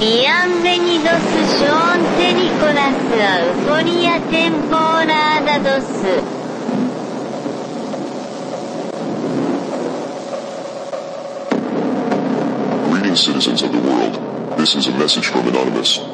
ビアンベニドス・ショーン・テニコラス・アウフォリア・テンポーラーダドス。citizens of the world. This is a message from Anonymous.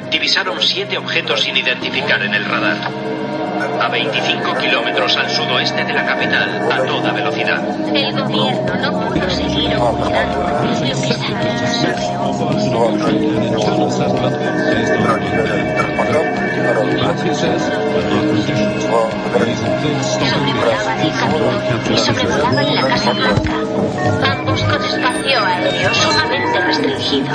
divisaron siete objetos sin identificar en el radar. A 25 kilómetros al sudoeste de la capital, a toda velocidad. El gobierno no pudo seguir ocultando Sobrevolaba la Casa Blanca. Ambos con espacio aéreo sumamente restringido.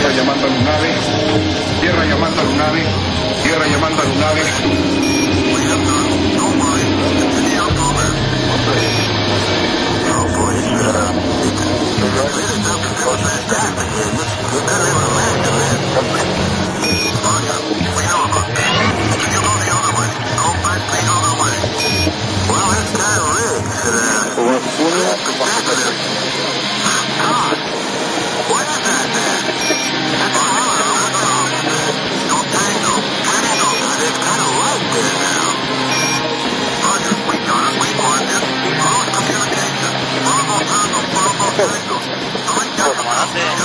Tierra llamando a Lunave, tierra llamando a Lunave, tierra llamando a Lunave.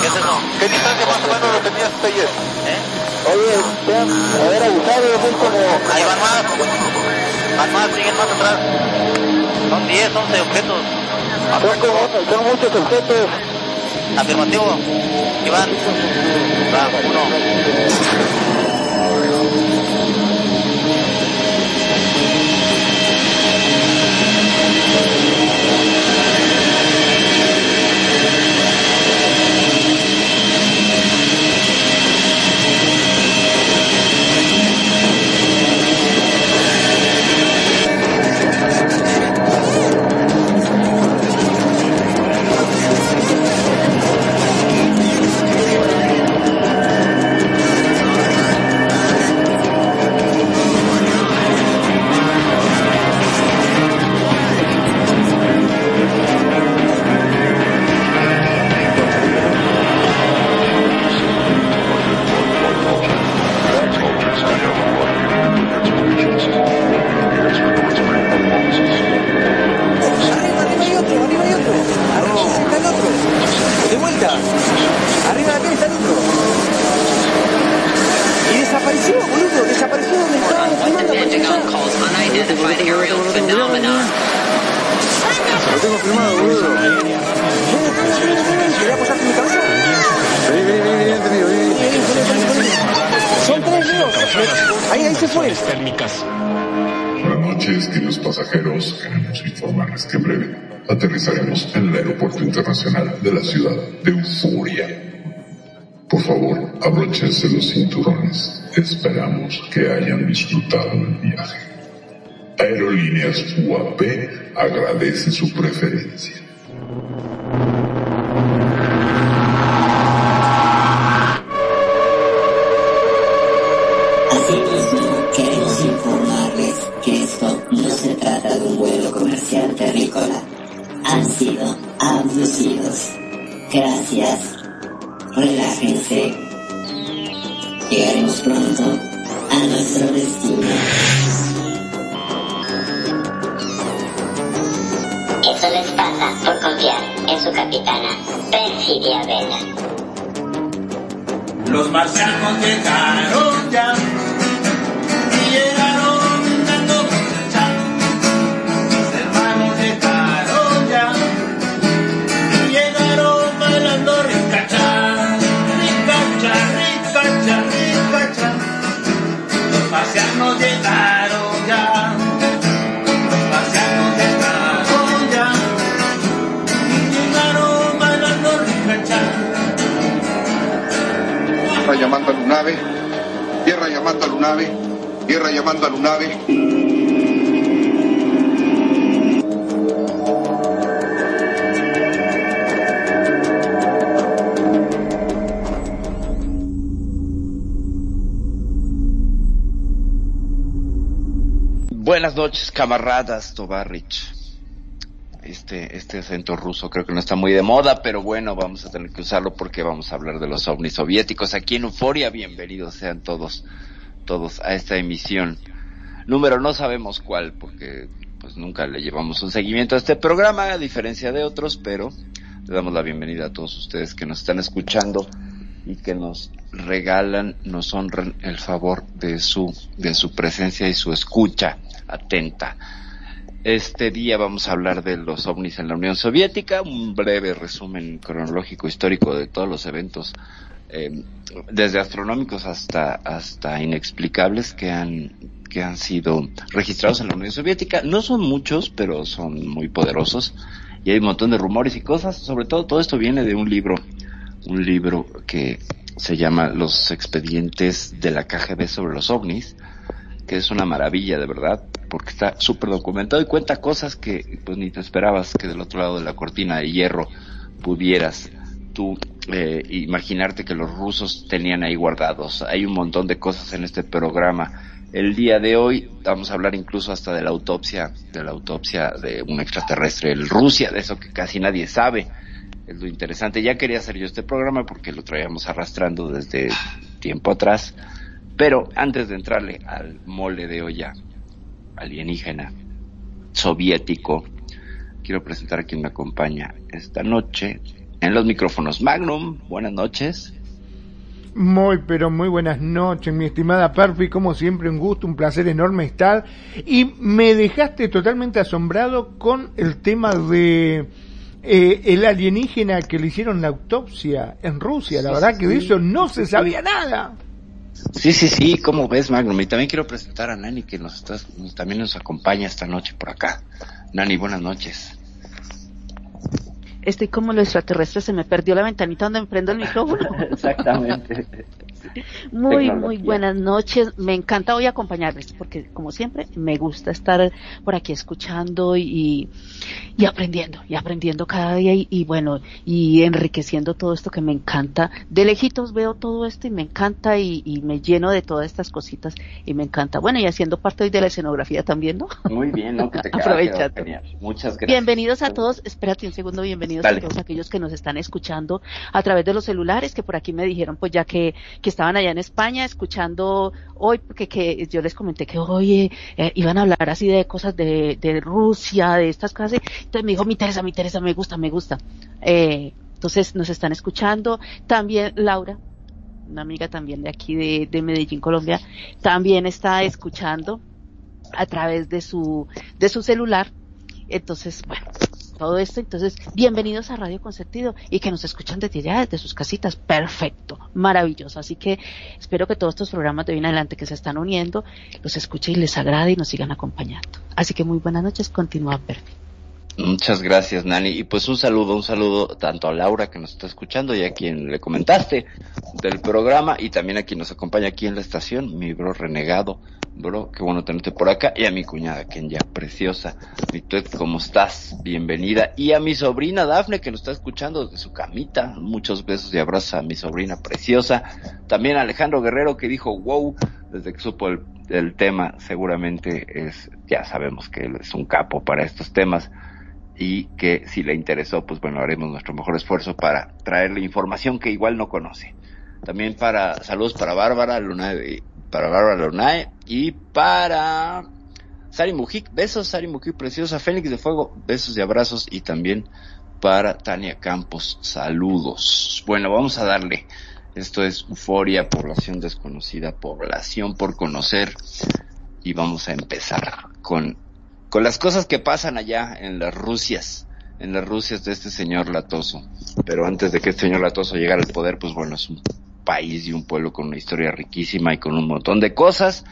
¿Qué es eso? ¿Qué distancia más o menos lo tenías hasta ayer? ¿Eh? Oye, te han haber abusado, son como... Ahí van más. Van más, siguen más atrás. Son 10, 11 objetos. Son, como, son muchos objetos. Afirmativo. Iván. Va, uno. De vuelta. Arriba de acá está el otro. Y desapareció, boludo. Desapareció donde estaba filmando. Lo tengo filmado, boludo. ¿Quería apoyarte en mi cabeza? Vení, vení, vení, vení, vení. Son tres, Leo. Ahí, ahí se fue. Buenas noches, queridos pasajeros. Queremos informarles que breve aterrizaremos en el Aeropuerto Internacional de la ciudad de Euforia. Por favor, abróchense los cinturones. Esperamos que hayan disfrutado del viaje. Aerolíneas UAP agradece su preferencia. Asimismo, queremos informarles que esto no se trata de un vuelo comercial terrícola. Han sido abducidos. Gracias. Relájense. Llegaremos pronto a nuestro destino. Eso les pasa por confiar en su capitana, Perfidia Vela. Los marcianos llegaron ya Lunave. Tierra llamando a Lunave. Tierra llamando a Lunave. Buenas noches, camaradas Tobarrich. Este, este acento ruso creo que no está muy de moda, pero bueno, vamos a tener que usarlo porque vamos a hablar de los ovnis soviéticos aquí en Euforia. Bienvenidos sean todos, todos a esta emisión. Número no sabemos cuál, porque pues nunca le llevamos un seguimiento a este programa, a diferencia de otros, pero le damos la bienvenida a todos ustedes que nos están escuchando y que nos regalan, nos honran el favor de su, de su presencia y su escucha atenta. Este día vamos a hablar de los ovnis en la Unión Soviética, un breve resumen cronológico histórico de todos los eventos, eh, desde astronómicos hasta, hasta inexplicables que han, que han sido registrados en la Unión Soviética. No son muchos, pero son muy poderosos y hay un montón de rumores y cosas. Sobre todo, todo esto viene de un libro, un libro que se llama Los expedientes de la KGB sobre los ovnis, que es una maravilla de verdad, porque está súper documentado y cuenta cosas que pues ni te esperabas que del otro lado de la cortina de hierro pudieras tú eh, imaginarte que los rusos tenían ahí guardados. Hay un montón de cosas en este programa. El día de hoy vamos a hablar incluso hasta de la autopsia, de la autopsia de un extraterrestre en Rusia, de eso que casi nadie sabe. Es lo interesante. Ya quería hacer yo este programa porque lo traíamos arrastrando desde tiempo atrás. Pero antes de entrarle al mole de olla alienígena soviético, quiero presentar a quien me acompaña esta noche en los micrófonos. Magnum, buenas noches. Muy, pero muy buenas noches, mi estimada Perfi. Como siempre, un gusto, un placer enorme estar. Y me dejaste totalmente asombrado con el tema de eh, el alienígena que le hicieron la autopsia en Rusia. La verdad que de eso no se sabía nada. Sí, sí, sí, ¿cómo ves, Magnum? Y también quiero presentar a Nani, que nos está, también nos acompaña esta noche por acá. Nani, buenas noches. Estoy como lo extraterrestre, se me perdió la ventanita donde me prendo el micrófono. Exactamente. Muy, muy buenas noches. Me encanta hoy acompañarles porque, como siempre, me gusta estar por aquí escuchando y, y aprendiendo, y aprendiendo cada día y, y, bueno, y enriqueciendo todo esto que me encanta. De lejitos veo todo esto y me encanta y, y me lleno de todas estas cositas y me encanta. Bueno, y haciendo parte hoy de la escenografía también, ¿no? Muy bien, ¿no? Que te Aprovechando. Muchas gracias. Bienvenidos a todos, espérate un segundo, bienvenidos Dale. a todos aquellos que nos están escuchando a través de los celulares, que por aquí me dijeron pues ya que, que estaban allá en España escuchando hoy, porque que yo les comenté que hoy eh, iban a hablar así de cosas de, de Rusia, de estas cosas, entonces me dijo, me interesa, me interesa, me gusta, me gusta. Eh, entonces nos están escuchando, también Laura, una amiga también de aquí de, de Medellín, Colombia, también está escuchando a través de su, de su celular. Entonces, bueno, todo esto. Entonces, bienvenidos a Radio Consentido y que nos escuchan desde allá, desde sus casitas. Perfecto, maravilloso. Así que espero que todos estos programas de hoy en adelante que se están uniendo los escuche y les agrade y nos sigan acompañando. Así que muy buenas noches, continúa perfecto. Muchas gracias, Nani. Y pues un saludo, un saludo tanto a Laura que nos está escuchando y a quien le comentaste del programa y también a quien nos acompaña aquí en la estación, mi bro renegado. Bro, qué bueno tenerte por acá. Y a mi cuñada, Kenya, preciosa. Mi tuet, ¿cómo estás? Bienvenida. Y a mi sobrina Dafne que nos está escuchando desde su camita. Muchos besos y abrazos a mi sobrina preciosa. También a Alejandro Guerrero que dijo wow desde que supo el, el tema. Seguramente es, ya sabemos que él es un capo para estos temas y que si le interesó, pues bueno, haremos nuestro mejor esfuerzo para traerle información que igual no conoce. También para saludos para Bárbara Lunae, para Bárbara Lunae y para Sari Mujic, besos Sari Mujic preciosa, Fénix de Fuego, besos y abrazos y también para Tania Campos, saludos. Bueno, vamos a darle. Esto es Euforia, población desconocida, población por conocer y vamos a empezar con con las cosas que pasan allá en las Rusias, en las Rusias de este señor Latoso. Pero antes de que este señor Latoso llegara al poder, pues bueno, es un país y un pueblo con una historia riquísima y con un montón de cosas,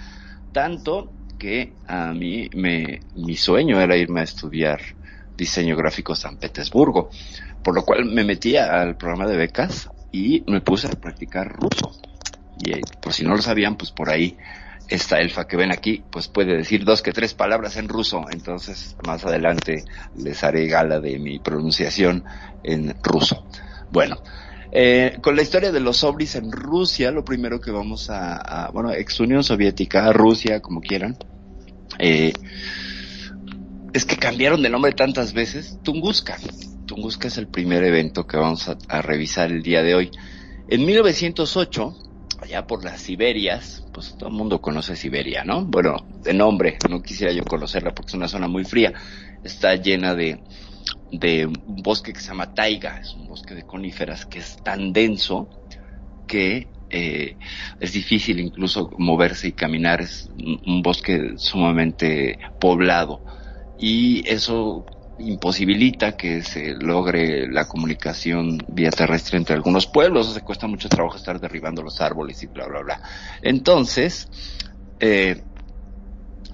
tanto que a mí me, mi sueño era irme a estudiar diseño gráfico San Petersburgo, por lo cual me metí al programa de becas y me puse a practicar ruso. Y eh, por si no lo sabían, pues por ahí esta elfa que ven aquí, pues puede decir dos que tres palabras en ruso. Entonces, más adelante les haré gala de mi pronunciación en ruso. Bueno, eh, con la historia de los ovnis en Rusia, lo primero que vamos a, bueno, ex Unión Soviética, Rusia, como quieran, eh, es que cambiaron de nombre tantas veces. Tunguska. Tunguska es el primer evento que vamos a revisar el día de hoy. En 1908, allá por las Siberias, pues todo el mundo conoce Siberia, ¿no? Bueno, de nombre, no quisiera yo conocerla porque es una zona muy fría. Está llena de, de un bosque que se llama taiga, es un bosque de coníferas que es tan denso que eh, es difícil incluso moverse y caminar, es un, un bosque sumamente poblado y eso imposibilita que se logre la comunicación vía terrestre entre algunos pueblos, o se cuesta mucho trabajo estar derribando los árboles y bla bla bla. Entonces, eh,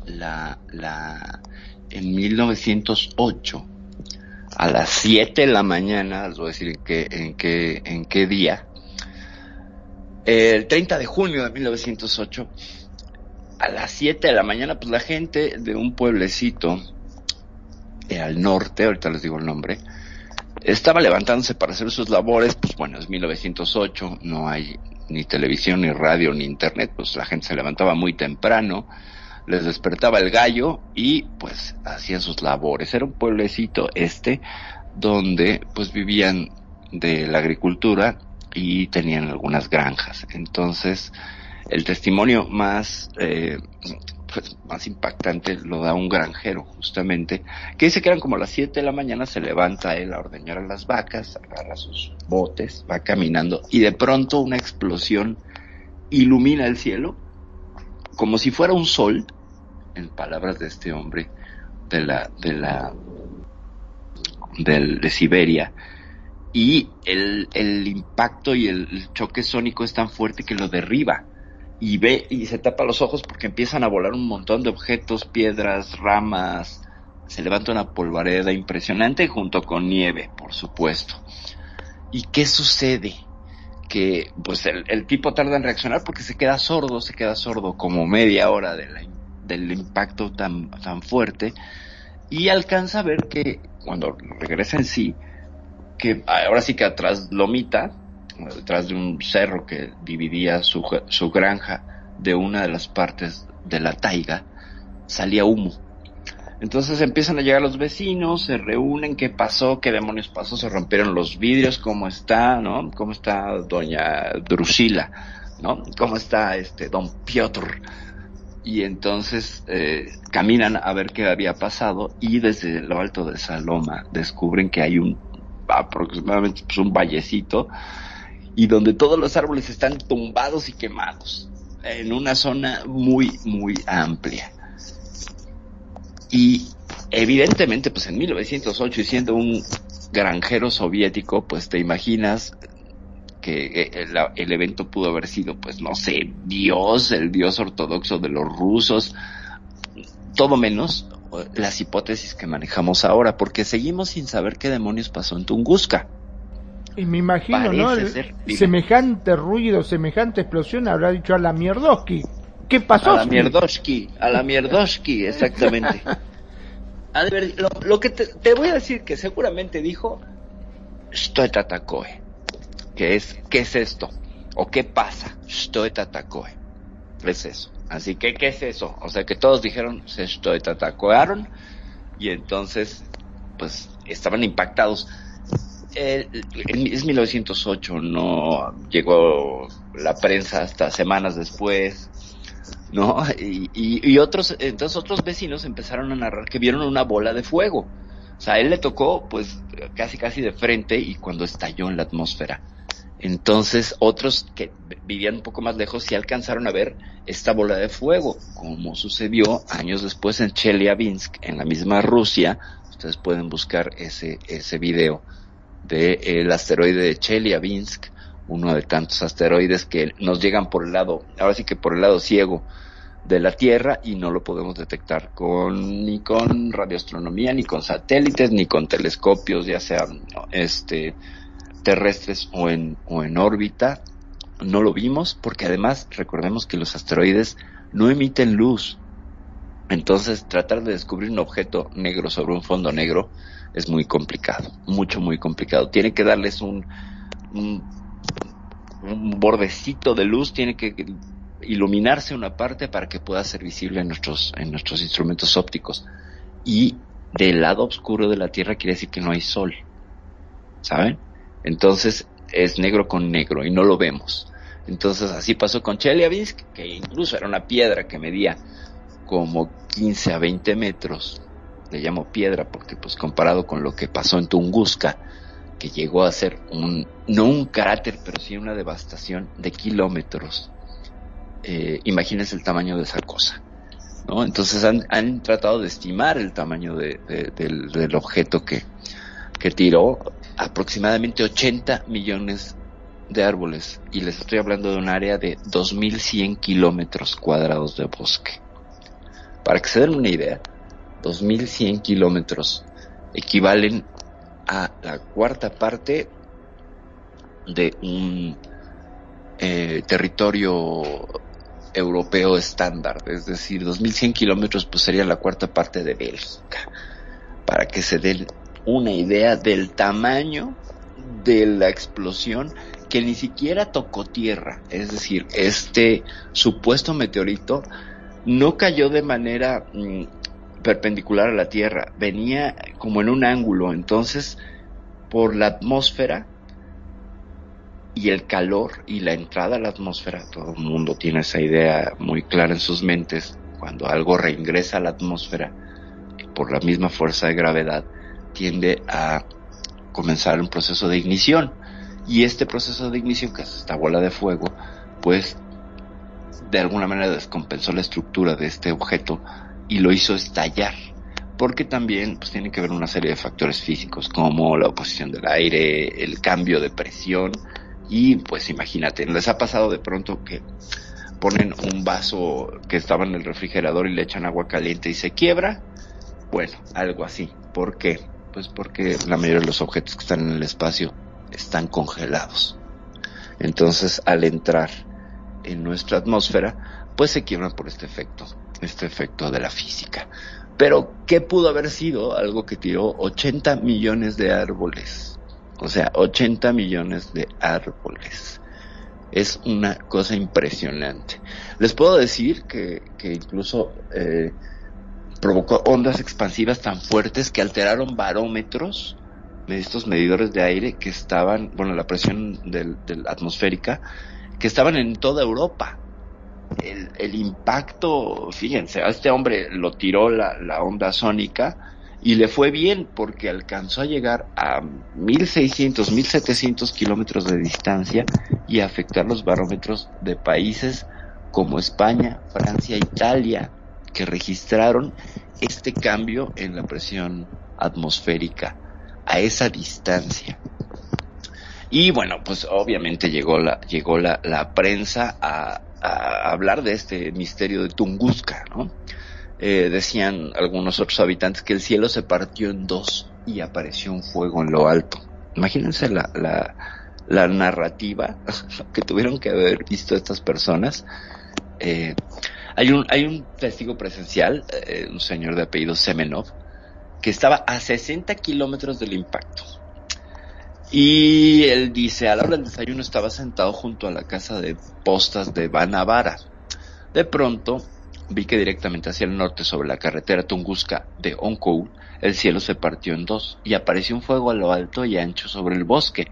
la, la, en 1908, a las 7 de la mañana, les voy a decir en qué, en qué, en qué día, el 30 de junio de 1908, a las 7 de la mañana, pues la gente de un pueblecito al norte, ahorita les digo el nombre, estaba levantándose para hacer sus labores, pues bueno, es 1908, no hay ni televisión, ni radio, ni internet, pues la gente se levantaba muy temprano, les despertaba el gallo y pues hacían sus labores. Era un pueblecito este donde pues vivían de la agricultura y tenían algunas granjas. Entonces, el testimonio más eh, pues, más impactante lo da un granjero, justamente, que dice que eran como las 7 de la mañana, se levanta él a ordeñar a las vacas, agarra sus botes, va caminando, y de pronto una explosión ilumina el cielo, como si fuera un sol, en palabras de este hombre de la, de la, del, de Siberia, y el, el impacto y el choque sónico es tan fuerte que lo derriba y ve y se tapa los ojos porque empiezan a volar un montón de objetos, piedras, ramas, se levanta una polvareda impresionante junto con nieve, por supuesto. ¿Y qué sucede? Que pues el, el tipo tarda en reaccionar porque se queda sordo, se queda sordo como media hora de del impacto tan, tan fuerte y alcanza a ver que cuando regresa en sí, que ahora sí que atrás lomita, detrás de un cerro que dividía su, su granja de una de las partes de la taiga, salía humo. Entonces empiezan a llegar los vecinos, se reúnen, qué pasó, qué demonios pasó, se rompieron los vidrios, cómo está, ¿no? ¿Cómo está doña Drusila, ¿no? ¿Cómo está este don Piotr? Y entonces eh, caminan a ver qué había pasado y desde lo alto de esa loma descubren que hay un aproximadamente pues, un vallecito y donde todos los árboles están tumbados y quemados en una zona muy, muy amplia. Y evidentemente, pues en 1908, y siendo un granjero soviético, pues te imaginas que el, el, evento pudo haber sido, pues no sé, Dios, el Dios ortodoxo de los rusos, todo menos las hipótesis que manejamos ahora, porque seguimos sin saber qué demonios pasó en Tunguska. Y me imagino, ¿no? El semejante ruido, semejante explosión habrá dicho a la Mierdowski. ¿Qué pasó? A la Mierdoshki, a la Mierdoshki, exactamente. Ver- lo, lo que te, te voy a decir que seguramente dijo, Stoy Tatakoe, que es, ¿qué es esto? ¿O qué pasa? Stoy Tatakoe. Es eso. Así que, ¿qué es eso? O sea que todos dijeron, se Stoy Tatakoearon, y entonces, pues, estaban impactados. El- es 1908, no llegó la prensa hasta semanas después, ¿no? Y, otros, entonces otros vecinos empezaron a narrar que vieron una bola de fuego. O sea, él le tocó, pues, casi casi de frente y cuando estalló en la atmósfera. Entonces, otros que vivían un poco más lejos sí alcanzaron a ver esta bola de fuego, como sucedió años después en Chelyabinsk, en la misma Rusia. Ustedes pueden buscar ese, ese video de el asteroide de Chelyabinsk, uno de tantos asteroides que nos llegan por el lado, ahora sí que por el lado ciego de la Tierra y no lo podemos detectar con ni con radioastronomía, ni con satélites, ni con telescopios, ya sean este terrestres o en o en órbita no lo vimos porque además recordemos que los asteroides no emiten luz. Entonces tratar de descubrir un objeto negro sobre un fondo negro es muy complicado, mucho, muy complicado. Tiene que darles un, un, un bordecito de luz, tiene que iluminarse una parte para que pueda ser visible en nuestros, en nuestros instrumentos ópticos. Y del lado oscuro de la Tierra quiere decir que no hay sol. ¿Saben? Entonces es negro con negro y no lo vemos. Entonces así pasó con Chelyabinsk, que incluso era una piedra que medía como 15 a 20 metros. Le llamo piedra porque pues comparado con lo que pasó en Tunguska, que llegó a ser un, no un cráter, pero sí una devastación de kilómetros. Eh, imagínense el tamaño de esa cosa. ¿no? Entonces han, tratado de estimar el tamaño de, del, del, objeto que, que tiró, aproximadamente 80 millones de árboles, y les estoy hablando de un área de 2.100 kilómetros cuadrados de bosque. Para que se den una idea, 2.100 kilómetros equivalen a la cuarta parte de un eh, territorio europeo estándar, es decir, 2.100 kilómetros pues sería la cuarta parte de Bélgica, para que se den una idea del tamaño de la explosión que ni siquiera tocó tierra, es decir, este supuesto meteorito no cayó de manera mmm, perpendicular a la Tierra, venía como en un ángulo, entonces por la atmósfera y el calor y la entrada a la atmósfera, todo el mundo tiene esa idea muy clara en sus mentes, cuando algo reingresa a la atmósfera por la misma fuerza de gravedad, tiende a comenzar un proceso de ignición. Y este proceso de ignición, que es esta bola de fuego, pues de alguna manera descompensó la estructura de este objeto y lo hizo estallar. Porque también pues, tiene que ver una serie de factores físicos como la oposición del aire, el cambio de presión y pues imagínate, les ha pasado de pronto que ponen un vaso que estaba en el refrigerador y le echan agua caliente y se quiebra. Bueno, algo así. ¿Por qué? Pues porque la mayoría de los objetos que están en el espacio están congelados. Entonces, al entrar en nuestra atmósfera, pues se quiebran por este efecto, este efecto de la física. Pero, ¿qué pudo haber sido? Algo que tiró 80 millones de árboles. O sea, 80 millones de árboles. Es una cosa impresionante. Les puedo decir que, que incluso eh, provocó ondas expansivas tan fuertes que alteraron barómetros de estos medidores de aire que estaban, bueno, la presión del, atmosférica, que estaban en toda Europa. El, impacto, fíjense, a este hombre lo tiró la, la, onda sónica y le fue bien porque alcanzó a llegar a 1600, 1700 kilómetros de distancia y afectar los barómetros de países como España, Francia, Italia, que registraron este cambio en la presión atmosférica a esa distancia. Y bueno, pues obviamente llegó la, llegó la, la prensa a, a, hablar de este misterio de Tunguska, ¿no? Eh, decían algunos otros habitantes que el cielo se partió en dos y apareció un fuego en lo alto. Imagínense la, la, la narrativa que tuvieron que haber visto estas personas. Eh, hay un, hay un testigo presencial, eh, un señor de apellido Semenov, que estaba a 60 kilómetros del impacto. Y él dice, a la hora del desayuno estaba sentado junto a la casa de postas de Banavara. De pronto, vi que directamente hacia el norte, sobre la carretera Tunguska de Onkou, el cielo se partió en dos y apareció un fuego a lo alto y ancho sobre el bosque.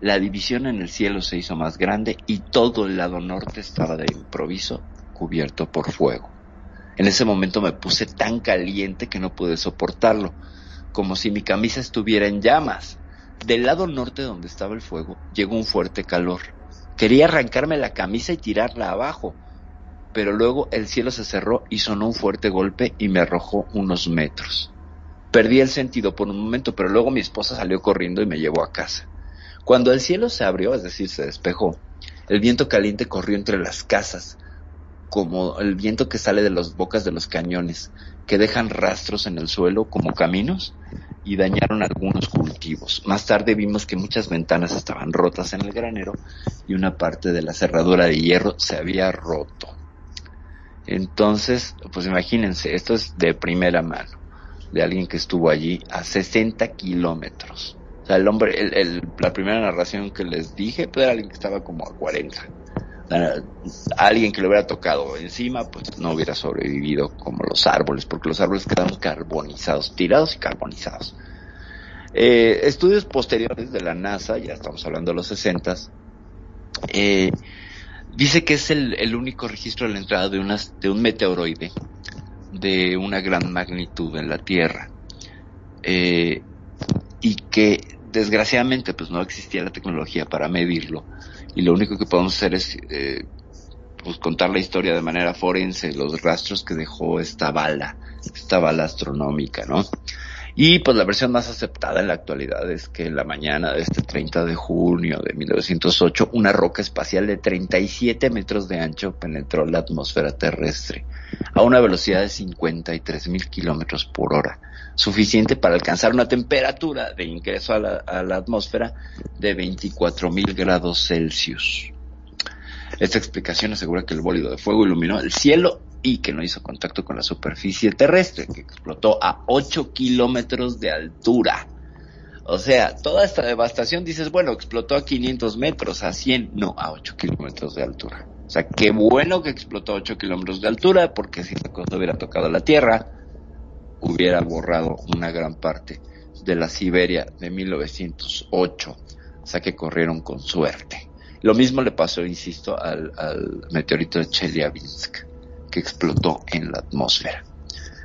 La división en el cielo se hizo más grande y todo el lado norte estaba de improviso cubierto por fuego. En ese momento me puse tan caliente que no pude soportarlo, como si mi camisa estuviera en llamas. Del lado norte donde estaba el fuego llegó un fuerte calor. Quería arrancarme la camisa y tirarla abajo, pero luego el cielo se cerró y sonó un fuerte golpe y me arrojó unos metros. Perdí el sentido por un momento, pero luego mi esposa salió corriendo y me llevó a casa. Cuando el cielo se abrió, es decir, se despejó, el viento caliente corrió entre las casas, como el viento que sale de las bocas de los cañones, que dejan rastros en el suelo como caminos y dañaron algunos cultivos. Más tarde vimos que muchas ventanas estaban rotas en el granero y una parte de la cerradura de hierro se había roto. Entonces, pues imagínense, esto es de primera mano, de alguien que estuvo allí a 60 kilómetros. O sea, el hombre, el, la primera narración que les dije, pues era alguien que estaba como a 40 alguien que le hubiera tocado encima, pues no hubiera sobrevivido como los árboles, porque los árboles quedaron carbonizados, tirados y carbonizados. Eh, estudios posteriores de la NASA, ya estamos hablando de los 60, eh, dice que es el, el, único registro de la entrada de, unas, de un meteoroide de una gran magnitud en la Tierra. Eh, y que desgraciadamente pues no existía la tecnología para medirlo y lo único que podemos hacer es eh, pues contar la historia de manera forense, los rastros que dejó esta bala, esta bala astronómica, ¿no? Y pues la versión más aceptada en la actualidad es que en la mañana de este 30 de junio de 1908 una roca espacial de 37 metros de ancho penetró la atmósfera terrestre a una velocidad de 53 mil kilómetros por hora, suficiente para alcanzar una temperatura de ingreso a la, atmósfera de 24 mil grados Celsius. Esta explicación asegura que el bólido de fuego iluminó el cielo y que no hizo contacto con la superficie terrestre, que explotó a 8 kilómetros de altura. O sea, toda esta devastación dices, bueno, explotó a 500 metros, a 100, no, a 8 kilómetros de altura. O sea, qué bueno que explotó a 8 kilómetros de altura, porque si la cosa hubiera tocado la Tierra, hubiera borrado una gran parte de la Siberia de 1908. O sea que corrieron con suerte. Lo mismo le pasó, insisto, al, meteorito de Chelyabinsk, que explotó en la atmósfera.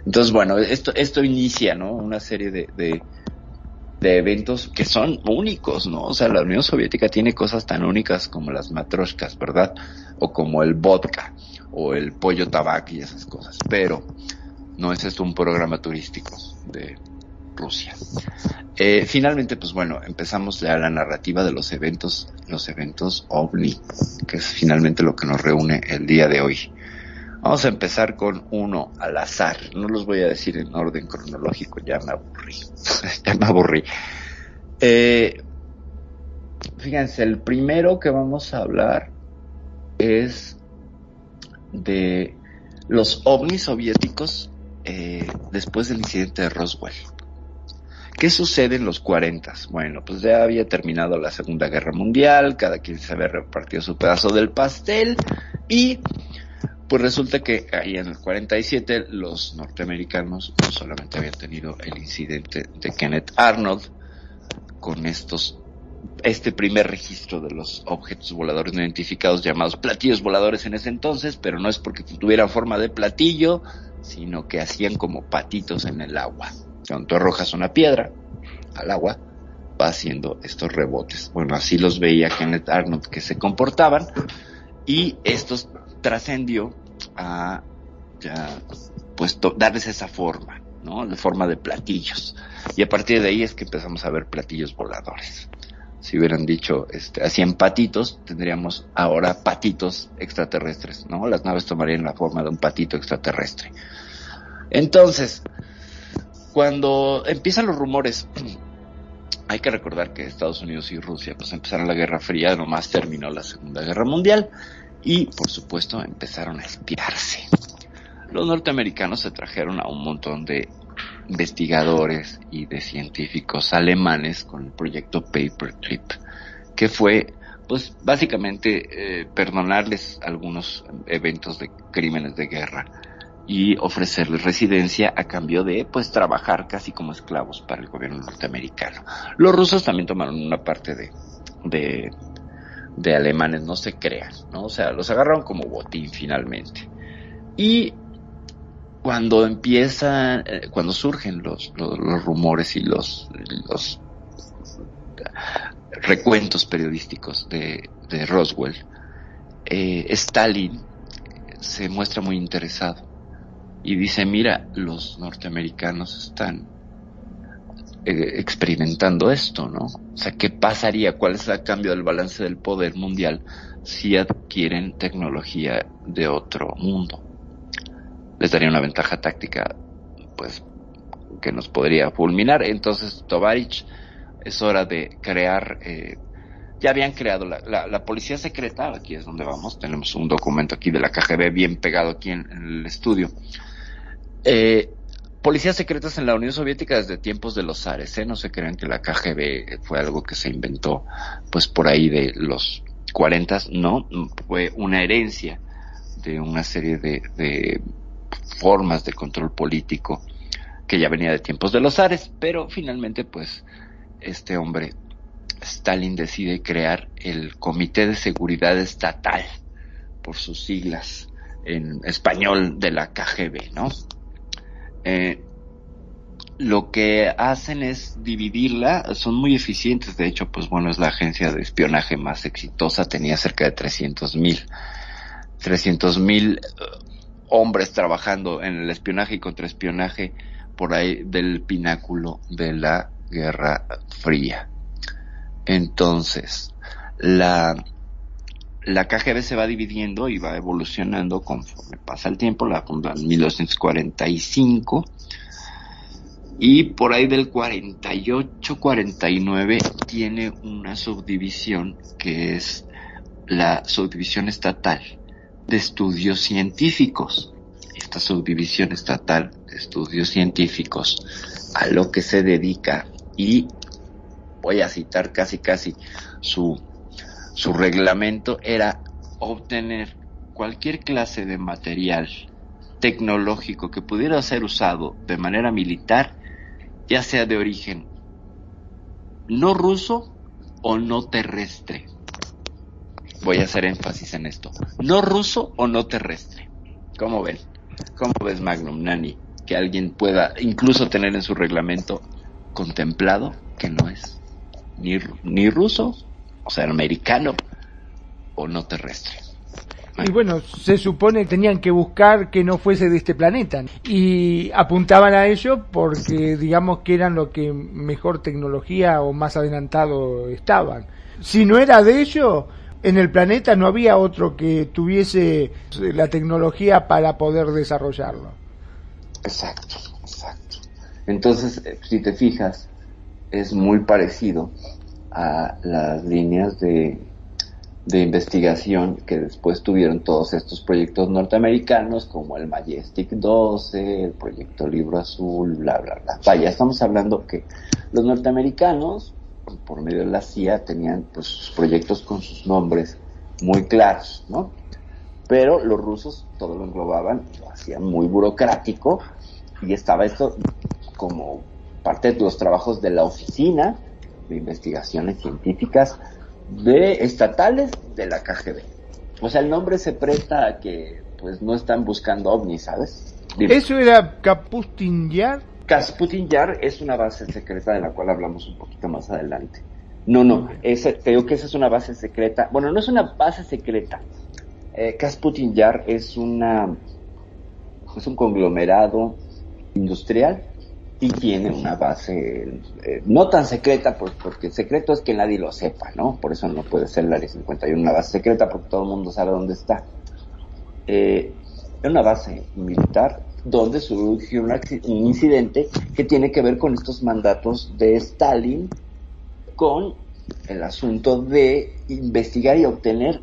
Entonces, bueno, esto, inicia, ¿no? Una serie de eventos que son únicos, ¿no? O sea, la Unión Soviética tiene cosas tan únicas como las matroshkas, ¿verdad? O como el vodka, o el pollo tabac y esas cosas. Pero no es esto un programa turístico de Rusia. Eh, finalmente, pues bueno, empezamos ya la narrativa de los eventos, los eventos OVNI, que es finalmente lo que nos reúne el día de hoy. Vamos a empezar con uno al azar. No los voy a decir en orden cronológico, ya me aburrí. ya me aburrí. Eh, fíjense, el primero que vamos a hablar es de los ovnis soviéticos eh, después del incidente de Roswell. ¿Qué sucede en los 40? Bueno, pues ya había terminado la Segunda Guerra Mundial, cada quien se había repartido su pedazo del pastel y pues resulta que ahí en el 47 los norteamericanos no solamente habían tenido el incidente de Kenneth Arnold con estos este primer registro de los objetos voladores no identificados llamados platillos voladores en ese entonces, pero no es porque tuvieran forma de platillo, sino que hacían como patitos en el agua. Cuando tú arrojas una piedra al agua, va haciendo estos rebotes. Bueno, así los veía Kenneth Arnold que se comportaban y estos trascendió a pues darles esa forma, ¿no? De forma de platillos. Y a partir de ahí es que empezamos a ver platillos voladores. Si hubieran dicho, este, hacían patitos, tendríamos ahora patitos extraterrestres, ¿no? Las naves tomarían la forma de un patito extraterrestre. Entonces, cuando empiezan los rumores, hay que recordar que Estados Unidos y Rusia pues empezaron la Guerra Fría, nomás terminó la Segunda Guerra Mundial y por supuesto empezaron a espiarse. Los norteamericanos se trajeron a un montón de investigadores y de científicos alemanes con el proyecto Paperclip, que fue pues básicamente eh, perdonarles algunos eventos de crímenes de guerra y ofrecerles residencia a cambio de pues trabajar casi como esclavos para el gobierno norteamericano. Los rusos también tomaron una parte de, de, de alemanes, no se crean, ¿no? O sea, los agarraron como botín finalmente. Y cuando empiezan, eh, cuando surgen los, los, rumores y los, los recuentos periodísticos de, de Roswell, eh, Stalin se muestra muy interesado y dice, mira, los norteamericanos están eh, experimentando esto, ¿no? O sea, ¿qué pasaría? ¿Cuál es el cambio del balance del poder mundial si adquieren tecnología de otro mundo? Les daría una ventaja táctica, pues, que nos podría fulminar. Entonces, Tovarich, es hora de crear, eh, ya habían creado la, la, la, policía secreta, aquí es donde vamos, tenemos un documento aquí de la KGB bien pegado aquí en, el estudio. Eh, policías secretas en la Unión Soviética desde tiempos de los zares, ¿eh? No se crean que la KGB fue algo que se inventó, pues por ahí de los 40, no, fue una herencia de una serie de, de formas de control político que ya venía de tiempos de los zares, pero finalmente pues este hombre, Stalin decide crear el Comité de Seguridad Estatal, por sus siglas en español de la KGB, ¿no? Eh, lo que hacen es dividirla, son muy eficientes, de hecho, pues bueno, es la agencia de espionaje más exitosa, tenía cerca de 300 mil, 300 mil hombres trabajando en el espionaje y contraespionaje por ahí del pináculo de la Guerra Fría. Entonces, la, la KGB se va dividiendo y va evolucionando conforme pasa el tiempo, la funda en 1945 y por ahí del 48-49 tiene una subdivisión que es la subdivisión estatal de estudios científicos. Esta subdivisión estatal de estudios científicos a lo que se dedica y voy a citar casi casi su, su reglamento era obtener cualquier clase de material tecnológico que pudiera ser usado de manera militar, ya sea de origen no ruso o no terrestre. Voy a hacer énfasis en esto. No ruso o no terrestre. ¿Cómo ven? ¿Cómo ves Magnum Nani? Que alguien pueda incluso tener en su reglamento contemplado que no es ni, ni ruso, o sea, americano o no terrestre. Y bueno, se supone que tenían que buscar que no fuese de este planeta. Y apuntaban a ello porque digamos que eran lo que mejor tecnología o más adelantado estaban. Si no era de ello, en el planeta no había otro que tuviese la tecnología para poder desarrollarlo. Exacto, exacto. Entonces, si te fijas, es muy parecido a las líneas de, de investigación que después tuvieron todos estos proyectos norteamericanos como el Majestic 12, el proyecto Libro Azul, bla, bla, bla. Vaya, estamos hablando que los norteamericanos, por medio de la CIA, tenían pues sus proyectos con sus nombres muy claros, ¿no? Pero los rusos todo lo englobaban, lo hacían muy burocrático y estaba esto como parte de los trabajos de la oficina de investigaciones científicas de estatales de la KGB. O sea, el nombre se presta a que pues no están buscando ovnis, ¿sabes? ¿Eso era Kapustin Yar? Kasputin Yar es una base secreta de la cual hablamos un poquito más adelante. No, no, ese, creo que esa es una base secreta. Bueno, no es una base secreta. Eh, Kasputin Yar es una es un conglomerado industrial y tiene una base eh, no tan secreta, pues, porque el secreto es que nadie lo sepa, ¿no? Por eso no puede ser la Área 51 una base secreta, porque todo el mundo sabe dónde está. Eh, es una base militar donde surgió un, incidente que tiene que ver con estos mandatos de Stalin con el asunto de investigar y obtener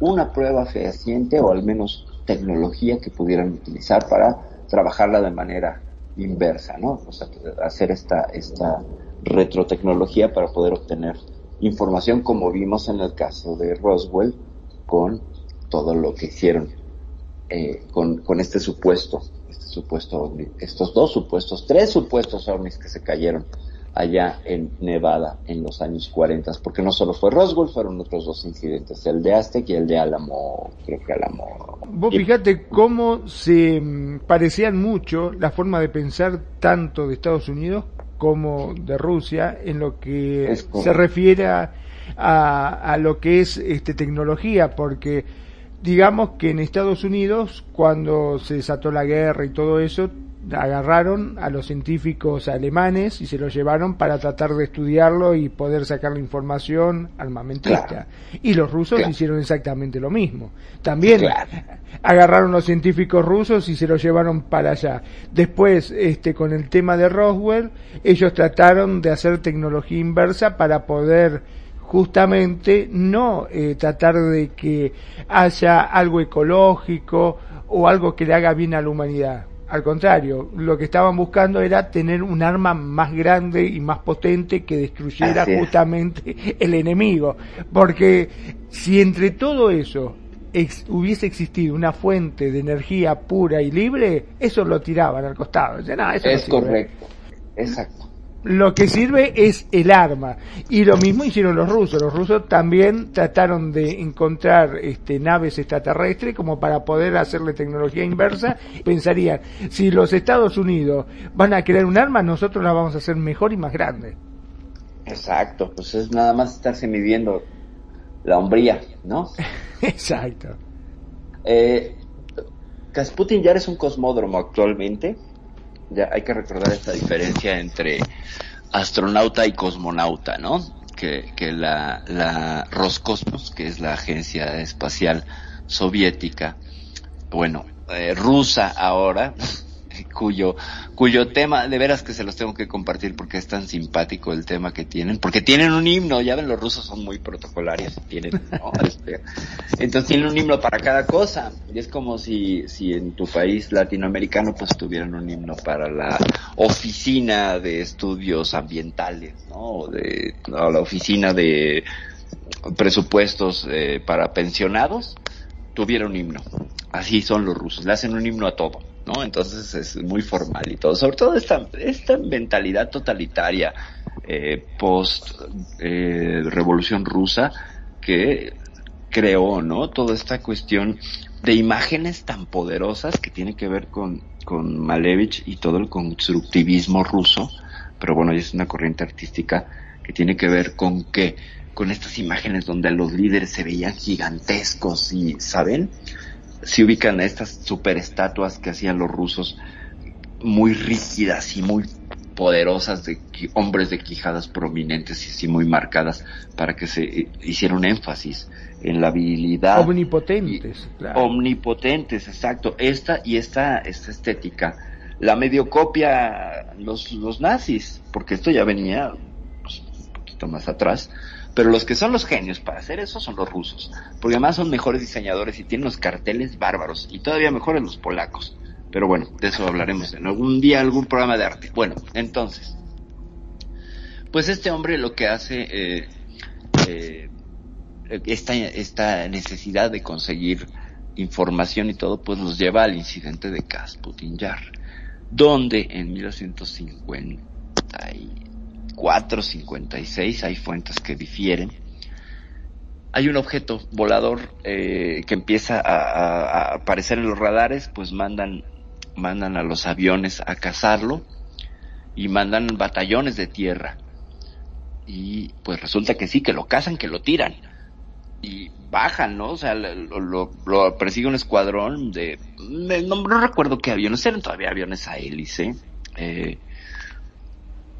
una prueba fehaciente o al menos tecnología que pudieran utilizar para trabajarla de manera inversa, ¿no? O sea, hacer esta, esta retrotecnología para poder obtener información como vimos en el caso de Roswell con todo lo que hicieron eh, con, con este supuesto, este supuesto ovni, estos dos supuestos, tres supuestos ovnis que se cayeron allá en Nevada en los años 40, porque no solo fue Roswell, fueron otros dos incidentes, el de Aztec y el de Alamo, creo que Alamo. Vos fíjate cómo se mm, parecían mucho la forma de pensar tanto de Estados Unidos como de Rusia en lo que se refiere a, a, a, lo que es este, tecnología, porque digamos que en Estados Unidos, cuando se desató la guerra y todo eso, agarraron a los científicos alemanes y se los llevaron para tratar de estudiarlo y poder sacar la información armamentista. Y los rusos hicieron exactamente lo mismo. También agarraron los científicos rusos y se los llevaron para allá. Después, este, con el tema de Roswell, ellos trataron de hacer tecnología inversa para poder justamente no eh, tratar de que haya algo ecológico o algo que le haga bien a la humanidad al contrario, lo que estaban buscando era tener un arma más grande y más potente que destruyera justamente el enemigo. Porque si entre todo eso hubiese existido una fuente de energía pura y libre, eso lo tiraban al costado. es correcto. Exacto lo que sirve es el arma. Y lo mismo hicieron los rusos. Los rusos también trataron de encontrar este, naves extraterrestres como para poder hacerle tecnología inversa. Pensarían, si los Estados Unidos van a crear un arma, nosotros la vamos a hacer mejor y más grande. Exacto, pues es nada más estarse midiendo la hombría, ¿no? Exacto. Eh, Kasputin ya es un cosmódromo actualmente ya hay que recordar esta diferencia entre astronauta y cosmonauta, ¿no? Que, que la, la Roscosmos, que es la agencia espacial soviética, bueno, eh, rusa ahora, cuyo, cuyo tema, de veras que se los tengo que compartir porque es tan simpático el tema que tienen, porque tienen un himno, ya ven los rusos son muy protocolarios, tienen, este, entonces tienen un himno para cada cosa, y es como si, si en tu país latinoamericano pues tuvieran un himno para la oficina de estudios ambientales, ¿no? O de, la oficina de presupuestos eh, para pensionados, tuviera un himno. Así son los rusos, le hacen un himno a todo ¿no? Entonces es muy formal y todo. Sobre todo esta, esta mentalidad totalitaria eh, post eh, rusa que creó, ¿no? Toda esta cuestión de imágenes tan poderosas que tiene que ver con, con Malevich y todo el constructivismo ruso, pero bueno, es una corriente artística que tiene que ver con que con estas imágenes donde los líderes se veían gigantescos y, ¿saben? Se ubican estas super estatuas que hacían los rusos, muy rígidas y muy poderosas de hombres de quijadas prominentes y muy marcadas para que se eh, hiciera un énfasis en la habilidad omnipotentes omnipotentes exacto. Esta y esta esta estética la medio copia los los nazis porque esto ya venía pues, un poquito más atrás pero los que son los genios para hacer eso son los rusos, porque además son mejores diseñadores y tienen los carteles bárbaros, y todavía mejores los polacos. Pero bueno, de eso hablaremos en algún día, algún programa de arte. Bueno, entonces, pues este hombre lo que hace, eh, eh, esta, esta necesidad de conseguir información y todo, pues los lleva al incidente de Kasputin Yar, donde en 1950 456, hay fuentes que difieren. Hay un objeto volador eh, que empieza a, aparecer en los radares, pues mandan, mandan a los aviones a cazarlo y mandan batallones de tierra. Y pues resulta que sí, que lo cazan, que lo tiran. Y bajan, ¿no? O sea, lo, persigue un escuadrón de... No, recuerdo qué aviones, eran todavía aviones a hélice. Eh,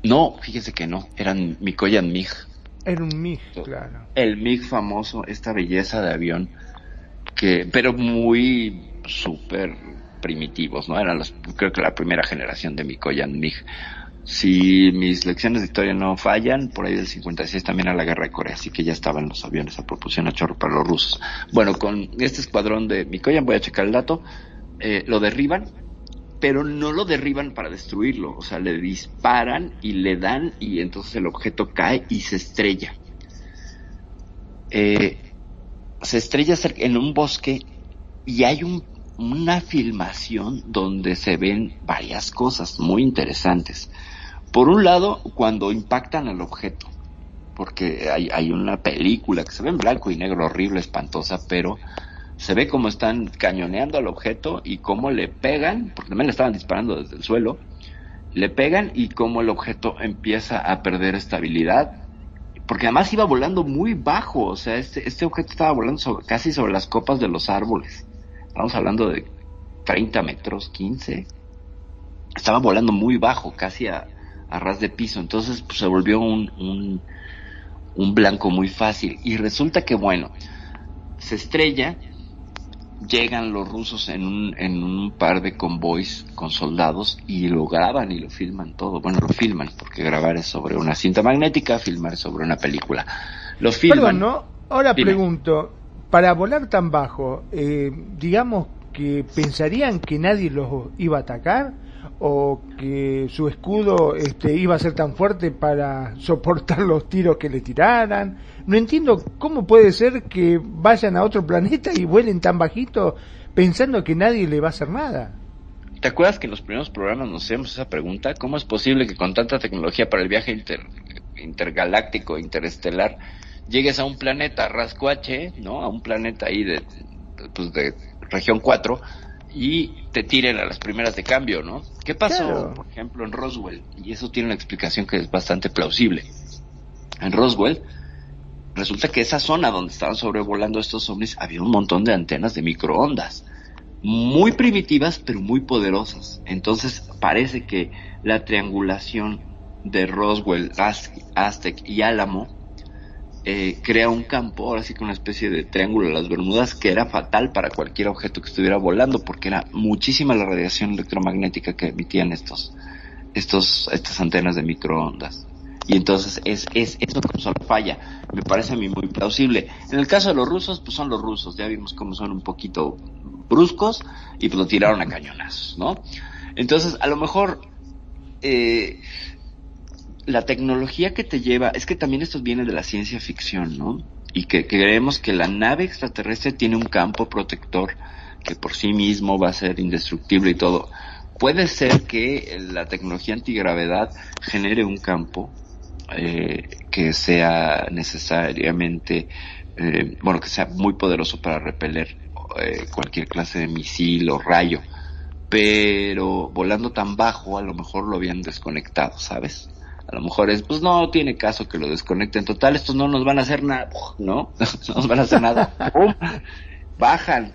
no, fíjese que no, eran Mikoyan MiG. Era un MiG, claro. El MiG famoso, esta belleza de avión, que, pero muy súper primitivos, ¿no? Eran los, creo que la primera generación de Mikoyan MiG. Si mis lecciones de historia no fallan, por ahí del 56 también a la guerra de Corea, así que ya estaban los aviones a propulsión a chorro para los rusos. Bueno, con este escuadrón de Mikoyan, voy a checar el dato, eh, lo derriban, pero no lo derriban para destruirlo, o sea, le disparan y le dan y entonces el objeto cae y se estrella. Eh, se estrella en un bosque y hay una filmación donde se ven varias cosas muy interesantes. Por un lado, cuando impactan al objeto, porque hay, hay una película que se ve en blanco y negro horrible, espantosa, pero se ve cómo están cañoneando al objeto y cómo le pegan, porque también le estaban disparando desde el suelo, le pegan y cómo el objeto empieza a perder estabilidad, porque además iba volando muy bajo, o sea, este, este objeto estaba volando casi sobre las copas de los árboles. Estamos hablando de 30 metros, 15. estaba volando muy bajo, casi a, a ras de piso, entonces pues, se volvió un, un, un blanco muy fácil. Y resulta que, bueno, se estrella, llegan los rusos en un, en un par de convoys con soldados y lo graban y lo filman todo. Bueno, lo filman, porque grabar es sobre una cinta magnética, filmar es sobre una película. Lo filman. Perdón, ¿no? Ahora Dime. pregunto, para volar tan bajo, eh, digamos que pensarían que nadie los iba a atacar o que su escudo este, iba a ser tan fuerte para soportar los tiros que le tiraran. No entiendo cómo puede ser que vayan a otro planeta y vuelen tan bajito pensando que nadie le va a hacer nada. ¿Te acuerdas que en los primeros programas nos hacemos esa pregunta? ¿Cómo es posible que con tanta tecnología para el viaje inter- intergaláctico, interestelar, llegues a un planeta rascuache, ¿no? A un planeta ahí de, pues de región 4 y te tiren a las primeras de cambio, ¿no? ¿Qué pasó, Claro. por ejemplo, en Roswell? Y eso tiene una explicación que es bastante plausible. En Roswell, resulta que esa zona donde estaban sobrevolando estos ovnis había un montón de antenas de microondas muy primitivas pero muy poderosas. Entonces parece que la triangulación de Roswell, Az- Aztec y Álamo eh, crea un campo, ahora sí que una especie de triángulo de las Bermudas que era fatal para cualquier objeto que estuviera volando porque era muchísima la radiación electromagnética que emitían estos, estos, estas antenas de microondas. Y entonces es, es, eso como solo falla. Me parece a mí muy plausible. En el caso de los rusos, pues son los rusos. Ya vimos cómo son un poquito bruscos y pues lo tiraron a cañonazos, ¿no? Entonces, a lo mejor, eh, la tecnología que te lleva, es que también esto viene de la ciencia ficción, ¿no? Y que, creemos que la nave extraterrestre tiene un campo protector que por sí mismo va a ser indestructible y todo. Puede ser que la tecnología antigravedad genere un campo eh, que sea necesariamente, eh, bueno, que sea muy poderoso para repeler eh, cualquier clase de misil o rayo. Pero volando tan bajo, a lo mejor lo habían desconectado, ¿sabes? A lo mejor es, pues no tiene caso que lo desconecten. Total, estos no nos van a hacer nada, ¿no? no nos van a hacer nada. ¡Pum! Bajan.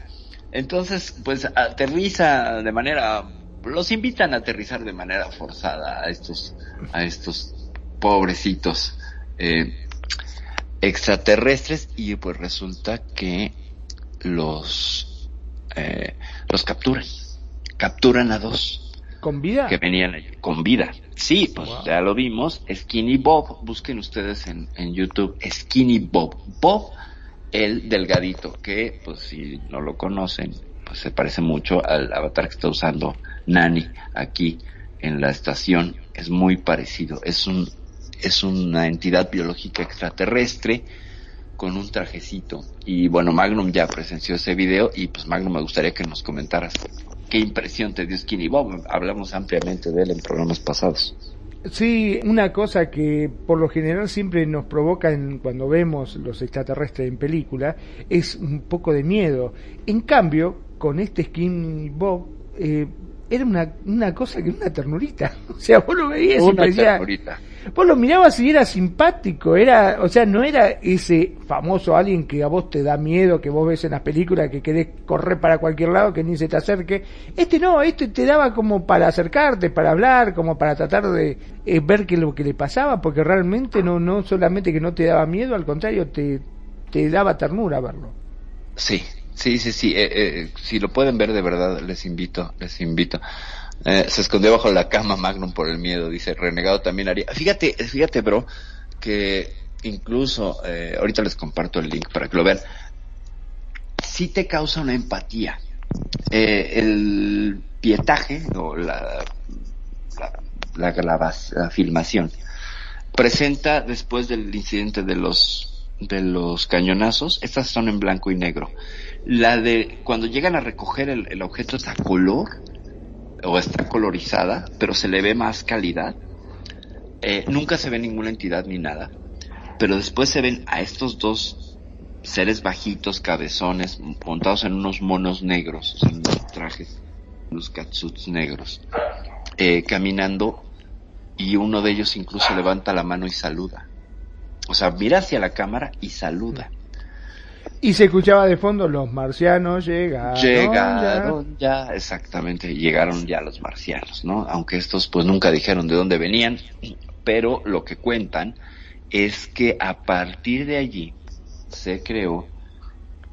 Entonces, pues aterriza de manera, los invitan a aterrizar de manera forzada a estos, a estos pobrecitos eh, extraterrestres y pues resulta que los, eh, los capturan. Capturan a dos ¿Con vida? que venían con vida. Sí, pues ya lo vimos. Skinny Bob, busquen ustedes en, en YouTube Skinny Bob. Bob, el delgadito, que pues si no lo conocen, pues se parece mucho al avatar que está usando Nani aquí en la estación. Es muy parecido. Es un, es una entidad biológica extraterrestre con un trajecito. Y bueno, Magnum ya presenció ese video y pues Magnum me gustaría que nos comentaras qué impresión te dio Skinny Bob. Hablamos ampliamente de él en programas pasados. Sí, una cosa que por lo general siempre nos provoca en- cuando vemos los extraterrestres en película es un poco de miedo. En cambio, con este Skinny Bob, eh, era una, una cosa que una ternurita. O sea, vos lo veías y parecía, ternurita. vos lo mirabas y era simpático, era, o sea, no era ese famoso alguien que a vos te da miedo, que vos ves en las películas que querés correr para cualquier lado, que ni se te acerque. Este no, este te daba como para acercarte, para hablar, como para tratar de eh, ver qué es lo que le pasaba, porque realmente no, no solamente que no te daba miedo, al contrario, te, te daba ternura verlo. Sí, sí, sí, sí. eh, eh, si lo pueden ver de verdad, les invito, les invito. Eh, se escondió bajo la cama Magnum por el miedo, dice Renegado también haría. Fíjate, fíjate, bro, que incluso, eh, ahorita les comparto el link para que lo vean. Sí te causa una empatía. Eh, el pietaje o la, la, la, grabas- la filmación presenta después del incidente de los de los cañonazos, estas son en blanco y negro. La de cuando llegan a recoger el, el objeto está color o está colorizada, pero se le ve más calidad. Eh, nunca se ve ninguna entidad ni nada, pero después se ven a estos dos seres bajitos, cabezones, montados en unos monos negros, o sea, en unos trajes, unos catsuits negros, eh, caminando y uno de ellos incluso levanta la mano y saluda. O sea, mira hacia la cámara y saluda. Y se escuchaba de fondo, los marcianos llegaron. Llegaron ya, exactamente, llegaron ya los marcianos, ¿no? Aunque estos pues nunca dijeron de dónde venían, pero lo que cuentan es que a partir de allí se creó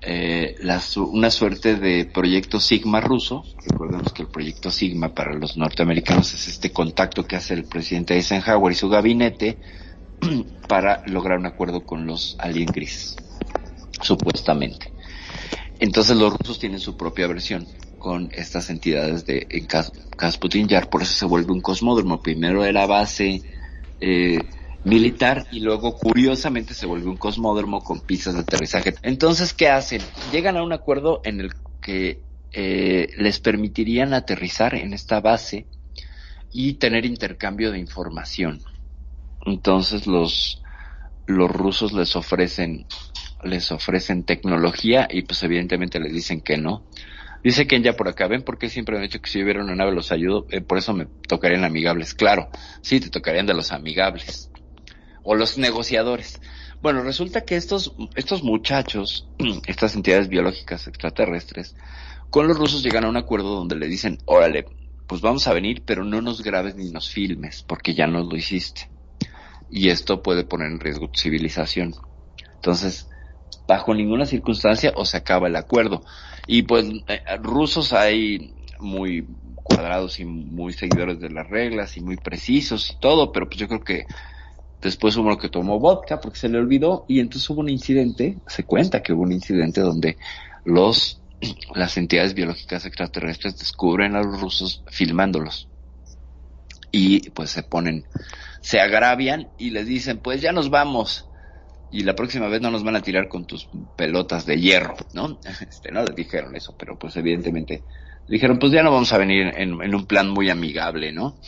eh, la su- una suerte de proyecto Sigma ruso. Recordemos que el proyecto Sigma para los norteamericanos es este contacto que hace el presidente Eisenhower y su gabinete para lograr un acuerdo con los alien grises, supuestamente. Entonces los rusos tienen su propia versión con estas entidades de en Kas- Kasputin Yar, por eso se vuelve un cosmódromo. Primero era base eh, militar y luego curiosamente se vuelve un cosmódromo con pistas de aterrizaje. Entonces, ¿qué hacen? Llegan a un acuerdo en el que eh, les permitirían aterrizar en esta base y tener intercambio de información. Entonces los los rusos les ofrecen les ofrecen tecnología y pues evidentemente les dicen que no. Dice Ken ya por acá, ven porque siempre me han dicho que si hubiera una nave los ayudo, Eh, por eso me tocarían amigables. Claro, sí, te tocarían de los amigables. O los negociadores. Bueno, resulta que estos, estos muchachos, estas entidades biológicas extraterrestres, con los rusos llegan a un acuerdo donde le dicen, órale, pues vamos a venir, pero no nos grabes ni nos filmes, porque ya nos lo hiciste. Y esto puede poner en riesgo tu civilización. Entonces, bajo ninguna circunstancia o se acaba el acuerdo. Y pues eh, rusos hay muy cuadrados y muy seguidores de las reglas y muy precisos y todo, pero pues yo creo que después hubo uno que tomó vodka porque se le olvidó y entonces hubo un incidente, se cuenta que hubo un incidente donde los las entidades biológicas extraterrestres descubren a los rusos filmándolos y pues se ponen, se agravian y les dicen pues ya nos vamos y la próxima vez no nos van a tirar con tus pelotas de hierro, ¿no? Este, no les dijeron eso, pero pues evidentemente dijeron pues ya no vamos a venir en, en un plan muy amigable, ¿no?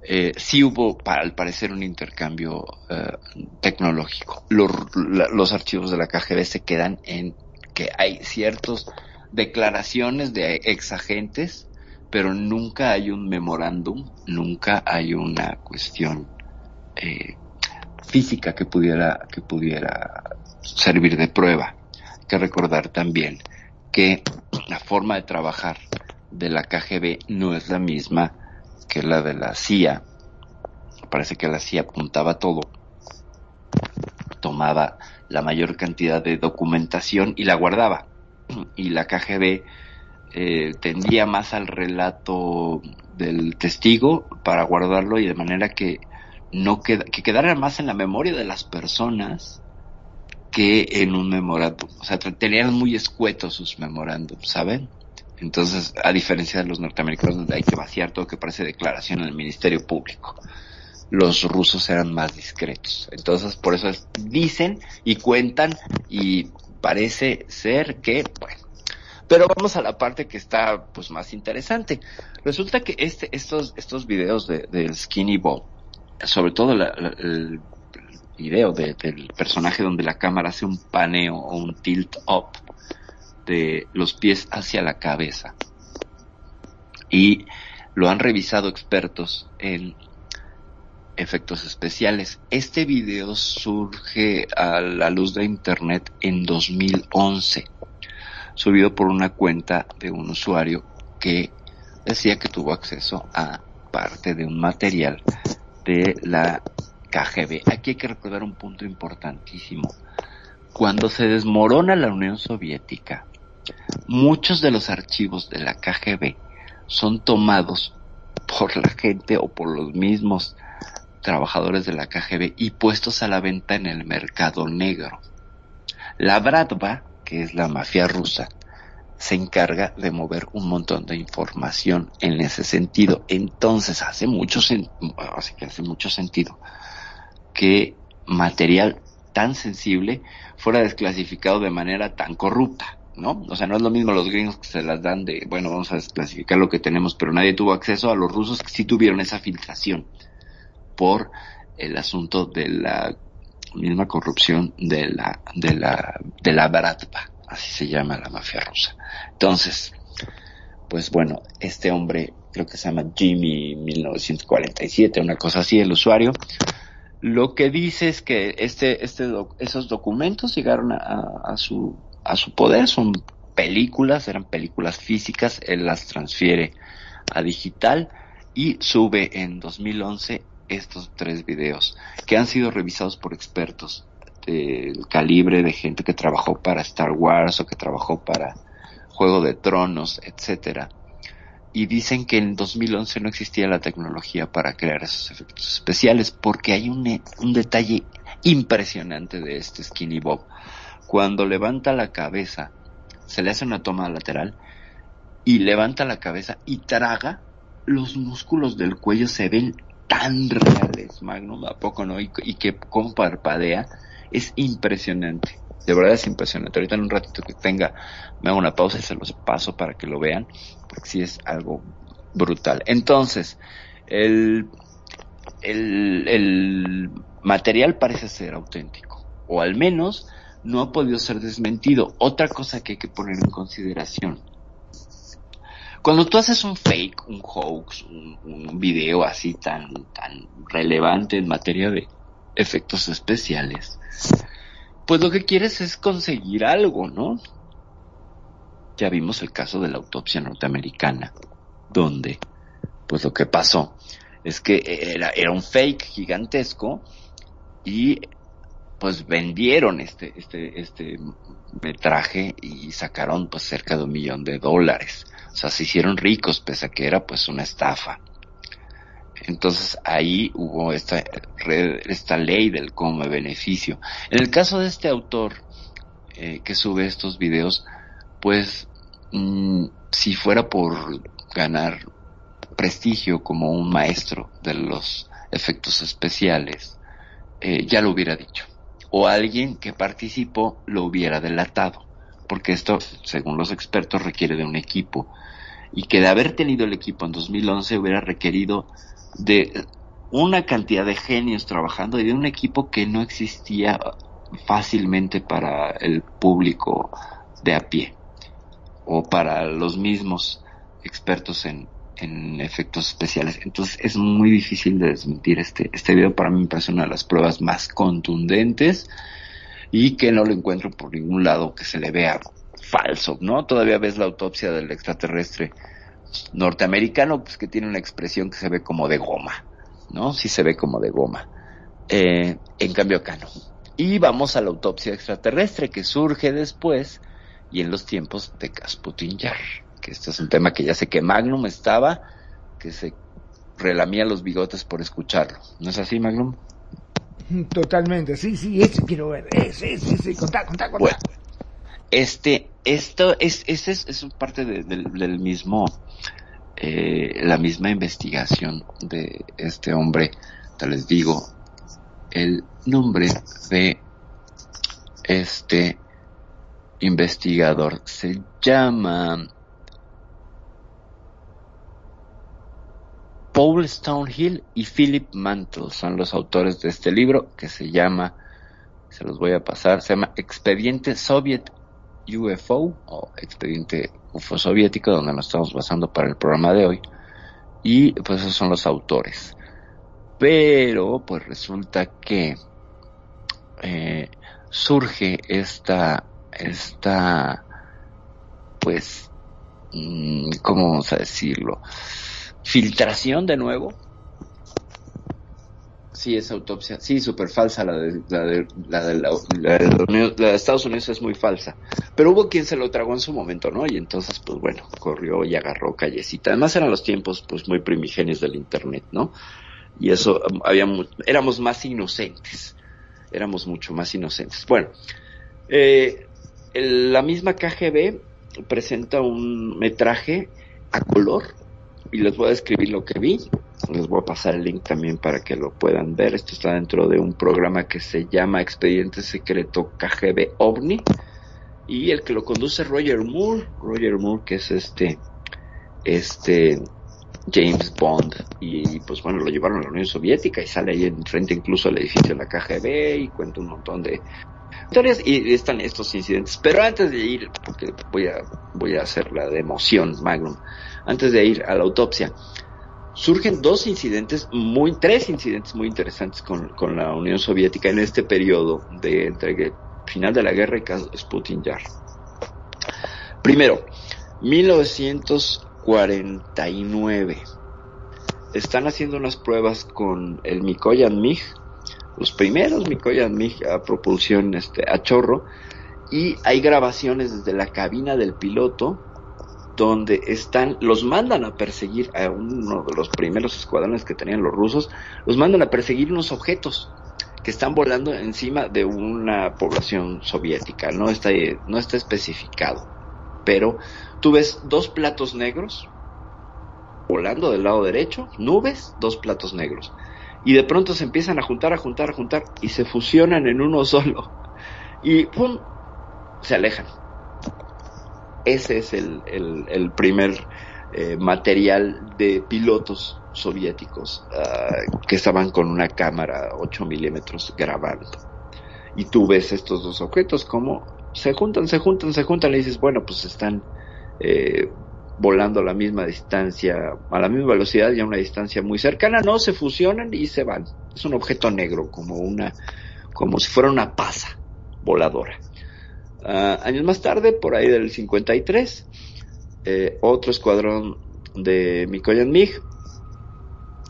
Eh, sí hubo, para, al parecer, un intercambio eh, tecnológico. Los, la- los archivos de la KGB se quedan en que hay ciertas declaraciones de ex agentes, pero nunca hay un memorándum, nunca hay una cuestión eh, física que pudiera, que pudiera servir de prueba. Hay que recordar también que la forma de trabajar de la KGB no es la misma que la de la CIA. Parece que la CIA apuntaba todo, tomaba la mayor cantidad de documentación y la guardaba. Y la KGB eh, tendía más al relato del testigo para guardarlo y de manera que no queda, que quedara más en la memoria de las personas que en un memorándum. O sea, tenían muy escuetos sus memorándums, ¿saben? Entonces, a diferencia de los norteamericanos, donde hay que vaciar todo que parece declaración el Ministerio Público, los rusos eran más discretos. Entonces, por eso es- dicen y cuentan y parece ser que, bueno. Pero vamos a la parte que está, pues, más interesante. Resulta que este, estos, estos videos de, del Skinny Bob, sobre todo la- el video de- del personaje donde la cámara hace un paneo o un tilt up de los pies hacia la cabeza. Y lo han revisado expertos en efectos especiales. Este video surge a la luz de internet en 2011, subido por una cuenta de un usuario que decía que tuvo acceso a parte de un material de la KGB. Aquí hay que recordar un punto importantísimo. Cuando se desmorona la Unión Soviética, muchos de los archivos de la KGB son tomados por la gente o por los mismos trabajadores de la KGB y puestos a la venta en el mercado negro. La Bratva, que es la mafia rusa, se encarga de mover un montón de información en ese sentido. Entonces hace mucho, así que hace mucho sentido que material tan sensible fuera desclasificado de manera tan corrupta, ¿no? O sea, no es lo mismo los gringos que se las dan de, bueno, vamos a desclasificar lo que tenemos, pero nadie tuvo acceso a los rusos que sí tuvieron esa filtración por el asunto de la misma corrupción de la, de la, de la Bratva, así se llama la mafia rusa. Entonces, pues bueno, este hombre, creo que se llama Jimmy 1947, una cosa así, el usuario, lo que dice es que este, este, doc- esos documentos llegaron a, su, a su poder. Son películas, eran películas físicas, él las transfiere a digital y sube en 2011 estos tres videos que han sido revisados por expertos calibre de gente que trabajó para Star Wars o que trabajó para Juego de Tronos, etcétera. Y dicen que en 2011 no existía la tecnología para crear esos efectos especiales porque hay un, un detalle impresionante de este Skinny Bob. Cuando levanta la cabeza, se le hace una toma lateral y levanta la cabeza y traga, los músculos del cuello se ven tan reales, Magnum, ¿a poco no? Y, y que como parpadea, es impresionante. De verdad es impresionante. Ahorita en un ratito que tenga, me hago una pausa y se los paso para que lo vean, porque sí es algo brutal. Entonces, el, el, el material parece ser auténtico, o al menos no ha podido ser desmentido. Otra cosa que hay que poner en consideración. Cuando tú haces un fake, un hoax, un, video así tan, tan relevante en materia de efectos especiales, pues lo que quieres es conseguir algo, ¿no? Ya vimos el caso de la autopsia norteamericana, donde, pues lo que pasó es que era, un fake gigantesco y pues vendieron este, este, este metraje y sacaron pues cerca de un millón de dólares. O sea, se hicieron ricos pese a que era pues una estafa. Entonces ahí hubo esta, esta ley del come beneficio. En el caso de este autor eh, que sube estos videos, pues mmm, si fuera por ganar prestigio como un maestro de los efectos especiales, eh, ya lo hubiera dicho. O alguien que participó lo hubiera delatado. Porque esto, según los expertos, requiere de un equipo. Y que de haber tenido el equipo en 2011 hubiera requerido de una cantidad de genios trabajando y de un equipo que no existía fácilmente para el público de a pie o para los mismos expertos en, en efectos especiales. Entonces es muy difícil de desmentir este, este video. Para mí me parece una de las pruebas más contundentes y que no lo encuentro por ningún lado que se le vea falso, ¿no? Todavía ves la autopsia del extraterrestre norteamericano, pues que tiene una expresión que se ve como de goma, ¿no? Sí se ve como de goma. Eh, en cambio acá no. Y vamos a la autopsia extraterrestre que surge después y en los tiempos de Casputin Yar, que este es un tema que ya sé que Magnum estaba, que se relamía los bigotes por escucharlo. ¿No es así, Magnum? Totalmente, sí, sí, ese quiero ver, ese, ese, ese, contá, contá, contá. Bueno, este, esto es, ese es, es parte de, de, del mismo, eh, la misma investigación de este hombre, te les digo, el nombre de este investigador se llama Paul Stonehill y Philip Mantle. Son los autores de este libro que se llama, se los voy a pasar, se llama Expediente Soviet UFO o Expediente UFO Soviético, donde nos estamos basando para el programa de hoy. Y pues esos son los autores. Pero pues resulta que eh, surge esta, esta, pues, mmm, ¿cómo vamos a decirlo? Filtración de nuevo. Sí, esa autopsia, sí, súper falsa la de, la de, la de, la, de, la de Estados Unidos es muy falsa. Pero hubo quien se lo tragó en su momento, ¿no? Y entonces, pues bueno, corrió y agarró callecita. Además eran los tiempos, pues muy primigenios del Internet, ¿no? Y eso, habíamos, éramos más inocentes. Éramos mucho más inocentes. Bueno, eh, el, la misma KGB presenta un metraje a color y les voy a describir lo que vi. Les voy a pasar el link también para que lo puedan ver. Esto está dentro de un programa que se llama Expediente Secreto KGB OVNI y el que lo conduce Roger Moore. Roger Moore que es este este James Bond y pues bueno lo llevaron a la Unión Soviética y sale ahí enfrente incluso al edificio de la KGB y cuenta un montón de historias y están estos incidentes. Pero antes de ir, porque voy a, voy a hacer la de emoción, Magnum, antes de ir a la autopsia, surgen dos incidentes muy, tres incidentes muy interesantes con, con la Unión Soviética en este periodo de entre final de la guerra y Sputin Yar. Primero, 1949. Están haciendo unas pruebas con el Mikoyan MiG, los primeros Mikoyan MiG a propulsión este, a chorro, y hay grabaciones desde la cabina del piloto donde están, los mandan a perseguir a uno de los primeros escuadrones que tenían los rusos, los mandan a perseguir unos objetos que están volando encima de una población soviética, no está, no está especificado, pero tú ves dos platos negros volando del lado derecho, nubes, dos platos negros, y de pronto se empiezan a juntar, a juntar, a juntar, y se fusionan en uno solo, y ¡pum! se alejan ese es el, el, primer eh, material de pilotos soviéticos uh, que estaban con una cámara 8 milímetros grabando. Y tú ves estos dos objetos como se juntan, se juntan, se juntan, y dices, bueno, pues están eh, volando a la misma distancia, a la misma velocidad y a una distancia muy cercana, no, se fusionan y se van. Es un objeto negro, como una, como si fuera una pasa voladora. Ah, años más tarde, por ahí del 53, eh, otro escuadrón de Mikoyan MiG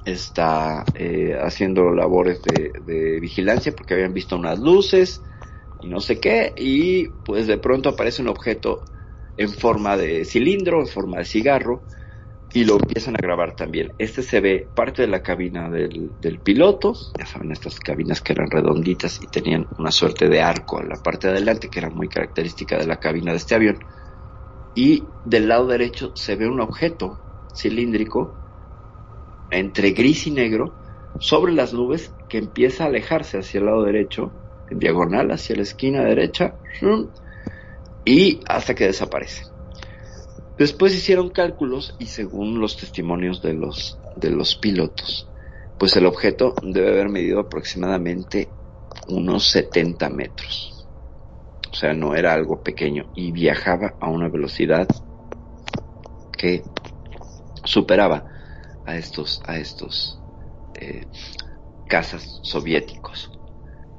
está eh, haciendo labores de, de, vigilancia porque habían visto unas luces y no sé qué, y pues de pronto aparece un objeto en forma de cilindro, en forma de cigarro, y lo empiezan a grabar también. Este se ve parte de la cabina del, del, piloto, ya saben, estas cabinas que eran redonditas y tenían una suerte de arco en la parte de adelante, que era muy característica de la cabina de este avión. Y del lado derecho se ve un objeto cilíndrico entre gris y negro sobre las nubes que empieza a alejarse hacia el lado derecho, en diagonal hacia la esquina derecha, y hasta que desaparece. Después hicieron cálculos y según los testimonios de los, de los pilotos, pues el objeto debe haber medido aproximadamente unos 70 metros. O sea, no era algo pequeño y viajaba a una velocidad que superaba a estos, a estos eh, cazas soviéticos.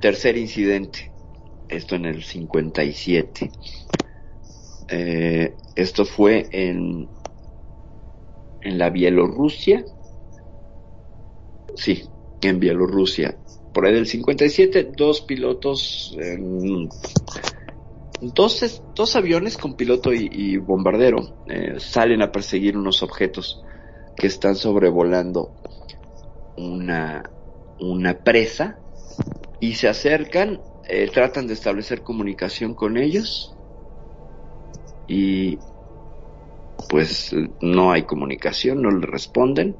Tercer incidente, esto en el 57. Eh, esto fue en, en la Bielorrusia. Sí, en Bielorrusia. Por ahí del 57, dos pilotos, dos, dos aviones con piloto y, bombardero eh, salen a perseguir unos objetos que están sobrevolando una, una presa y se acercan, eh, tratan de establecer comunicación con ellos y pues no hay comunicación, no le responden.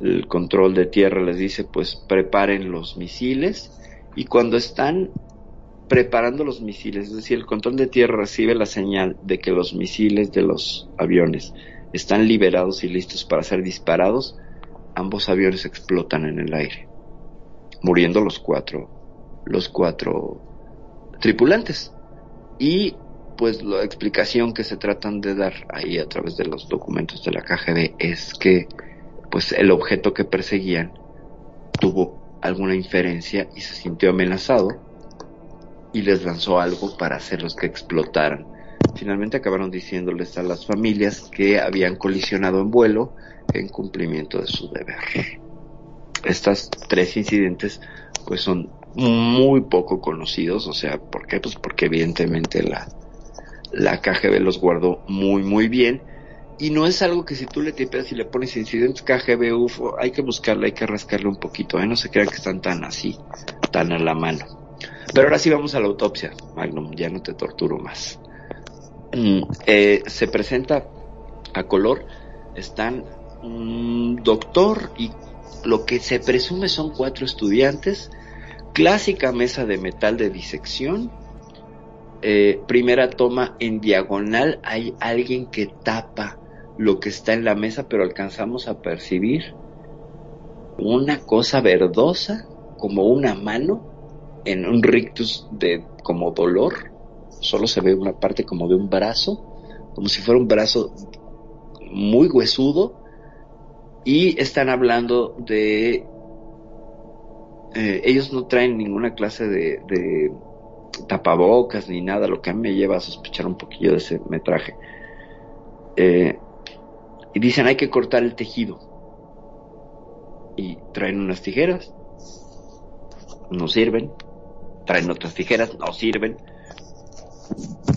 El control de tierra les dice pues preparen los misiles y cuando están preparando los misiles, es decir, el control de tierra recibe la señal de que los misiles de los aviones están liberados y listos para ser disparados, ambos aviones explotan en el aire, muriendo los cuatro, los cuatro tripulantes. Y pues la explicación que se tratan de dar ahí a través de los documentos de la KGB es que pues el objeto que perseguían tuvo alguna inferencia y se sintió amenazado y les lanzó algo para hacerlos que explotaran. Finalmente acabaron diciéndoles a las familias que habían colisionado en vuelo en cumplimiento de su deber. Estos tres incidentes pues son muy poco conocidos, o sea, ¿por qué? Pues porque evidentemente la, la KGB los guardó muy, muy bien. Y no es algo que si tú le tipeas y le pones incidentes KGB, UFO, hay que buscarle, hay que rascarle un poquito, ¿eh? no se crean que están tan así, tan a la mano. Pero ahora sí vamos a la autopsia, Magnum, ya no te torturo más. Mm, eh, se presenta a color, están un doctor y lo que se presume son cuatro estudiantes, clásica mesa de metal de disección, eh, primera toma en diagonal hay alguien que tapa lo que está en la mesa, pero alcanzamos a percibir una cosa verdosa, como una mano, en un rictus de como dolor. Solo se ve una parte como de un brazo, como si fuera un brazo muy huesudo. Y están hablando de... Eh, ellos no traen ninguna clase de tapabocas ni nada, lo que a mí me lleva a sospechar un poquillo de ese metraje. Eh, y dicen hay que cortar el tejido. Y traen unas tijeras, no sirven. Traen otras tijeras, no sirven.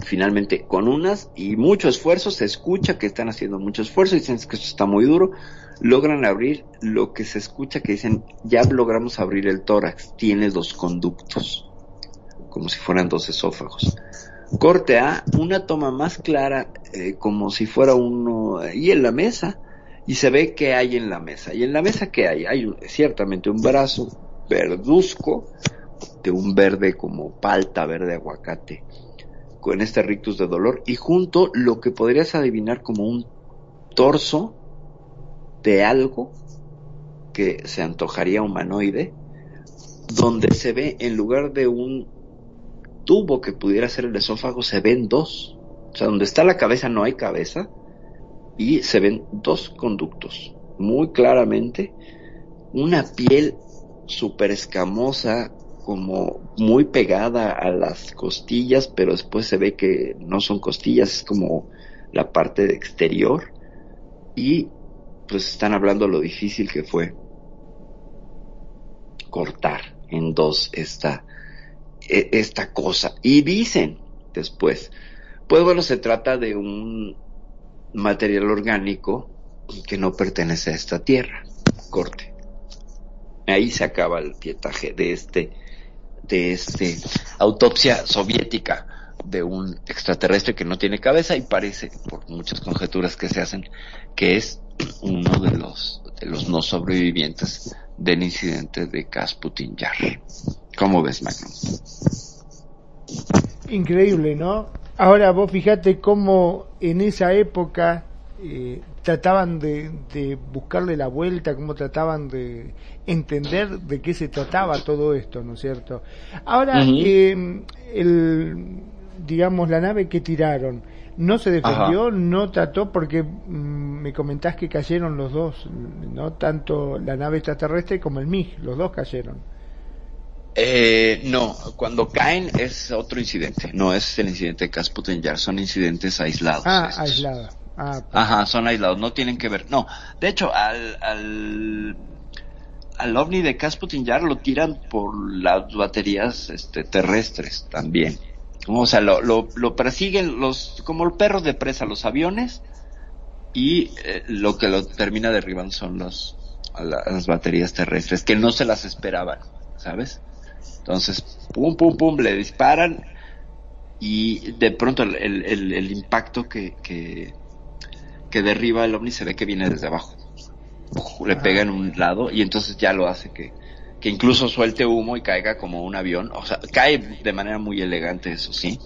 Finalmente, con unas y mucho esfuerzo, se escucha que están haciendo mucho esfuerzo, dicen que esto está muy duro, logran abrir lo que se escucha que dicen, ya logramos abrir el tórax, tiene dos conductos, como si fueran dos esófagos. Corte A, una toma más clara, eh, como si fuera uno ahí en la mesa, y se ve que hay en la mesa. ¿Y en la mesa qué hay? Hay ciertamente un brazo verduzco, de un verde como palta, verde aguacate, con este rictus de dolor, y junto lo que podrías adivinar como un torso de algo que se antojaría humanoide, donde se ve en lugar de un tubo que pudiera ser el esófago, se ven dos. O sea, donde está la cabeza no hay cabeza y se ven dos conductos. Muy claramente, una piel súper escamosa, como muy pegada a las costillas, pero después se ve que no son costillas, es como la parte exterior. Y pues están hablando lo difícil que fue cortar en dos esta, esta cosa. Y dicen después, pues bueno, se trata de un material orgánico que no pertenece a esta tierra. Corte. Ahí se acaba el pietaje de este, de este autopsia soviética de un extraterrestre que no tiene cabeza y parece, por muchas conjeturas que se hacen, que es uno de los, de los no sobrevivientes del incidente de Kasputin Yar. ¿Cómo ves, Magnum? Increíble, ¿no? Ahora vos fíjate cómo en esa época eh, trataban de, de buscarle la vuelta, cómo trataban de entender de qué se trataba todo esto, ¿no es cierto? Ahora, eh, el, digamos, la nave que tiraron, no se defendió, no trató, porque mm, me comentás que cayeron los dos, ¿no? Tanto la nave extraterrestre como el MiG, los dos cayeron. Eh, no, cuando caen es otro incidente, no es el incidente de Kasputin Yar, son incidentes aislados. Ah, aislada. Ah, Ajá, son aislados, no tienen que ver. No, de hecho, al, al, al ovni de Kasputin Yar lo tiran por las baterías este, terrestres también. O sea, lo, lo, lo persiguen los, como el perro de presa, los aviones, y eh, lo que lo termina derribando son los, las baterías terrestres, que no se las esperaban, ¿sabes? Entonces, pum, pum, pum, le disparan, y de pronto el, el, el- el impacto que, que, que derriba el ovni se ve que viene desde abajo. Uf, Le pega en un lado y entonces ya lo hace que, que incluso suelte humo y caiga como un avión. O sea, cae de manera muy elegante, eso sí.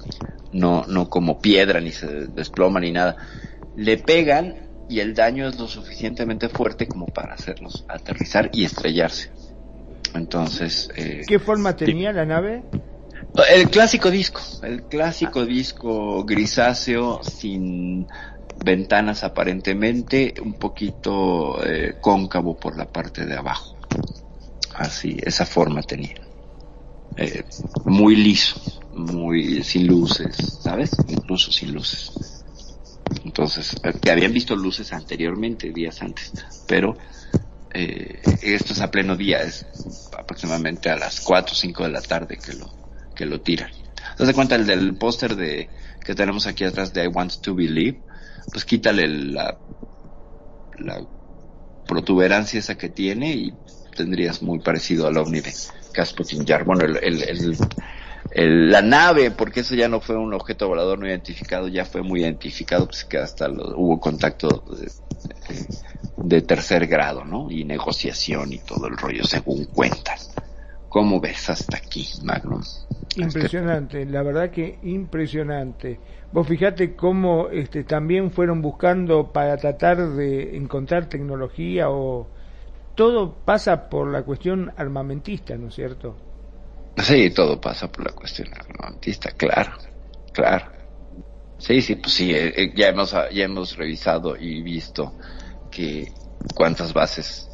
No, no como piedra, ni se desploma, ni nada. Le pegan y el daño es lo suficientemente fuerte como para hacerlos aterrizar y estrellarse. Entonces, eh, ¿Qué forma tenía la nave? el clásico disco, el clásico disco grisáceo sin ventanas aparentemente, un poquito eh, cóncavo por la parte de abajo. Así, esa forma tenía. Eh, muy liso, muy sin luces, ¿sabes? Incluso sin luces. Entonces, eh, que habían visto luces anteriormente, días antes, pero eh, esto es a pleno día, es aproximadamente a las 4 o 5 de la tarde que lo, que lo tiran. ¿Te das cuenta el del póster de, que tenemos aquí atrás de I Want to Believe? Pues quítale la, la protuberancia esa que tiene y tendrías muy parecido al ovni de Kasputin Yar. Bueno, el, el, el- la nave, porque eso ya no fue un objeto volador no identificado, ya fue muy identificado, pues que hasta lo- hubo contacto de, de- tercer grado, ¿no? Y negociación y todo el rollo, según cuentan. ¿Cómo ves hasta aquí, Magnum? Impresionante, la verdad que impresionante. Vos fijate cómo este, también fueron buscando para tratar de encontrar tecnología o todo pasa por la cuestión armamentista, ¿no es cierto? Sí, todo pasa por la cuestión armamentista, claro, claro. Sí, sí, pues sí, eh, eh, ya hemos, ya hemos revisado y visto que cuántas bases,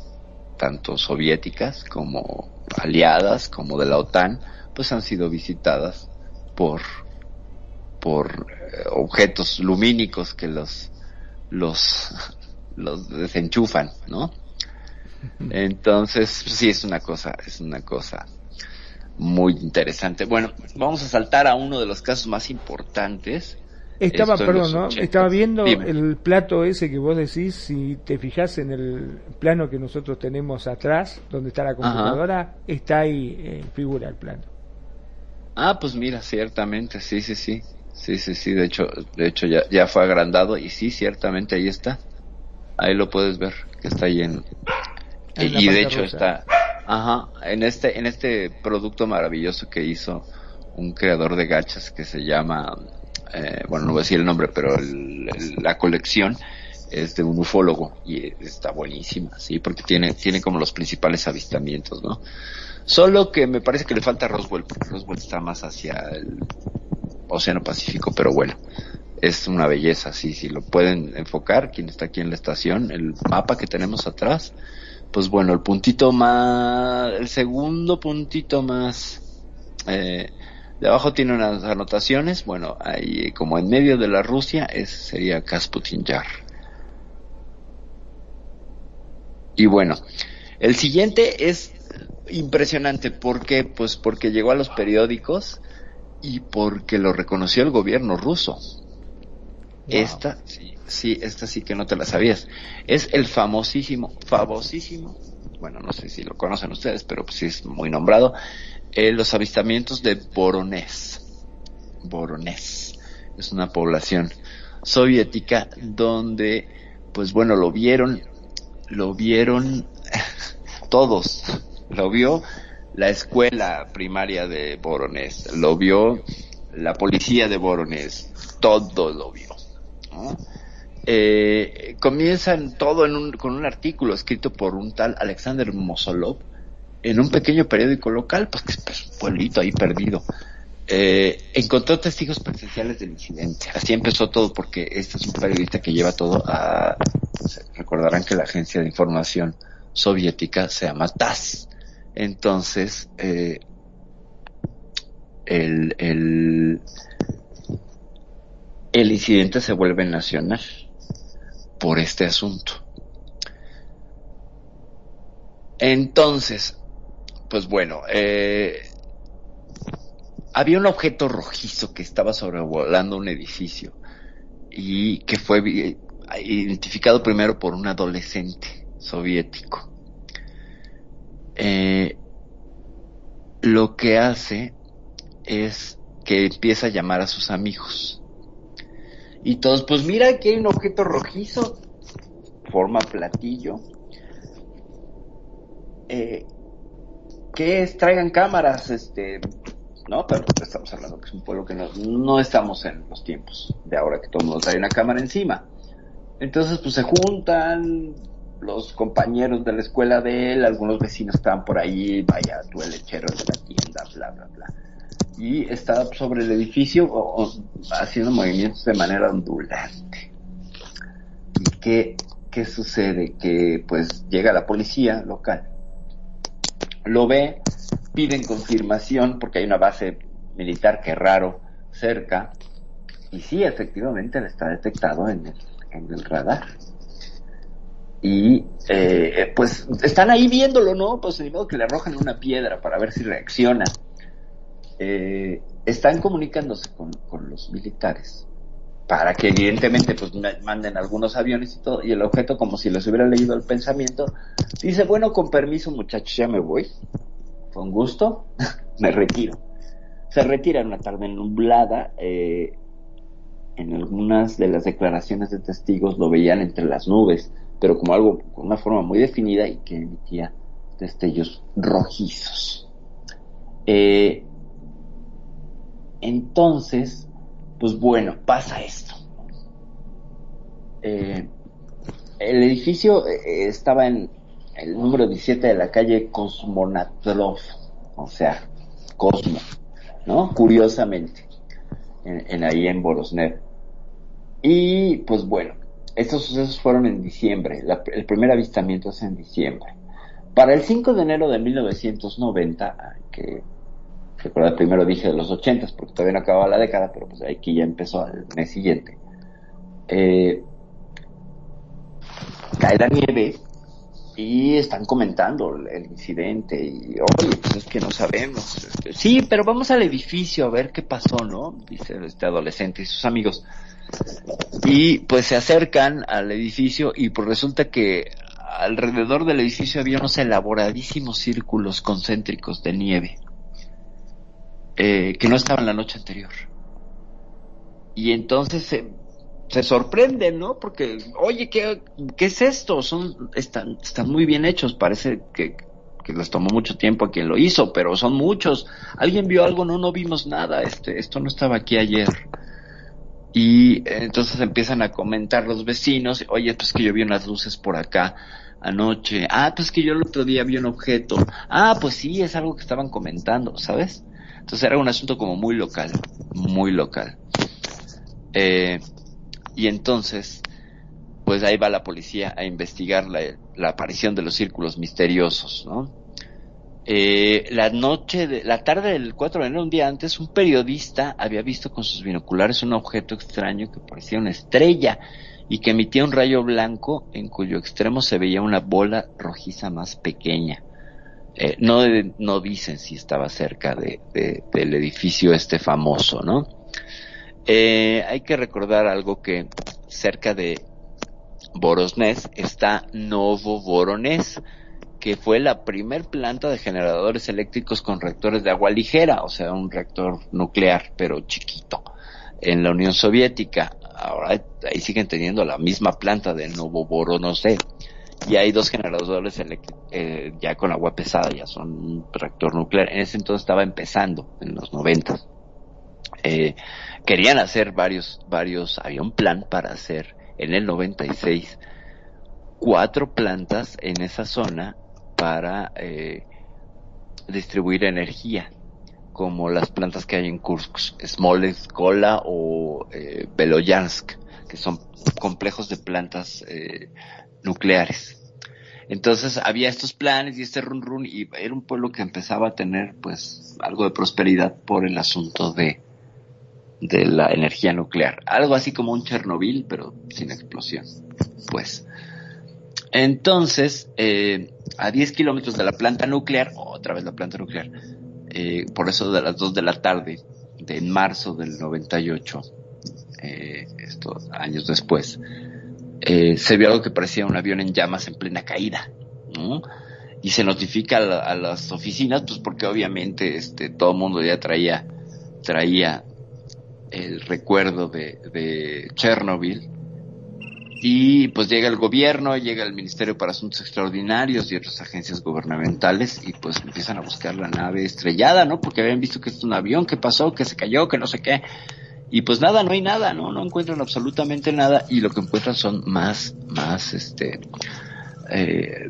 tanto soviéticas como aliadas, como de la OTAN, pues han sido visitadas por, por eh, objetos lumínicos que los, los, los desenchufan, ¿no? Entonces, sí, es una cosa, es una cosa muy interesante. Bueno, vamos a saltar a uno de los casos más importantes. Estaba, Esto perdón, ¿no? 80. Estaba viendo Dime. el plato ese que vos decís, si te fijas en el plano que nosotros tenemos atrás, donde está la computadora, está ahí, eh, figura el plano. Ah, pues mira, ciertamente, sí, sí, sí. Sí, sí, sí, de hecho, de hecho ya, ya fue agrandado y sí, ciertamente ahí está. Ahí lo puedes ver, que está ahí en... Y de hecho está, ajá, en este, en este producto maravilloso que hizo un creador de gachas que se llama, eh, bueno, no voy a decir el nombre, pero el- la colección es de un ufólogo y está buenísima, sí, porque tiene, tiene como los principales avistamientos, ¿no? Solo que me parece que le falta Roswell, porque Roswell está más hacia el Océano Pacífico, pero bueno, es una belleza, sí, si lo pueden enfocar, quien está aquí en la estación, el mapa que tenemos atrás, pues bueno, el puntito más, el segundo puntito más, eh, de abajo tiene unas anotaciones, bueno, ahí como en medio de la Rusia, ese sería Kasputin Yar. Y bueno, el siguiente es impresionante, ¿por qué? Pues porque llegó a los periódicos y porque lo reconoció el gobierno ruso. Esta, sí, sí, esta sí que no te la sabías. Es el famosísimo, famosísimo, bueno, no sé si lo conocen ustedes, pero pues sí es muy nombrado, eh, los avistamientos de Voronezh. Voronezh. Es una población soviética donde, pues bueno, lo vieron, lo vieron todos. Lo vio la escuela primaria de Voronezh, lo vio la policía de Voronezh, todo lo vio. ¿no? Eh, comienzan todo en un- con un artículo escrito por un tal Alexander Mosolov en un pequeño periódico local, pues que es pues, un pueblito ahí perdido. Eh, encontró testigos presenciales del incidente. Así empezó todo porque este es un periodista que lleva todo a... Recordarán que la agencia de información soviética se llama TASS. Entonces, eh, el, el, el incidente se vuelve nacional por este asunto. Entonces, pues bueno, eh, había un objeto rojizo que estaba sobrevolando un edificio y que fue vi- identificado primero por un adolescente soviético. Eh, lo que hace es que empieza a llamar a sus amigos. Y todos, pues mira, aquí hay un objeto rojizo, forma platillo. Eh, ¿Qué es? Traigan cámaras, este, no, pero estamos hablando que es un pueblo que no, no estamos en los tiempos de ahora que todo el mundo trae una cámara encima. Entonces, pues se juntan los compañeros de la escuela de él, algunos vecinos estaban por ahí, vaya, tú el lechero de la tienda, bla, bla, bla. Y está sobre el edificio haciendo movimientos de manera ondulante. ¿Y qué, qué sucede? Que pues llega la policía local, lo ve, piden confirmación porque hay una base militar que raro cerca y sí, efectivamente él está detectado en el, en el radar. Y eh, pues están ahí viéndolo, ¿no? Pues ni modo que le arrojan una piedra para ver si reacciona. Eh, están comunicándose con, con los militares para que evidentemente pues ma- manden algunos aviones y todo y el objeto como si les hubiera leído el pensamiento dice bueno con permiso muchachos ya me voy. Con gusto me retiro se retira en una tarde nublada eh, en algunas de las declaraciones de testigos lo veían entre las nubes pero como algo con una forma muy definida y que emitía destellos rojizos. Eh, entonces, pues bueno, pasa esto. Eh, el edificio eh, estaba en el número 17 de la calle Kosmonatrov, o sea, Cosmo, ¿no? Curiosamente, en, ahí en Borosnev. Y pues bueno, estos sucesos fueron en diciembre, el primer avistamiento es en diciembre. Para el 5 de enero de 1990, ah, que recuerda primero dije de los 80 porque todavía no acababa la década, pero pues aquí ya empezó el mes siguiente. Eh, cae la nieve y están comentando el incidente y oye pues es que no sabemos Este, sí pero vamos al edificio a ver qué pasó no dice este adolescente y sus amigos. Y pues se acercan al edificio y pues resulta que alrededor del edificio había unos elaboradísimos círculos concéntricos de nieve eh, que no estaban la noche anterior y entonces se, sorprenden, ¿no? Porque, oye, ¿qué, qué es esto? Son, están, están muy bien hechos, parece que, que les tomó mucho tiempo a quien lo hizo, pero son muchos. ¿Alguien vio algo? No, no vimos nada, este, esto no estaba aquí ayer. Y entonces empiezan a comentar los vecinos, oye, pues que yo vi unas luces por acá anoche, ah, pues que yo el otro día vi un objeto, ah, pues sí, es algo que estaban comentando, ¿sabes? Entonces era un asunto como muy local, muy local. Eh, y entonces, pues ahí va la policía a investigar la, aparición de los círculos misteriosos, ¿no? Eh, la noche, de, la tarde del 4 de enero, un día antes, un periodista había visto con sus binoculares un objeto extraño que parecía una estrella y que emitía un rayo blanco en cuyo extremo se veía una bola rojiza más pequeña. Eh, no, no dicen si estaba cerca de, de, del edificio este famoso, ¿no? Eh, hay que recordar algo que cerca de Borosnes está Novo Voronezh, que fue la primer planta de generadores eléctricos con reactores de agua ligera, o sea, un reactor nuclear, pero chiquito, en la Unión Soviética. Ahora ahí siguen teniendo la misma planta de Novo Voronezh. Y hay dos generadores eh, ya con agua pesada, ya son un reactor nuclear. En ese entonces estaba empezando, en los noventas. Eh, querían hacer varios, varios, había un plan para hacer en el 96 cuatro plantas en esa zona para eh, distribuir energía, como las plantas que hay en Kursk, Smolensk, Kola o eh, Beloyansk, que son complejos de plantas eh, nucleares. Entonces había estos planes y este run run y era un pueblo que empezaba a tener pues algo de prosperidad por el asunto de de la energía nuclear. Algo así como un Chernobyl, pero sin explosión. Pues. Entonces, eh, a 10 kilómetros de la planta nuclear, otra vez la planta nuclear, eh, por eso de las 2 de la tarde, de marzo del 98, eh, estos años después, eh, se vio algo que parecía un avión en llamas en plena caída, ¿no? Y se notifica a, la, a las oficinas, pues porque obviamente este, todo el mundo ya traía, traía el recuerdo de, de Chernobyl. Y pues llega el gobierno, llega el Ministerio para Asuntos Extraordinarios y otras agencias gubernamentales y pues empiezan a buscar la nave estrellada, ¿no? Porque habían visto que es un avión, que pasó, que se cayó, que no sé qué. Y pues nada, no hay nada, ¿no? No encuentran absolutamente nada y lo que encuentran son más, más, este, eh,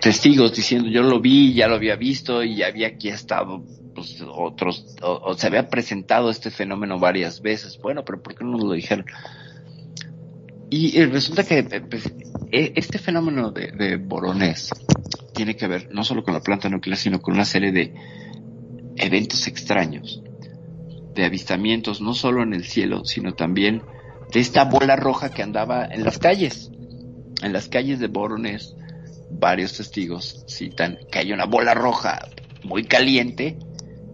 testigos diciendo yo lo vi, ya lo había visto y había aquí estado pues, otros, o, se había presentado este fenómeno varias veces. Bueno, pero ¿por qué no nos lo dijeron? Y, y resulta que pues, este fenómeno de, de Boronés tiene que ver no solo con la planta nuclear, sino con una serie de eventos extraños, de avistamientos, no solo en el cielo, sino también de esta bola roja que andaba en las calles. En las calles de Boronés, varios testigos citan que hay una bola roja muy caliente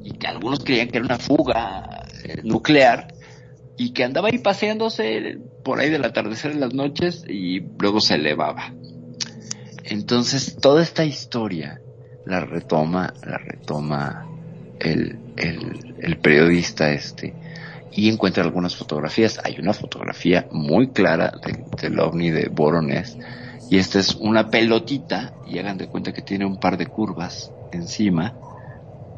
y que algunos creían que era una fuga eh, nuclear y que andaba ahí paseándose por ahí del atardecer en las noches y luego se elevaba. Entonces toda esta historia la retoma, la retoma el, el, el periodista este y encuentra algunas fotografías. Hay una fotografía muy clara de, del ovni de Boronés y esta es una pelotita y hagan de cuenta que tiene un par de curvas encima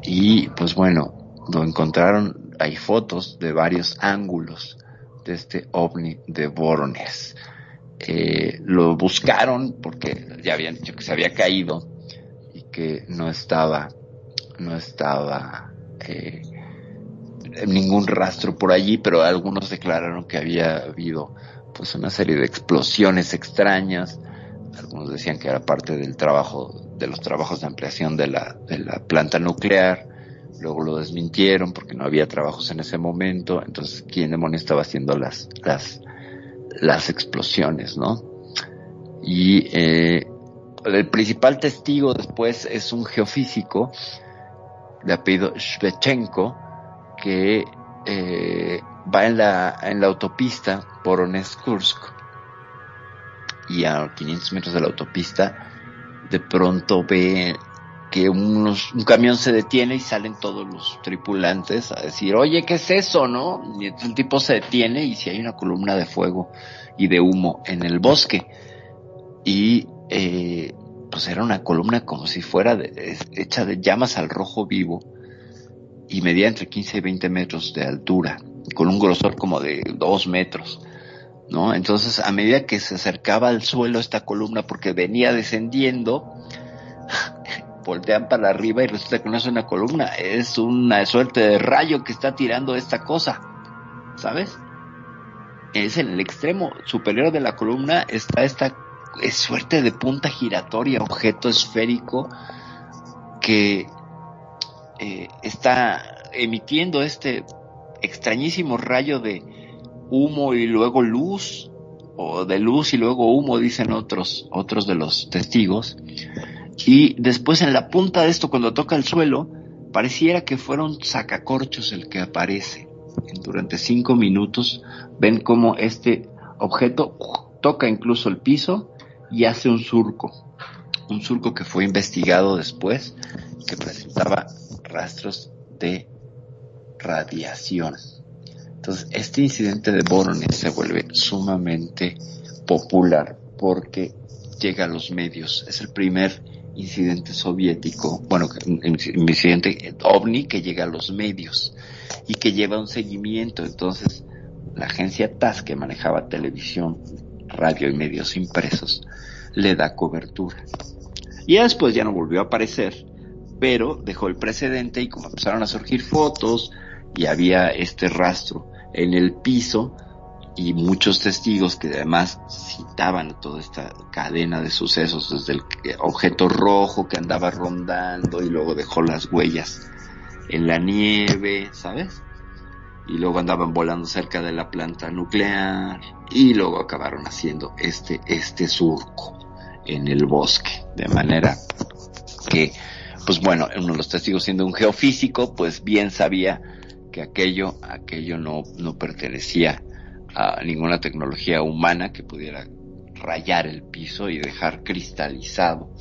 y pues bueno, lo encontraron, hay fotos de varios ángulos de este ovni de Voronezh. Eh, lo buscaron porque ya habían dicho que se había caído y que no estaba, no estaba eh, ningún rastro por allí, pero algunos declararon que había habido pues una serie de explosiones extrañas. Algunos decían que era parte del trabajo, de los trabajos de ampliación de la, de la planta nuclear. Luego lo desmintieron porque no había trabajos en ese momento. Entonces, ¿quién demonio estaba haciendo las, las, las explosiones, no? Y eh, el principal testigo después es un geofísico de apellido Shvechenko que eh, va en la, en la autopista Voronezh-Kursk y a 500 metros de la autopista de pronto ve que un camión se detiene y salen todos los tripulantes a decir, oye, ¿qué es eso, no? Y el tipo se detiene y si hay una columna de fuego y de humo en el bosque. Y eh, pues era una columna como si fuera hecha de llamas al rojo vivo y medía entre 15 y 20 metros de altura, con un grosor como de 2 metros. ¿No? Entonces, a medida que se acercaba al suelo esta columna, porque venía descendiendo, voltean para arriba y resulta que no es una columna, es una suerte de rayo que está tirando esta cosa, ¿sabes? Es en el extremo superior de la columna está esta es suerte de punta giratoria, objeto esférico que eh, está emitiendo este extrañísimo rayo de humo y luego luz, o de luz y luego humo, dicen otros, otros de los testigos. Y después en la punta de esto, cuando toca el suelo, pareciera que fuera un sacacorchos el que aparece. Durante cinco minutos ven como este objeto toca incluso el piso y hace un surco. Un surco que fue investigado después, que presentaba rastros de radiación. Entonces, este incidente de Voronezh se vuelve sumamente popular porque llega a los medios. Es el primer incidente soviético, bueno, incidente ovni que llega a los medios y que lleva un seguimiento. Entonces, la agencia TAS que manejaba televisión, radio y medios impresos le da cobertura. Y después ya no volvió a aparecer, pero dejó el precedente y como empezaron a surgir fotos y había este rastro en el piso y muchos testigos que además citaban toda esta cadena de sucesos desde el objeto rojo que andaba rondando y luego dejó las huellas en la nieve, ¿sabes? Y luego andaban volando cerca de la planta nuclear y luego acabaron haciendo este este surco en el bosque, de manera que pues bueno, uno de los testigos siendo un geofísico, pues bien sabía que aquello, aquello no, no pertenecía a ninguna tecnología humana que pudiera rayar el piso y dejar cristalizado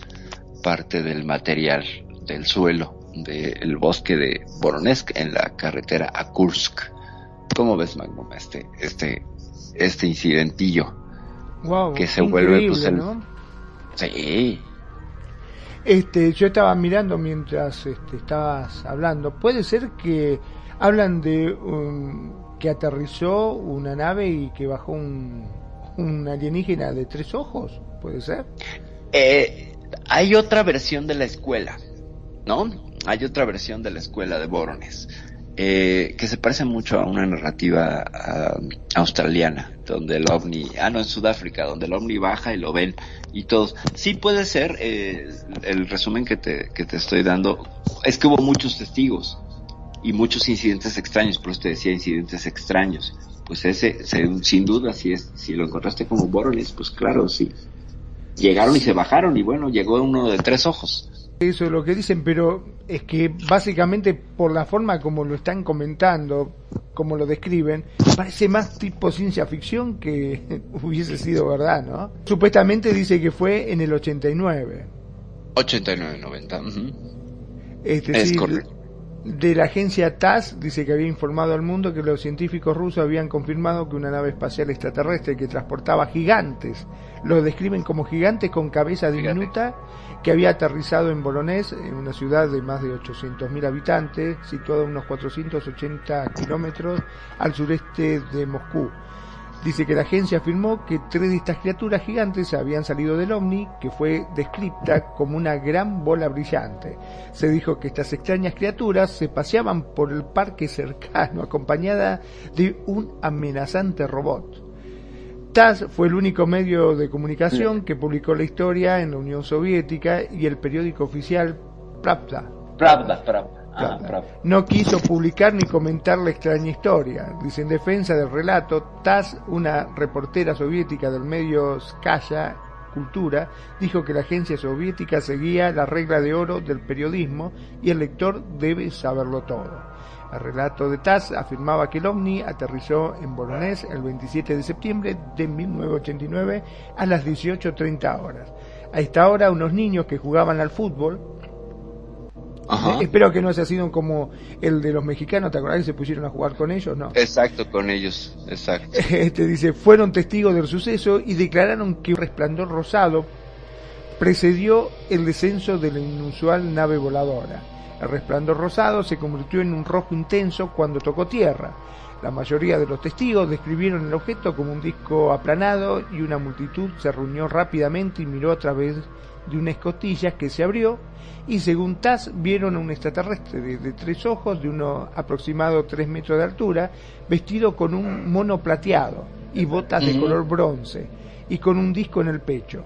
parte del material del suelo del bosque de Voronezh en la carretera a Kursk. ¿Cómo ves, Magnum, este, este, este incidentillo? Wow, que se vuelve pues el... ¿no? Sí. Este, yo estaba mirando mientras este, estabas hablando. Puede ser que hablan de un, que aterrizó una nave y que bajó un, un alienígena de tres ojos. ¿Puede ser? Eh, hay otra versión de la escuela, ¿no? Hay otra versión de la escuela de Voronezh. Eh, que se parece mucho a una narrativa uh, australiana, donde el ovni, ah no, en Sudáfrica, donde el ovni baja y lo ven y todos. Sí puede ser, eh, el resumen que te, que te estoy dando, es que hubo muchos testigos y muchos incidentes extraños, por eso te decía incidentes extraños. Pues ese, se, sin duda, si es, si lo encontraste como Voronezh, pues claro, sí. Llegaron y se bajaron y bueno, llegó uno de tres ojos. Eso es lo que dicen, pero es que básicamente por la forma como lo están comentando, como lo describen, parece más tipo ciencia ficción que hubiese sido verdad, ¿no? Supuestamente dice que fue en el 89. 89, 90. Uh -huh. este, es sí, correcto. De la agencia TASS dice que había informado al mundo que los científicos rusos habían confirmado que una nave espacial extraterrestre que transportaba gigantes, lo describen como gigantes con cabeza diminuta, que había aterrizado en Voronezh, en una ciudad de más de 800.000 habitantes, situada a unos 480 kilómetros al sureste de Moscú. Dice que la agencia afirmó que tres de estas criaturas gigantes habían salido del ovni, que fue descrita como una gran bola brillante. Se dijo que estas extrañas criaturas se paseaban por el parque cercano acompañada de un amenazante robot. TASS fue el único medio de comunicación que publicó la historia en la Unión Soviética y el periódico oficial Pravda. Pravda, Pravda. Ah, Pravda. No quiso publicar ni comentar la extraña historia. Dice en defensa del relato, TASS, una reportera soviética del medio Skaya, Cultura, dijo que la agencia soviética seguía la regla de oro del periodismo y el lector debe saberlo todo. El relato de TASS afirmaba que el ovni aterrizó en Voronezh el 27 de septiembre de 1989 a las 18.30 horas. A esta hora, unos niños que jugaban al fútbol, Ajá. espero que no haya sido como el de los mexicanos, ¿te acordás que se pusieron a jugar con ellos? No. Exacto, con ellos, exacto. Este dice, fueron testigos del suceso y declararon que un resplandor rosado precedió el descenso de la inusual nave voladora. El resplandor rosado se convirtió en un rojo intenso cuando tocó tierra. La mayoría de los testigos describieron el objeto como un disco aplanado y una multitud se reunió rápidamente y miró a través de una escotilla que se abrió y según TAS vieron a un extraterrestre de, de tres ojos de unos aproximado 3 metros de altura vestido con un mono plateado y botas de color bronce y con un disco en el pecho.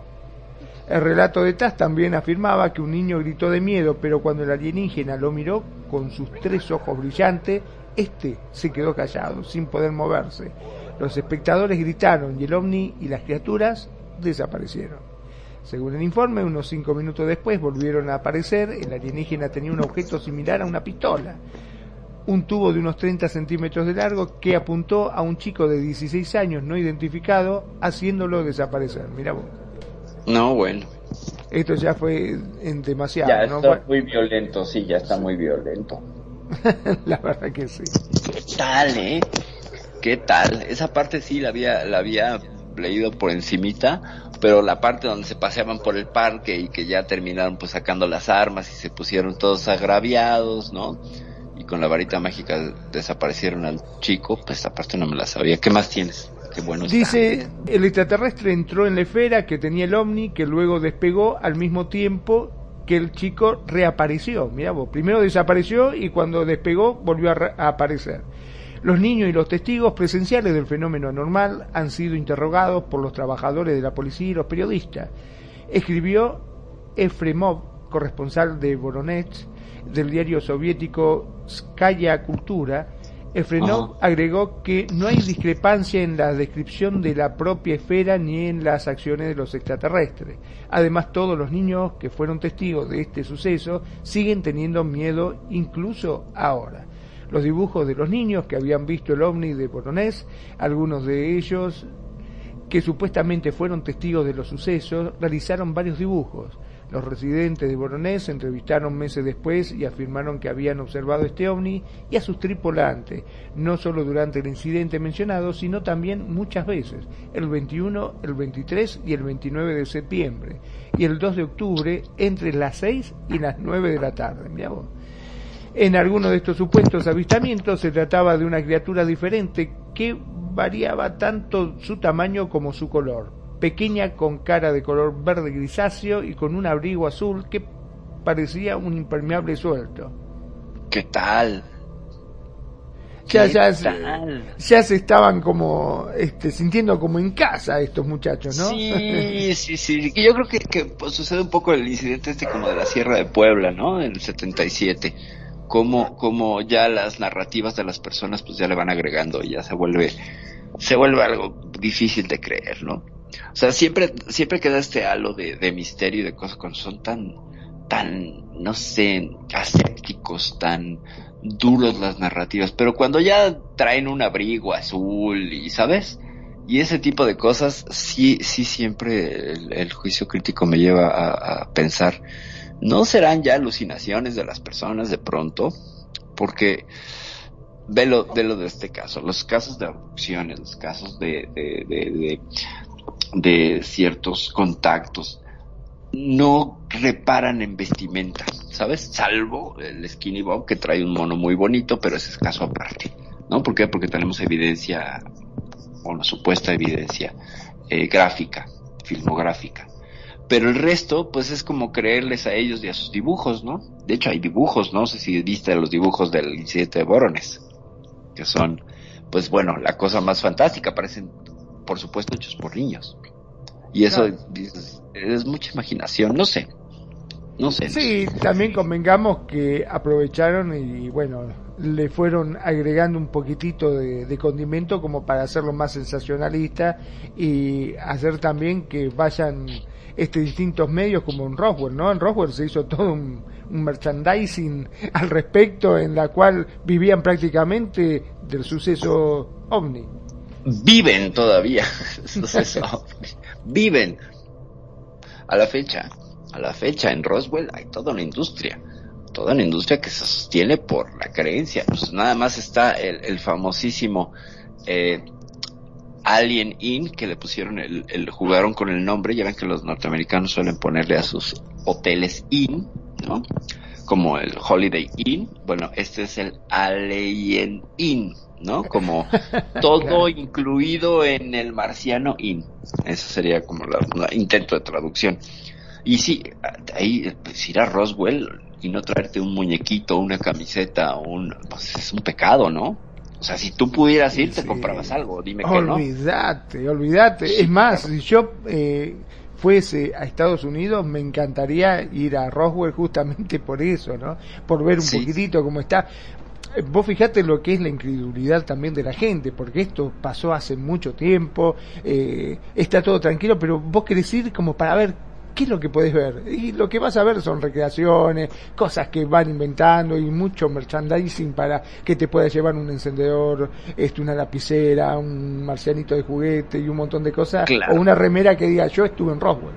El relato de TAS también afirmaba que un niño gritó de miedo, pero cuando el alienígena lo miró con sus tres ojos brillantes, este se quedó callado, sin poder moverse. Los espectadores gritaron y el ovni y las criaturas desaparecieron. Según el informe, unos cinco minutos después volvieron a aparecer. El alienígena tenía un objeto similar a una pistola, un tubo de unos 30 centímetros de largo que apuntó a un chico de 16 años no identificado, haciéndolo desaparecer. Mira vos. No, bueno. Esto ya fue en demasiado, Ya ¿no? está muy violento, sí, ya está muy violento. la verdad que sí. ¿Qué tal, eh? ¿Qué tal? Esa parte sí la había, la había leído por encimita, pero la parte donde se paseaban por el parque y que ya terminaron pues sacando las armas y se pusieron todos agraviados, ¿no? Y con la varita mágica desaparecieron al chico, pues esa parte no me la sabía. ¿Qué más tienes? Qué bueno. Dice, el extraterrestre entró en la esfera que tenía el ovni, que luego despegó al mismo tiempo que el chico reapareció. Mira vos, primero desapareció y cuando despegó volvió a, a aparecer. Los niños y los testigos presenciales del fenómeno anormal han sido interrogados por los trabajadores de la policía y los periodistas. Escribió Efremov, corresponsal de Voronezh, del diario soviético Skaya Cultura, Efrenov agregó que no hay discrepancia en la descripción de la propia esfera ni en las acciones de los extraterrestres. Además, todos los niños que fueron testigos de este suceso siguen teniendo miedo incluso ahora. Los dibujos de los niños que habían visto el ovni de Voronezh, algunos de ellos que supuestamente fueron testigos de los sucesos, realizaron varios dibujos. Los residentes de Voronezh se entrevistaron meses después y afirmaron que habían observado este ovni y a sus tripulantes, no solo durante el incidente mencionado, sino también muchas veces, el 21, el 23 y el 29 de septiembre, y el 2 de octubre entre las 6 y las 9 de la tarde. Mirá vos. En algunos de estos supuestos avistamientos se trataba de una criatura diferente que variaba tanto su tamaño como su color. Pequeña con cara de color verde grisáceo y con un abrigo azul que parecía un impermeable suelto. ¿Qué tal? Ya, ¿Qué ya, tal? ya se estaban como este, sintiendo como en casa estos muchachos, ¿no? Sí, sí, sí. Y yo creo que, que pues, sucede un poco el incidente este como de la Sierra de Puebla, ¿no? En el 77. Como, como ya las narrativas de las personas pues ya le van agregando y ya se vuelve, se vuelve algo difícil de creer, ¿no? O sea, siempre, siempre queda este halo de, de misterio y de cosas cuando son tan, tan, no sé, asépticos, tan duros las narrativas, pero cuando ya traen un abrigo azul y, ¿sabes? Y ese tipo de cosas, sí, sí siempre el, el juicio crítico me lleva a, a pensar, ¿no serán ya alucinaciones de las personas de pronto? Porque, velo, velo de este caso, los casos de abducciones, los casos de, de, de, de, de ciertos contactos, no reparan en vestimenta, ¿sabes? Salvo el Skinny Bob que trae un mono muy bonito, pero ese es caso aparte, ¿no? ¿Por qué? Porque tenemos evidencia, o una supuesta evidencia eh, gráfica, filmográfica. Pero el resto, pues es como creerles a ellos y a sus dibujos, ¿no? De hecho, hay dibujos, ¿no? No sé si viste los dibujos del incidente de Borones, que son, pues bueno, la cosa más fantástica, parecen, por supuesto, hechos por niños. Y eso, es mucha imaginación, no sé. No sé. Sí, también convengamos que aprovecharon y bueno, le fueron agregando un poquitito de, de condimento como para hacerlo más sensacionalista y hacer también que vayan este, distintos medios como en Roswell, ¿no? En Roswell se hizo todo un, merchandising al respecto en la cual vivían prácticamente del suceso ovni. Viven todavía. suceso ovni. Viven. A la fecha, a la fecha en Roswell hay toda una industria toda una industria que se sostiene por la creencia. Pues nada más está el, el famosísimo eh, Alien Inn, que le pusieron el, el, jugaron con el nombre, ya ven que los norteamericanos suelen ponerle a sus hoteles Inn, ¿no? Como el Holiday Inn, bueno, este es el Alien Inn, ¿no? Como todo incluido en el marciano Inn. Eso sería como el intento de traducción. Y sí, ahí, pues ir a Roswell y no traerte un muñequito, una camiseta, un, pues es un pecado, ¿no? O sea, si tú pudieras ir, te comprabas algo, dime que no. Olvídate, olvídate. es más, si yo eh, fuese a Estados Unidos, me encantaría ir a Roswell justamente por eso, ¿no? Por ver un Sí. poquitito cómo está. Eh, Vos fijate lo que es la incredulidad también de la gente, porque esto pasó hace mucho tiempo, eh, está todo tranquilo, pero vos querés ir como para ver qué es lo que podés ver. Y lo que vas a ver son recreaciones, cosas que van inventando y mucho merchandising para que te pueda llevar un encendedor, este, una lapicera, un marcianito de juguete y un montón de cosas, Claro. o una remera que diga yo estuve en Roswell.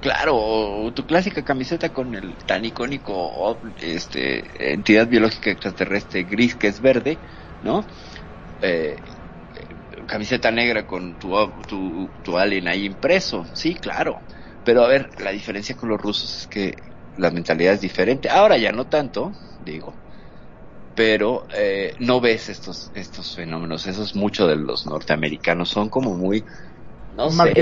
Claro, o tu clásica camiseta con el tan icónico este entidad biológica extraterrestre gris que es verde, ¿no? Eh, camiseta negra con tu, tu, tu alien ahí impreso, sí, claro. Pero a ver, la diferencia con los rusos es que la mentalidad es diferente. Ahora ya no tanto, digo. Pero eh, no ves estos estos fenómenos. Eso es mucho de los norteamericanos. Son como muy no sé,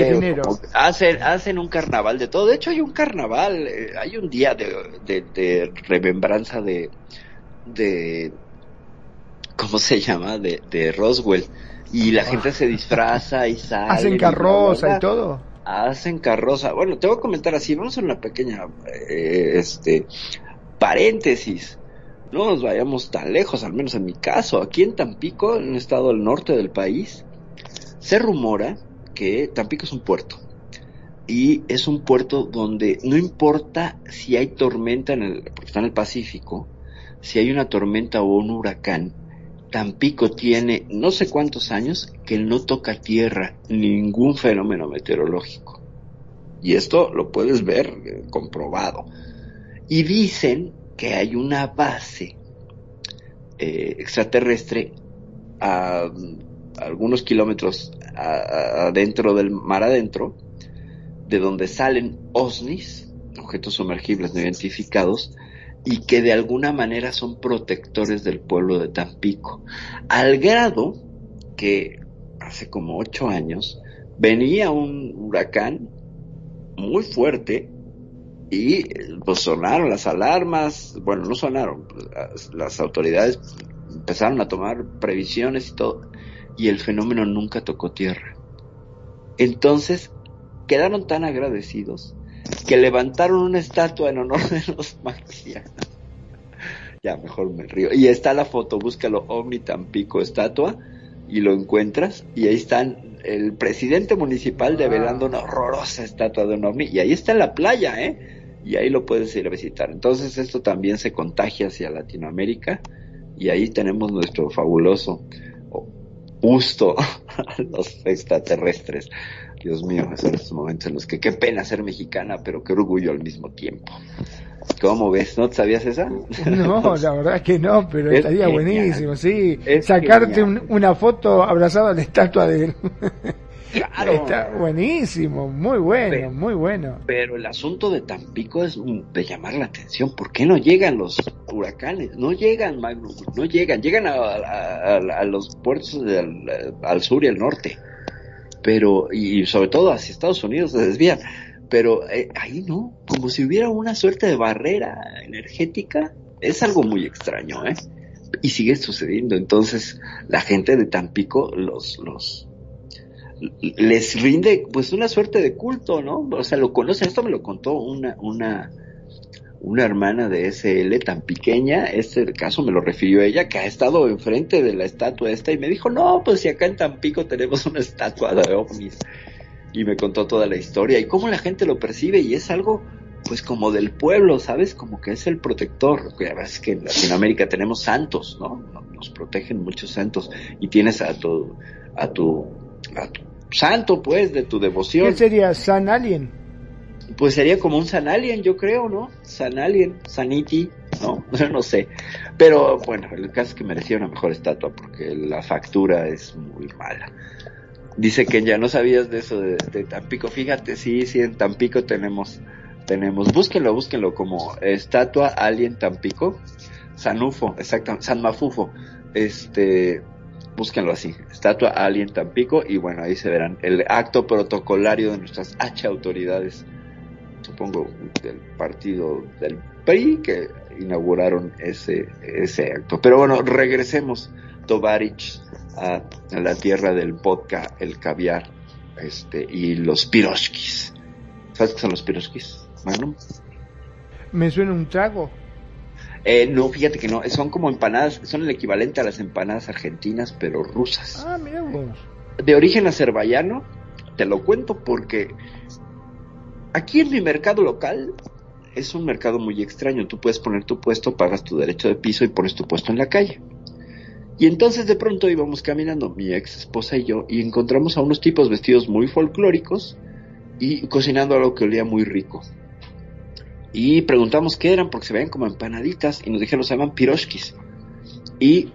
como- hacen, hacen un carnaval de todo. De hecho, hay un carnaval, eh, hay un día de, de, de remembranza de, de, ¿cómo se llama? De, de Roswell. Y la gente se disfraza y sale. Hacen carroza y todo. Hacen carroza. Bueno, te voy a comentar así, vamos a una pequeña, eh, este, paréntesis. No nos vayamos tan lejos, al menos en mi caso. Aquí en Tampico, en un estado del norte del país, se rumora que Tampico es un puerto. Y es un puerto donde no importa si hay tormenta en el, porque está en el Pacífico, si hay una tormenta o un huracán, Tampico tiene no sé cuántos años que no toca tierra ningún fenómeno meteorológico. Y esto lo puedes ver eh, comprobado. Y dicen que hay una base eh, extraterrestre a, algunos kilómetros adentro del mar adentro, de donde salen OSNIs, objetos sumergibles no identificados, y que de alguna manera son protectores del pueblo de Tampico, al grado que hace como ocho años venía un huracán muy fuerte y pues sonaron las alarmas, bueno, no sonaron, las, las autoridades empezaron a tomar previsiones y todo, y el fenómeno nunca tocó tierra. Entonces, quedaron tan agradecidos que levantaron una estatua en honor de los marcianos. Ya, mejor me río. Y está la foto, búscalo, Omni Tampico estatua, y lo encuentras, y ahí están el presidente municipal develando una horrorosa estatua de un ovni, y ahí está en la playa, ¿eh? Y ahí lo puedes ir a visitar. Entonces esto también se contagia hacia Latinoamérica, y ahí tenemos nuestro fabuloso gusto a los extraterrestres. Dios mío, son esos momentos en los que qué pena ser mexicana, pero qué orgullo al mismo tiempo. ¿Cómo ves? ¿No sabías esa? No, la verdad que no, pero Es estaría genial. buenísimo, sí. Es Sacarte un- una foto abrazada a la estatua de él. Claro. Está buenísimo, muy bueno, Pero- muy bueno. Pero el asunto de Tampico es de llamar la atención. ¿Por qué no llegan los huracanes? No llegan, Magnum, no llegan. Llegan a, a- a- a los puertos del- al sur y al norte. Pero, y sobre todo hacia Estados Unidos se desvían. Pero eh, ahí no, como si hubiera una suerte de barrera energética. Es algo muy extraño, ¿eh? Y sigue sucediendo. Entonces, la gente de Tampico los, los, les rinde pues una suerte de culto, ¿no? O sea, lo conocen, esto me lo contó una, una, una hermana de SL tan pequeña, este caso me lo refirió ella, que ha estado enfrente de la estatua esta y me dijo, no, pues si acá en Tampico tenemos una estatua de ovnis. y me contó toda la historia y cómo la gente lo percibe y es algo pues como del pueblo, ¿sabes? Como que es el protector. Ya ves que en Latinoamérica tenemos santos, ¿no? Nos protegen muchos santos y tienes a tu a tu a tu santo pues de tu devoción. ¿Qué sería San Alien? Pues sería como un San Alien, yo creo, ¿no? San Alien, Saniti, no, no sé. Pero bueno, el caso es que merecía una mejor estatua porque la factura es muy mala. Dice que ya no sabías de eso de, de Tampico. Fíjate, sí, sí, en Tampico tenemos, tenemos, búsquenlo, búsquenlo como estatua Alien Tampico. Sanufo, exactamente, San Mafufo. Este, búsquenlo así, estatua Alien Tampico y bueno, ahí se verán el acto protocolario de nuestras H autoridades, supongo del partido del PRI que inauguraron ese, ese acto. Pero bueno, regresemos, Tovarich, a, a la tierra del vodka, el caviar, este, y los piroskis. ¿Sabes qué son los piroskis, Magnum? Me suena un trago. Eh, no, fíjate que no, son como empanadas, son el equivalente a las empanadas argentinas, pero rusas. Ah, mira vos. De origen azerbaiyano, te lo cuento porque aquí en mi mercado local es un mercado muy extraño. Tú puedes poner tu puesto, pagas tu derecho de piso y pones tu puesto en la calle. Y entonces de pronto íbamos caminando, mi ex esposa y yo, y encontramos a unos tipos vestidos muy folclóricos y cocinando algo que olía muy rico. Y preguntamos qué eran, porque se veían como empanaditas, y nos dijeron se llaman piroshkis. Y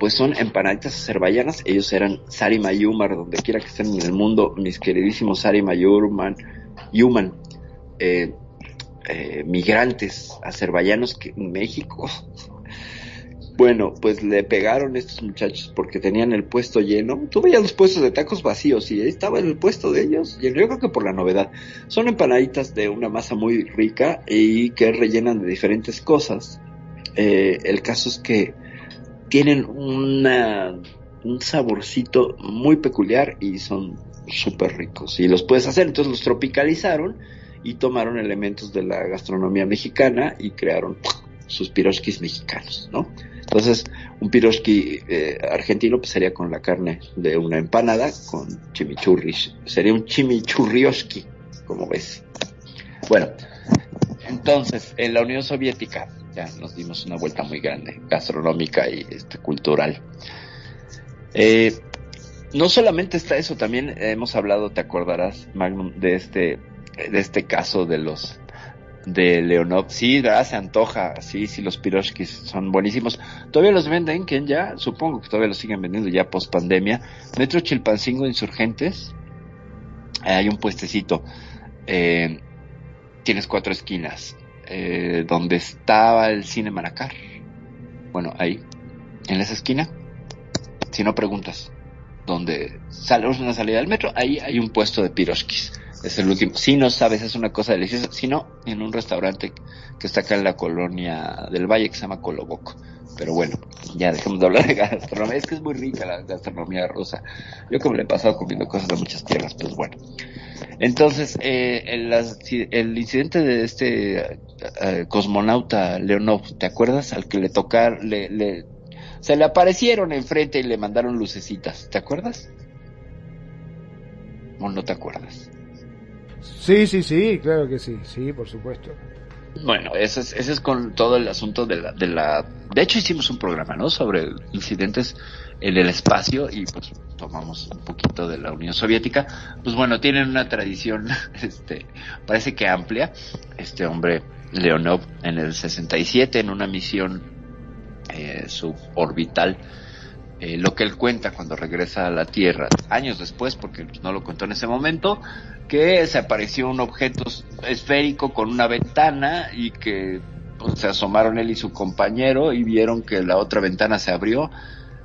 pues son empanaditas azerbaiyanas, ellos eran Sarima Yumar, donde quiera que estén en el mundo, mis queridísimos Sarima Yurman, Yuman, eh, eh, migrantes azerbaiyanos que en México bueno, pues le pegaron estos muchachos porque tenían el puesto lleno. Tú veías los puestos de tacos vacíos y ahí estaba el puesto de ellos. Y yo creo que por la novedad. Son empanaditas de una masa muy rica y que rellenan de diferentes cosas. Eh, el caso es que tienen una, un saborcito muy peculiar y son súper ricos. Y los puedes hacer. Entonces los tropicalizaron y tomaron elementos de la gastronomía mexicana y crearon sus piroshkis mexicanos, ¿no? Entonces, un piroshki eh, argentino pues sería con la carne de una empanada con chimichurris. Sería un chimichurrioski, como ves. Bueno, entonces, en la Unión Soviética ya nos dimos una vuelta muy grande, gastronómica y este, cultural. Eh, no solamente está eso, también hemos hablado, te acordarás, Magnum, de este, de este caso de los de Leonov. Sí, ¿verdad? se antoja. Sí, sí, los piroshkis son buenísimos. Todavía los venden, que ya, supongo que todavía los siguen vendiendo ya post pandemia. Metro Chilpancingo Insurgentes. hay un puestecito. Eh, tienes cuatro esquinas. Eh, donde estaba el cine Maracar. Bueno, ahí. En esa esquina. Si no preguntas. Donde sale una salida del metro, ahí hay un puesto de piroshkis es el último. Si no sabes, es una cosa deliciosa. Si no, en un restaurante que está acá en la colonia del Valle que se llama Coloboco. Pero bueno, ya dejemos de hablar de gastronomía. Es que es muy rica la gastronomía rusa. Yo como le he pasado comiendo cosas de muchas tierras, pues bueno. Entonces, eh, el, el, incidente de este uh, cosmonauta Leonov, ¿te acuerdas? Al que le tocar, le, le, se le aparecieron enfrente y le mandaron lucecitas, ¿te acuerdas? ¿O no te acuerdas? Sí, sí, sí, claro que sí, sí, por supuesto. Bueno, ese es, ese es con todo el asunto de la, de la... De hecho hicimos un programa, ¿no? Sobre incidentes en el espacio y pues tomamos un poquito de la Unión Soviética. Pues bueno, tienen una tradición, este, parece que amplia. Este hombre, Leonov, en el 67, en una misión eh, suborbital, eh, lo que él cuenta cuando regresa a la Tierra, años después, porque no lo contó en ese momento, que se apareció un objeto esférico con una ventana y que se asomaron él y su compañero y vieron que la otra ventana se abrió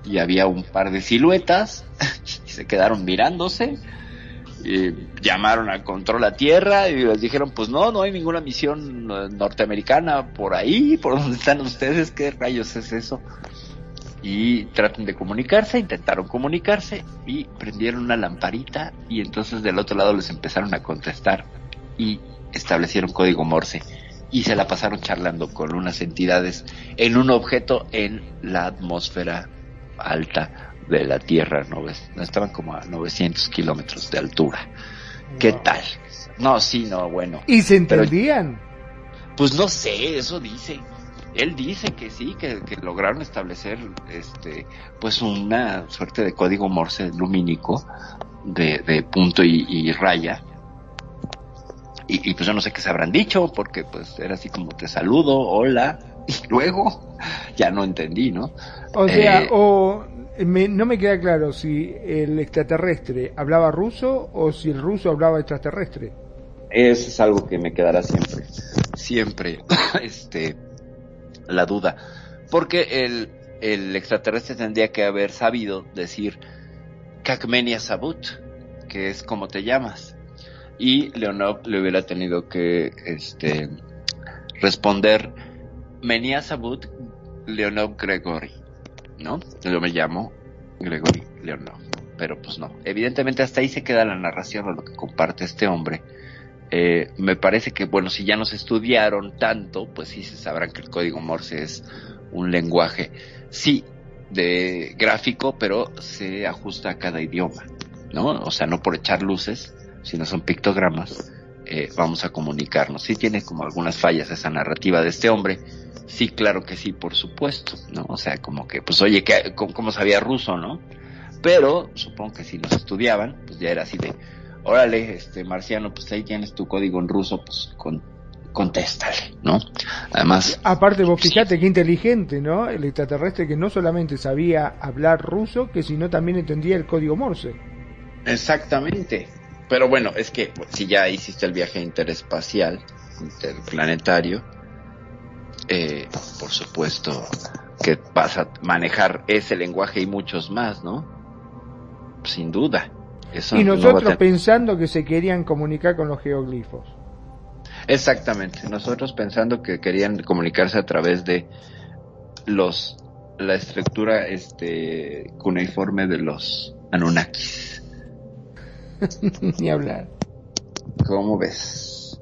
y había un par de siluetas y se quedaron mirándose. Y llamaron al control a tierra y les dijeron pues no, no hay ninguna misión norteamericana por ahí, por donde están ustedes, ¿qué rayos es eso? y tratan de comunicarse, intentaron comunicarse y prendieron una lamparita y entonces del otro lado les empezaron a contestar y establecieron código Morse y se la pasaron charlando con unas entidades en un objeto en la atmósfera alta de la Tierra, ¿no? Estaban como a 900 kilómetros de altura. ¿Qué tal? No, sí, no, bueno. ¿Y se Pero- entendían? Pues no sé, eso dice. Él dice que sí, que, que lograron establecer, este, pues una suerte de código Morse lumínico de, de punto y, y raya. Y, y pues yo no sé qué se habrán dicho, porque pues era así como te saludo, hola, y luego ya no entendí, ¿no? O sea, Eh, o me- no me queda claro si el extraterrestre hablaba ruso o si el ruso hablaba extraterrestre. Eso es algo que me quedará siempre, siempre, este, la duda. Porque el, el extraterrestre tendría que haber sabido decir Kakmenia Sabut, que es como te llamas. Y Leonov le hubiera tenido que, este, responder Menia Sabut Leonov Gregory, ¿no? Yo me llamo Gregory Leonov, pero pues no. Evidentemente hasta ahí se queda la narración o lo que comparte este hombre. Eh, me parece que, bueno, si ya nos estudiaron tanto, pues sí se sabrán que el código Morse es un lenguaje, sí, de gráfico, pero se ajusta a cada idioma, ¿no? O sea, no por echar luces, sino son pictogramas, eh, vamos a comunicarnos. Sí tiene como algunas fallas esa narrativa de este hombre, sí, claro que sí, por supuesto, ¿no? O sea, como que, pues oye, ¿qué- ¿cómo, cómo sabía ruso, no? Pero supongo que si nos estudiaban, pues ya era así de, órale, este marciano, pues ahí tienes tu código en ruso, pues con, contéstale, ¿no? Además, Aparte, vos fijate qué inteligente, ¿no? El extraterrestre que no solamente sabía hablar ruso, que sino también entendía el código Morse. exactamente. Pero bueno, es que si ya hiciste el viaje interespacial, interplanetario, eh, por supuesto que vas a manejar ese lenguaje y muchos más, ¿no? Sin duda. Eso y nosotros pensando que se querían comunicar con los geoglifos. Exactamente, nosotros pensando que querían comunicarse a través de los la estructura este cuneiforme de los Anunnakis. Ni hablar. ¿Cómo ves?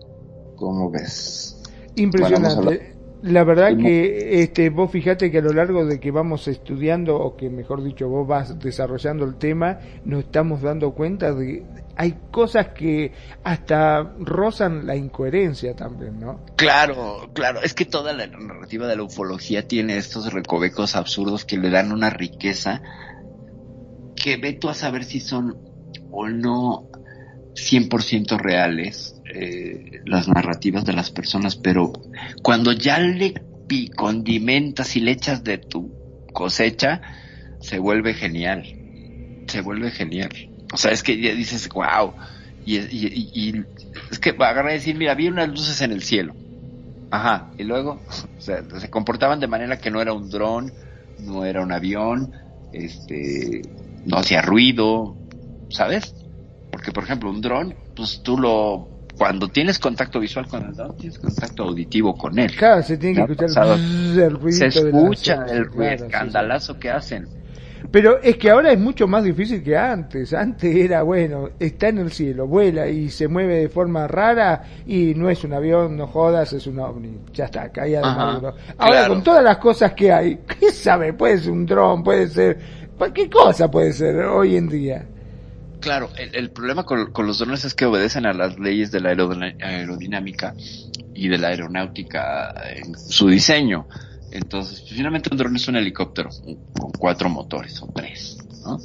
¿Cómo ves? Impresionante. La verdad que este vos fíjate que a lo largo de que vamos estudiando o que mejor dicho vos vas desarrollando el tema, nos estamos dando cuenta de hay cosas que hasta rozan la incoherencia también, ¿no? Claro, claro, es que toda la narrativa de la ufología tiene estos recovecos absurdos que le dan una riqueza que ve tú a saber si son o no 100% reales eh, las narrativas de las personas, pero cuando ya le condimentas y le echas de tu cosecha, se vuelve genial, se vuelve genial. O sea, es que ya dices, wow, y, y- y- es que agarrar y decir, mira, vi unas luces en el cielo. Ajá, y luego, se comportaban de manera que no era un dron, no era un avión, este, no hacía ruido, ¿sabes? Porque, por ejemplo, un dron, pues tú lo, cuando tienes contacto visual con el dron, tienes contacto auditivo con él. Claro, se tiene que ¿Me ha escuchar pasado? el ruidito Se la- escucha el claro, sí, sí. escandalazo que hacen. Pero es que ahora es mucho más difícil que antes. Antes era, bueno, está en el cielo, vuela y se mueve de forma rara y no es un avión, no jodas, es un ovni. Ya está, caía de. Ahora claro. con todas las cosas que hay, ¿qué sabe? Puede ser un dron, puede ser... ¿Qué cosa puede ser hoy en día? Claro, el, el problema con, con los drones es que obedecen a las leyes de la aerodinámica y de la aeronáutica en su diseño. Entonces, pues, finalmente un dron es un helicóptero con cuatro motores o tres, ¿no?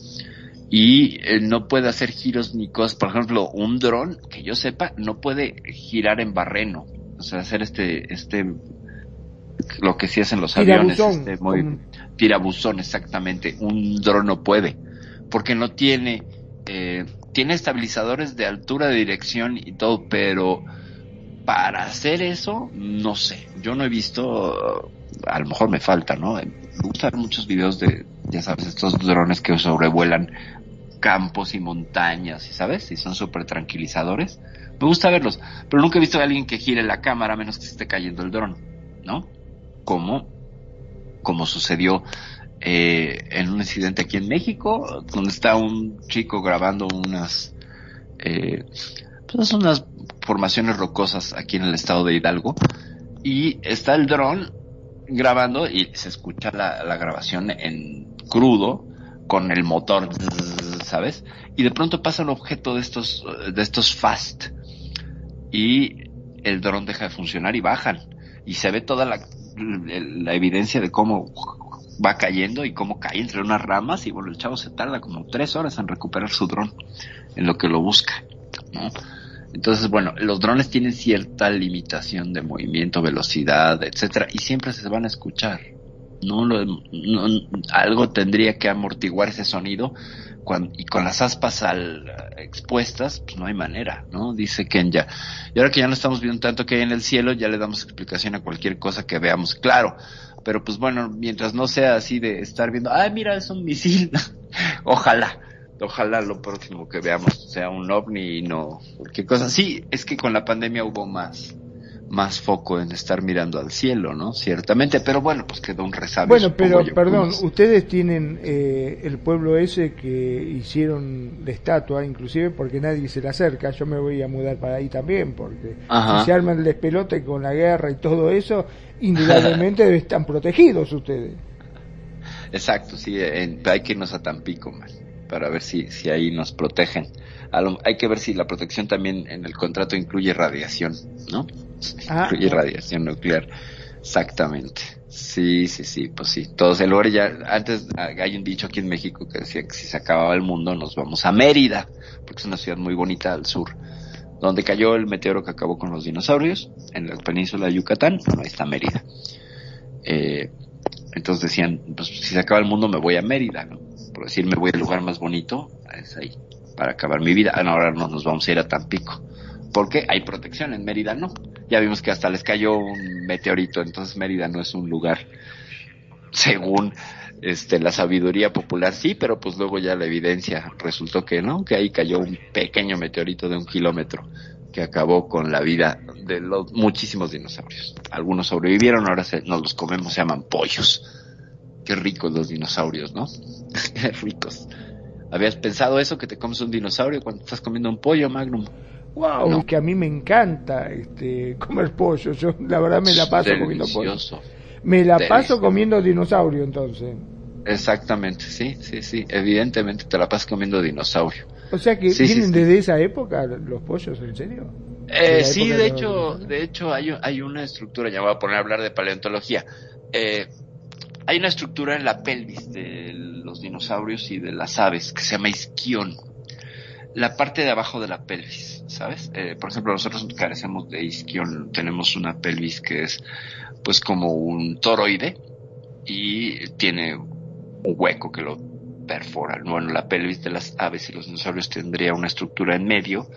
Y eh, no puede hacer giros ni cosas. Por ejemplo, un dron, que yo sepa, no puede girar en barreno. O sea, hacer este, este, lo que sí hacen los aviones. Este, muy, tirabuzón, exactamente. Un dron no puede. Porque no tiene, eh, tiene estabilizadores de altura, de dirección y todo, pero para hacer eso, no sé. Yo no he visto, a lo mejor me falta, ¿no? Me gusta ver muchos videos de, ya sabes, estos drones que sobrevuelan campos y montañas, ¿y sabes? Y son súper tranquilizadores. Me gusta verlos, pero nunca he visto a alguien que gire la cámara a menos que se esté cayendo el dron, ¿no? Como, como sucedió eh, en un incidente aquí en México, donde está un chico grabando unas, eh, pues unas formaciones rocosas aquí en el estado de Hidalgo, y está el dron grabando y se escucha la, grabación en crudo con el motor ¿sabes? Y de pronto pasa un objeto de estos, de estos fast y el dron deja de funcionar y bajan y se ve toda la, la evidencia de cómo va cayendo y cómo cae entre unas ramas y bueno, el chavo se tarda como tres horas en recuperar su dron en lo que lo busca, ¿no? Entonces, bueno, los drones tienen cierta limitación de movimiento, velocidad, etcétera, y siempre se van a escuchar. No, lo, no algo tendría que amortiguar ese sonido y con las aspas al, expuestas, pues no hay manera, ¿no? Dice Kenya. Y ahora que ya no estamos viendo tanto que hay en el cielo, ya le damos explicación a cualquier cosa que veamos. Claro, pero pues bueno, mientras no sea así de estar viendo, ay, mira, es un misil, ojalá ojalá lo próximo que veamos sea un ovni y no cualquier cosa. Sí, es que con la pandemia hubo más más foco en estar mirando al cielo, ¿no? Ciertamente, pero bueno, pues quedó un resabio. Bueno, pero perdón, ustedes tienen eh, el pueblo ese que hicieron de estatua, inclusive porque nadie se le acerca. Yo me voy a mudar para ahí también, porque si se arman el despelote con la guerra y todo eso, indudablemente están protegidos ustedes. Exacto, sí, hay que irnos a Tampico, man para ver si, si ahí nos protegen. hay que ver si la protección también en el contrato incluye radiación, ¿no? Ah, incluye radiación nuclear. Exactamente. Sí, sí, sí, pues sí. Todos el lugar ya, antes hay un dicho aquí en México que decía que si se acababa el mundo nos vamos a Mérida, porque es una ciudad muy bonita al sur, donde cayó el meteoro que acabó con los dinosaurios, en la península de Yucatán, bueno, ahí está Mérida. Eh, entonces decían, pues si se acaba el mundo me voy a Mérida, ¿no? por decir me voy al lugar más bonito, es ahí, para acabar mi vida. Ah, ahora no nos vamos a ir a Tampico. Porque hay protección en Mérida, no. Ya vimos que hasta les cayó un meteorito, entonces Mérida no es un lugar según este la sabiduría popular sí, pero pues luego ya la evidencia resultó que no, que ahí cayó un pequeño meteorito de un kilómetro que acabó con la vida de los muchísimos dinosaurios. Algunos sobrevivieron, ahora se, nos los comemos, se llaman pollos Qué ricos los dinosaurios, ¿no? Qué ricos. ¿Habías pensado eso, que te comes un dinosaurio cuando estás comiendo un pollo, Magnum? Wow, que a mí me encanta este comer pollo. Yo la verdad me la paso comiendo pollo. Me la paso comiendo dinosaurio entonces. Exactamente, sí, sí, sí. Evidentemente te la pasas comiendo dinosaurio. O sea que vienen desde esa época los pollos, ¿en serio? Eh, sí, de, hecho, de hecho hay, hay una estructura, ya voy a poner a hablar de paleontología. Eh, hay una estructura en la pelvis de los dinosaurios y de las aves que se llama isquión. La parte de abajo de la pelvis, ¿sabes? Eh, por ejemplo, nosotros carecemos de isquión, tenemos una pelvis que es pues como un toroide y tiene un hueco que lo perfora. Bueno, la pelvis de las aves y los dinosaurios tendría una estructura en medio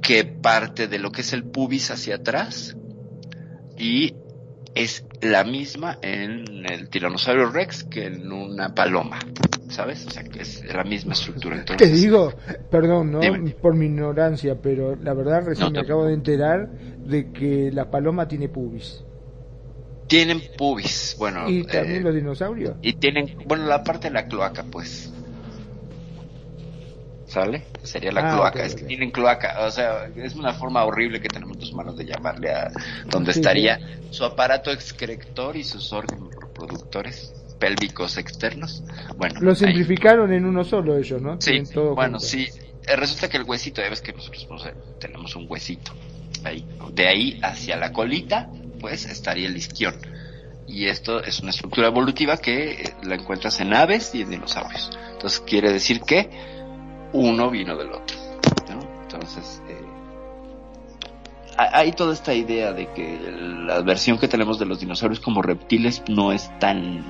que parte de lo que es el pubis hacia atrás y es la misma en el tiranosaurio rex que en una paloma, ¿sabes? O sea, que es la misma estructura. Entonces, Te digo, perdón, ¿no? Por mi ignorancia, pero la verdad recién me acabo de enterar de que la paloma tiene pubis. Tienen pubis, bueno. ¿Y también eh, los dinosaurios? Y tienen, bueno, la parte de la cloaca, pues. ¿sale? Sería la ah, cloaca, es que tienen cloaca, o sea, es una forma horrible que tenemos los humanos de llamarle a donde estaría su aparato excretor y sus órganos reproductores pélvicos externos. Bueno, lo simplificaron en uno solo ellos, ¿no? Sí, bueno, sí. Eh, resulta que el huesito, ya ves que nosotros pues, eh, tenemos un huesito ahí. De ahí hacia la colita, pues estaría el isquión. Y esto es una estructura evolutiva que eh, la encuentras en aves y en dinosaurios. Entonces quiere decir que uno vino del otro. Entonces, eh, hay toda esta idea de que la versión que tenemos de los dinosaurios como reptiles no es tan,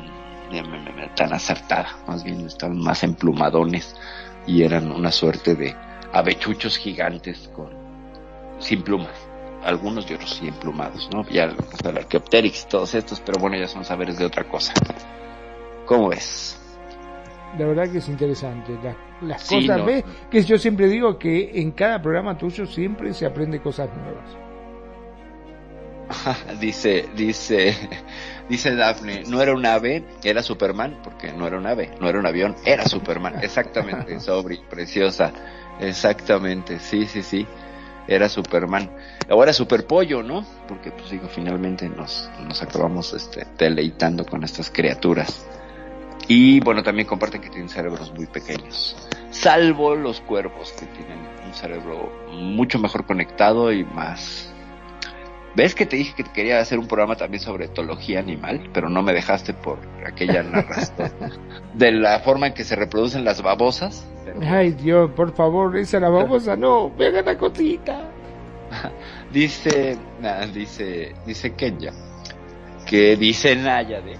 tan acertada, más bien están más emplumadones y eran una suerte de avechuchos gigantes con sin plumas algunos y otros sí emplumados, ¿no? Ya el Archaeopteryx y todos estos, pero bueno, ya son saberes de otra cosa. ¿Cómo es? La verdad que es interesante. las cosas, ¿ves? Que yo siempre digo que en cada programa tuyo siempre se aprende cosas nuevas. dice, dice, dice Daphne, no era un ave, era Superman, porque no era un ave, no era un avión, era Superman. Exactamente, Sobri, preciosa. Exactamente, sí, sí, sí. Era Superman. Ahora Superpollo, ¿no? Porque pues digo, finalmente nos, nos acabamos este, deleitando con estas criaturas Y bueno, también comparten que tienen cerebros muy pequeños. Salvo los cuervos, que tienen un cerebro mucho mejor conectado y más... ¿Ves que te dije que quería hacer un programa también sobre etología animal? Pero no me dejaste por aquella narración de la forma en que se reproducen las babosas. Ay Dios, por favor, esa la babosa no, me hagan la cosita. dice, nah, dice, dice Kenya, que dice Nayade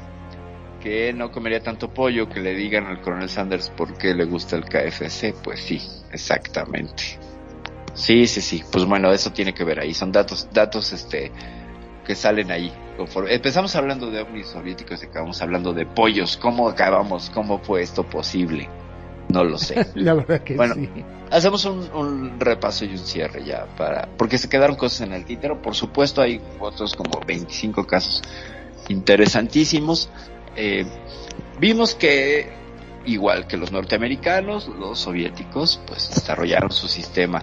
que no comería tanto pollo, que le digan al coronel Sanders por qué le gusta el KFC. Pues sí, exactamente. Sí, sí, sí. Pues bueno, eso tiene que ver ahí. Son datos, datos, este, que salen ahí. Conforme- Empezamos hablando de ovnis soviéticos y acabamos hablando de pollos. ¿Cómo acabamos? ¿Cómo fue esto posible? No lo sé. La verdad que Bueno, sí. Hacemos un, un repaso y un cierre ya para, porque se quedaron cosas en el tintero. Por supuesto, hay otros como 25 casos interesantísimos. Eh, vimos que, igual que los norteamericanos, los soviéticos, pues desarrollaron su sistema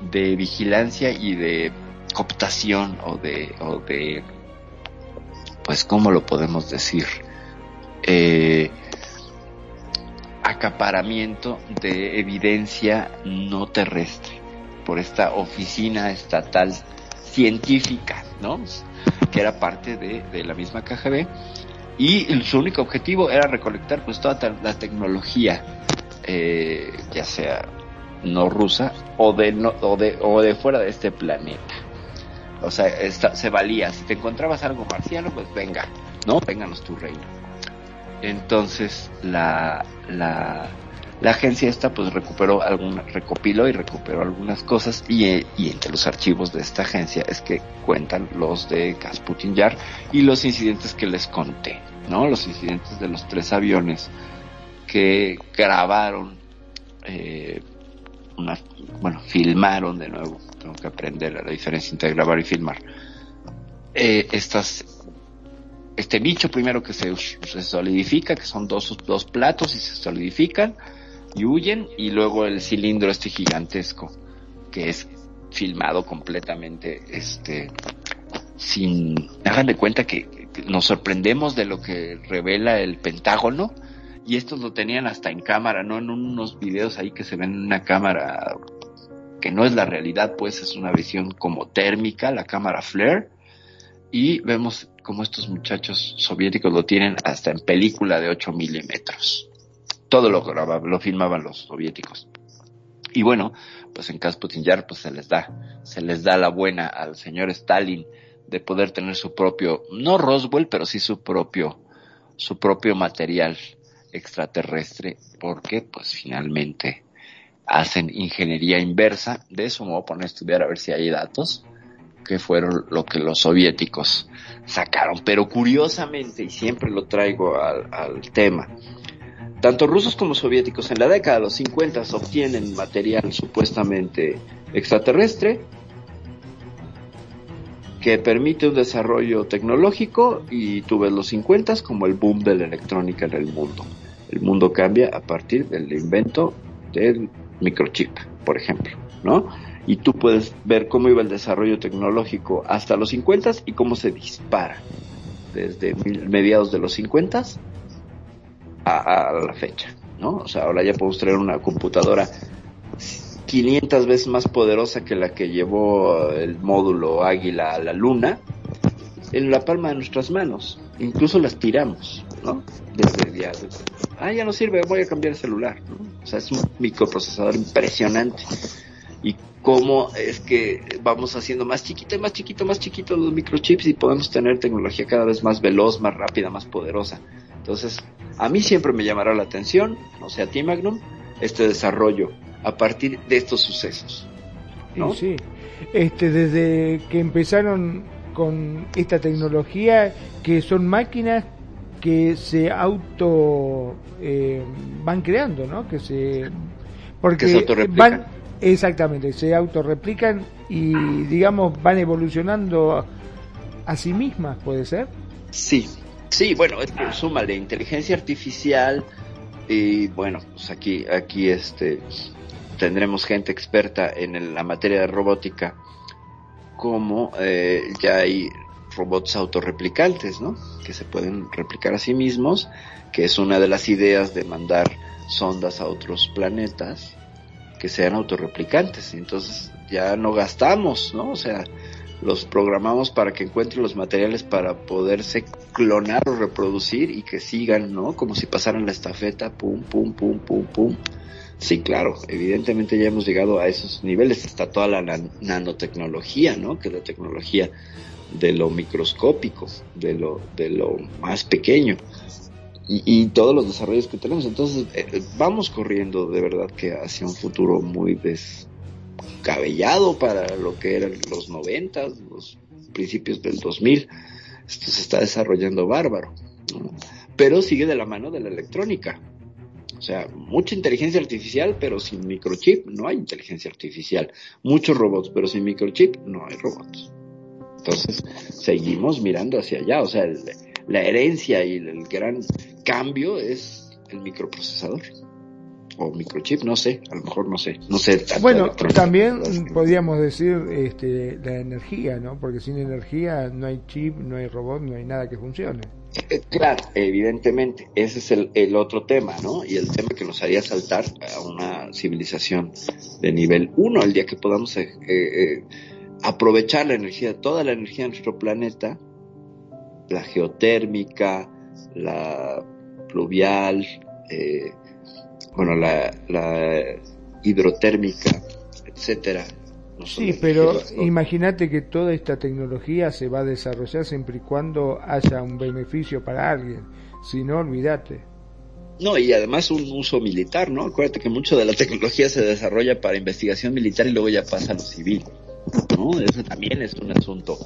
de vigilancia y de cooptación o de, o de, pues, ¿cómo lo podemos decir? Eh, acaparamiento de evidencia no terrestre por esta oficina estatal científica, ¿no? Que era parte de, de la misma KGB y su único objetivo era recolectar pues toda la tecnología, eh, ya sea no rusa o de, no, o de o de fuera de este planeta. O sea, se valía. Si te encontrabas algo marciano, pues venga, ¿no? Vénganos tu reino. Entonces la, la, la agencia esta pues recuperó alguna, recopiló y recuperó algunas cosas y, y entre los archivos de esta agencia es que cuentan los de Kasputin Yar y los incidentes que les conté, ¿no? Los incidentes de los tres aviones que grabaron, eh, bueno, filmaron de nuevo, tengo que aprender la diferencia entre grabar y filmar. Eh, estas este bicho primero que se, se solidifica, que son dos, dos platos y se solidifican y huyen, y luego el cilindro este gigantesco, que es filmado completamente, este, sin, hagan de cuenta que nos sorprendemos de lo que revela el Pentágono, y estos lo tenían hasta en cámara, no en unos videos ahí que se ven en una cámara que no es la realidad, pues es una visión como térmica, la cámara flare, y vemos como estos muchachos soviéticos lo tienen hasta en película de 8 milímetros. Todo lo grababan, lo filmaban los soviéticos. Y bueno, pues en Kasputin Yar pues se les da, se les da la buena al señor Stalin de poder tener su propio, no Roswell, pero sí su propio, su propio material extraterrestre, porque pues finalmente hacen ingeniería inversa. De eso me voy a poner a estudiar a ver si hay datos que fueron lo que los soviéticos sacaron. Pero curiosamente, y siempre lo traigo al, al tema, tanto rusos como soviéticos en la década de los 50 obtienen material supuestamente extraterrestre que permite un desarrollo tecnológico y tú ves los 50 como el boom de la electrónica en el mundo. El mundo cambia a partir del invento del microchip, por ejemplo, ¿no? y tú puedes ver cómo iba el desarrollo tecnológico hasta los 50 y cómo se dispara desde mediados de los 50 a, a la fecha, ¿no? O sea, ahora ya podemos traer una computadora 500 veces más poderosa que la que llevó el módulo Águila a la Luna en la palma de nuestras manos. Incluso las tiramos, ¿no? Desde ya, ah, ya no sirve, voy a cambiar el celular, ¿no? O sea, es un microprocesador impresionante y cómo es que vamos haciendo más chiquito más chiquito, más chiquito los microchips y podemos tener tecnología cada vez más veloz, más rápida, más poderosa. Entonces, a mí siempre me llamará la atención, no sé a ti Magnum, este desarrollo a partir de estos sucesos. ¿no? Sí, sí. Este, desde que empezaron con esta tecnología, que son máquinas que se auto eh, van creando, ¿no? Que se porque Que se van exactamente, se autorreplican y digamos van evolucionando a, a sí mismas, puede ser. Sí, sí, bueno, es que súmale inteligencia artificial y bueno, pues aquí, aquí este tendremos gente experta en la materia de robótica, como eh, ya hay robots autorreplicantes, ¿no? Que se pueden replicar a sí mismos, que es una de las ideas de mandar sondas a otros planetas que sean autorreplicantes. Entonces ya no gastamos, ¿no? O sea, los programamos para que encuentren los materiales para poderse clonar o reproducir y que sigan, ¿no? Como si pasaran la estafeta, pum, pum, pum, pum, pum. Sí, claro, evidentemente ya hemos llegado a esos niveles, está toda la nan- nanotecnología, ¿no? Que la tecnología de lo microscópico, de lo, de lo más pequeño y, todos los desarrollos que tenemos. Entonces, eh, vamos corriendo de verdad que hacia un futuro muy descabellado para lo que eran los noventas, los principios del 2000. Esto se está desarrollando bárbaro, pero sigue de la mano de la electrónica. O sea, mucha inteligencia artificial, pero sin microchip no hay inteligencia artificial. Muchos robots, pero sin microchip no hay robots. Entonces, seguimos mirando hacia allá. O sea, el- la herencia y el, el gran cambio es el microprocesador. O microchip, no sé, a lo mejor no sé, no sé. Bueno, también podríamos decir este, la energía, ¿no? Porque sin energía no hay chip, no hay robot, no hay nada que funcione. Eh, Claro, evidentemente, ese es el, el otro tema, ¿no? Y el tema que nos haría saltar a una civilización de nivel 1, el día que podamos eh, eh, aprovechar la energía, toda la energía de nuestro planeta, la geotérmica, la pluvial, eh, bueno, la, la hidrotérmica, etcétera. No Sí, pero imagínate que toda esta tecnología se va a desarrollar siempre y cuando haya un beneficio para alguien. Si no, olvídate. No, y además un uso militar, ¿no? Acuérdate que mucho de la tecnología se desarrolla para investigación militar y luego ya pasa a lo civil, ¿no? Eso también es un asunto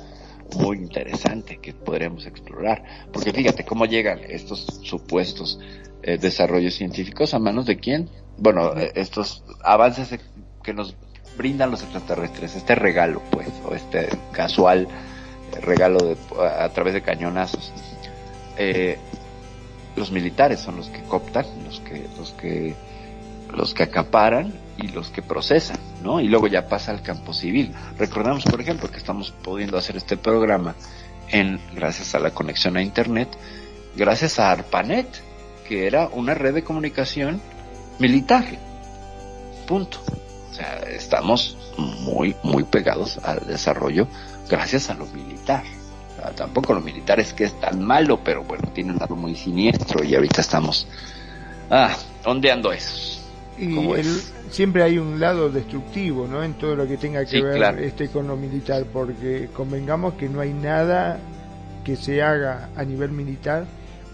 muy interesante que podríamos explorar, porque fíjate cómo llegan estos supuestos eh, desarrollos científicos a manos de quién? Bueno, eh, estos avances que nos brindan los extraterrestres, este regalo, pues, o este casual eh, regalo de, a, a través de cañonazos. Eh, los militares son los que cooptan, los que, los que, los que acaparan y los que procesan, ¿no? Y luego ya pasa al campo civil. Recordamos, por ejemplo, que estamos pudiendo hacer este programa en, gracias a la conexión a internet, gracias a ARPANET, que era una red de comunicación militar. Punto. O sea, estamos muy, muy pegados al desarrollo gracias a lo militar. Tampoco lo militar es que es tan malo, pero bueno, tiene un lado muy siniestro y ahorita estamos, ah, ondeando eso. Y ¿Cómo el- siempre hay un lado destructivo, ¿no? En todo lo que tenga que Sí, ver claro. este con lo militar, porque convengamos que no hay nada que se haga a nivel militar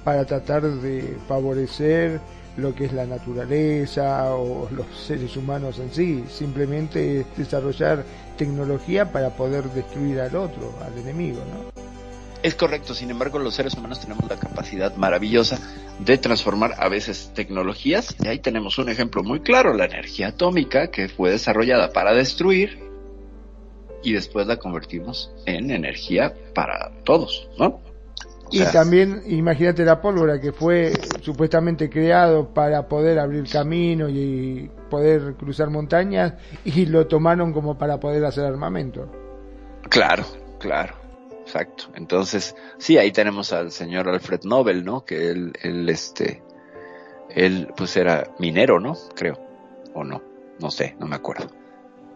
para tratar de favorecer lo que es la naturaleza o los seres humanos en sí, simplemente es desarrollar tecnología para poder destruir al otro, al enemigo, ¿no? Es correcto, sin embargo, los seres humanos tenemos la capacidad maravillosa de transformar a veces tecnologías, y ahí tenemos un ejemplo muy claro, la energía atómica, que fue desarrollada para destruir, y después la convertimos en energía para todos, ¿no? O Y sea, también, imagínate la pólvora que fue supuestamente creado para poder abrir camino y poder cruzar montañas y lo tomaron como para poder hacer armamento. Claro, claro, exacto. Entonces, sí, ahí tenemos al señor Alfred Nobel, ¿no? Que él, él, este, él, pues era minero, ¿no? Creo, o no, no sé, no me acuerdo.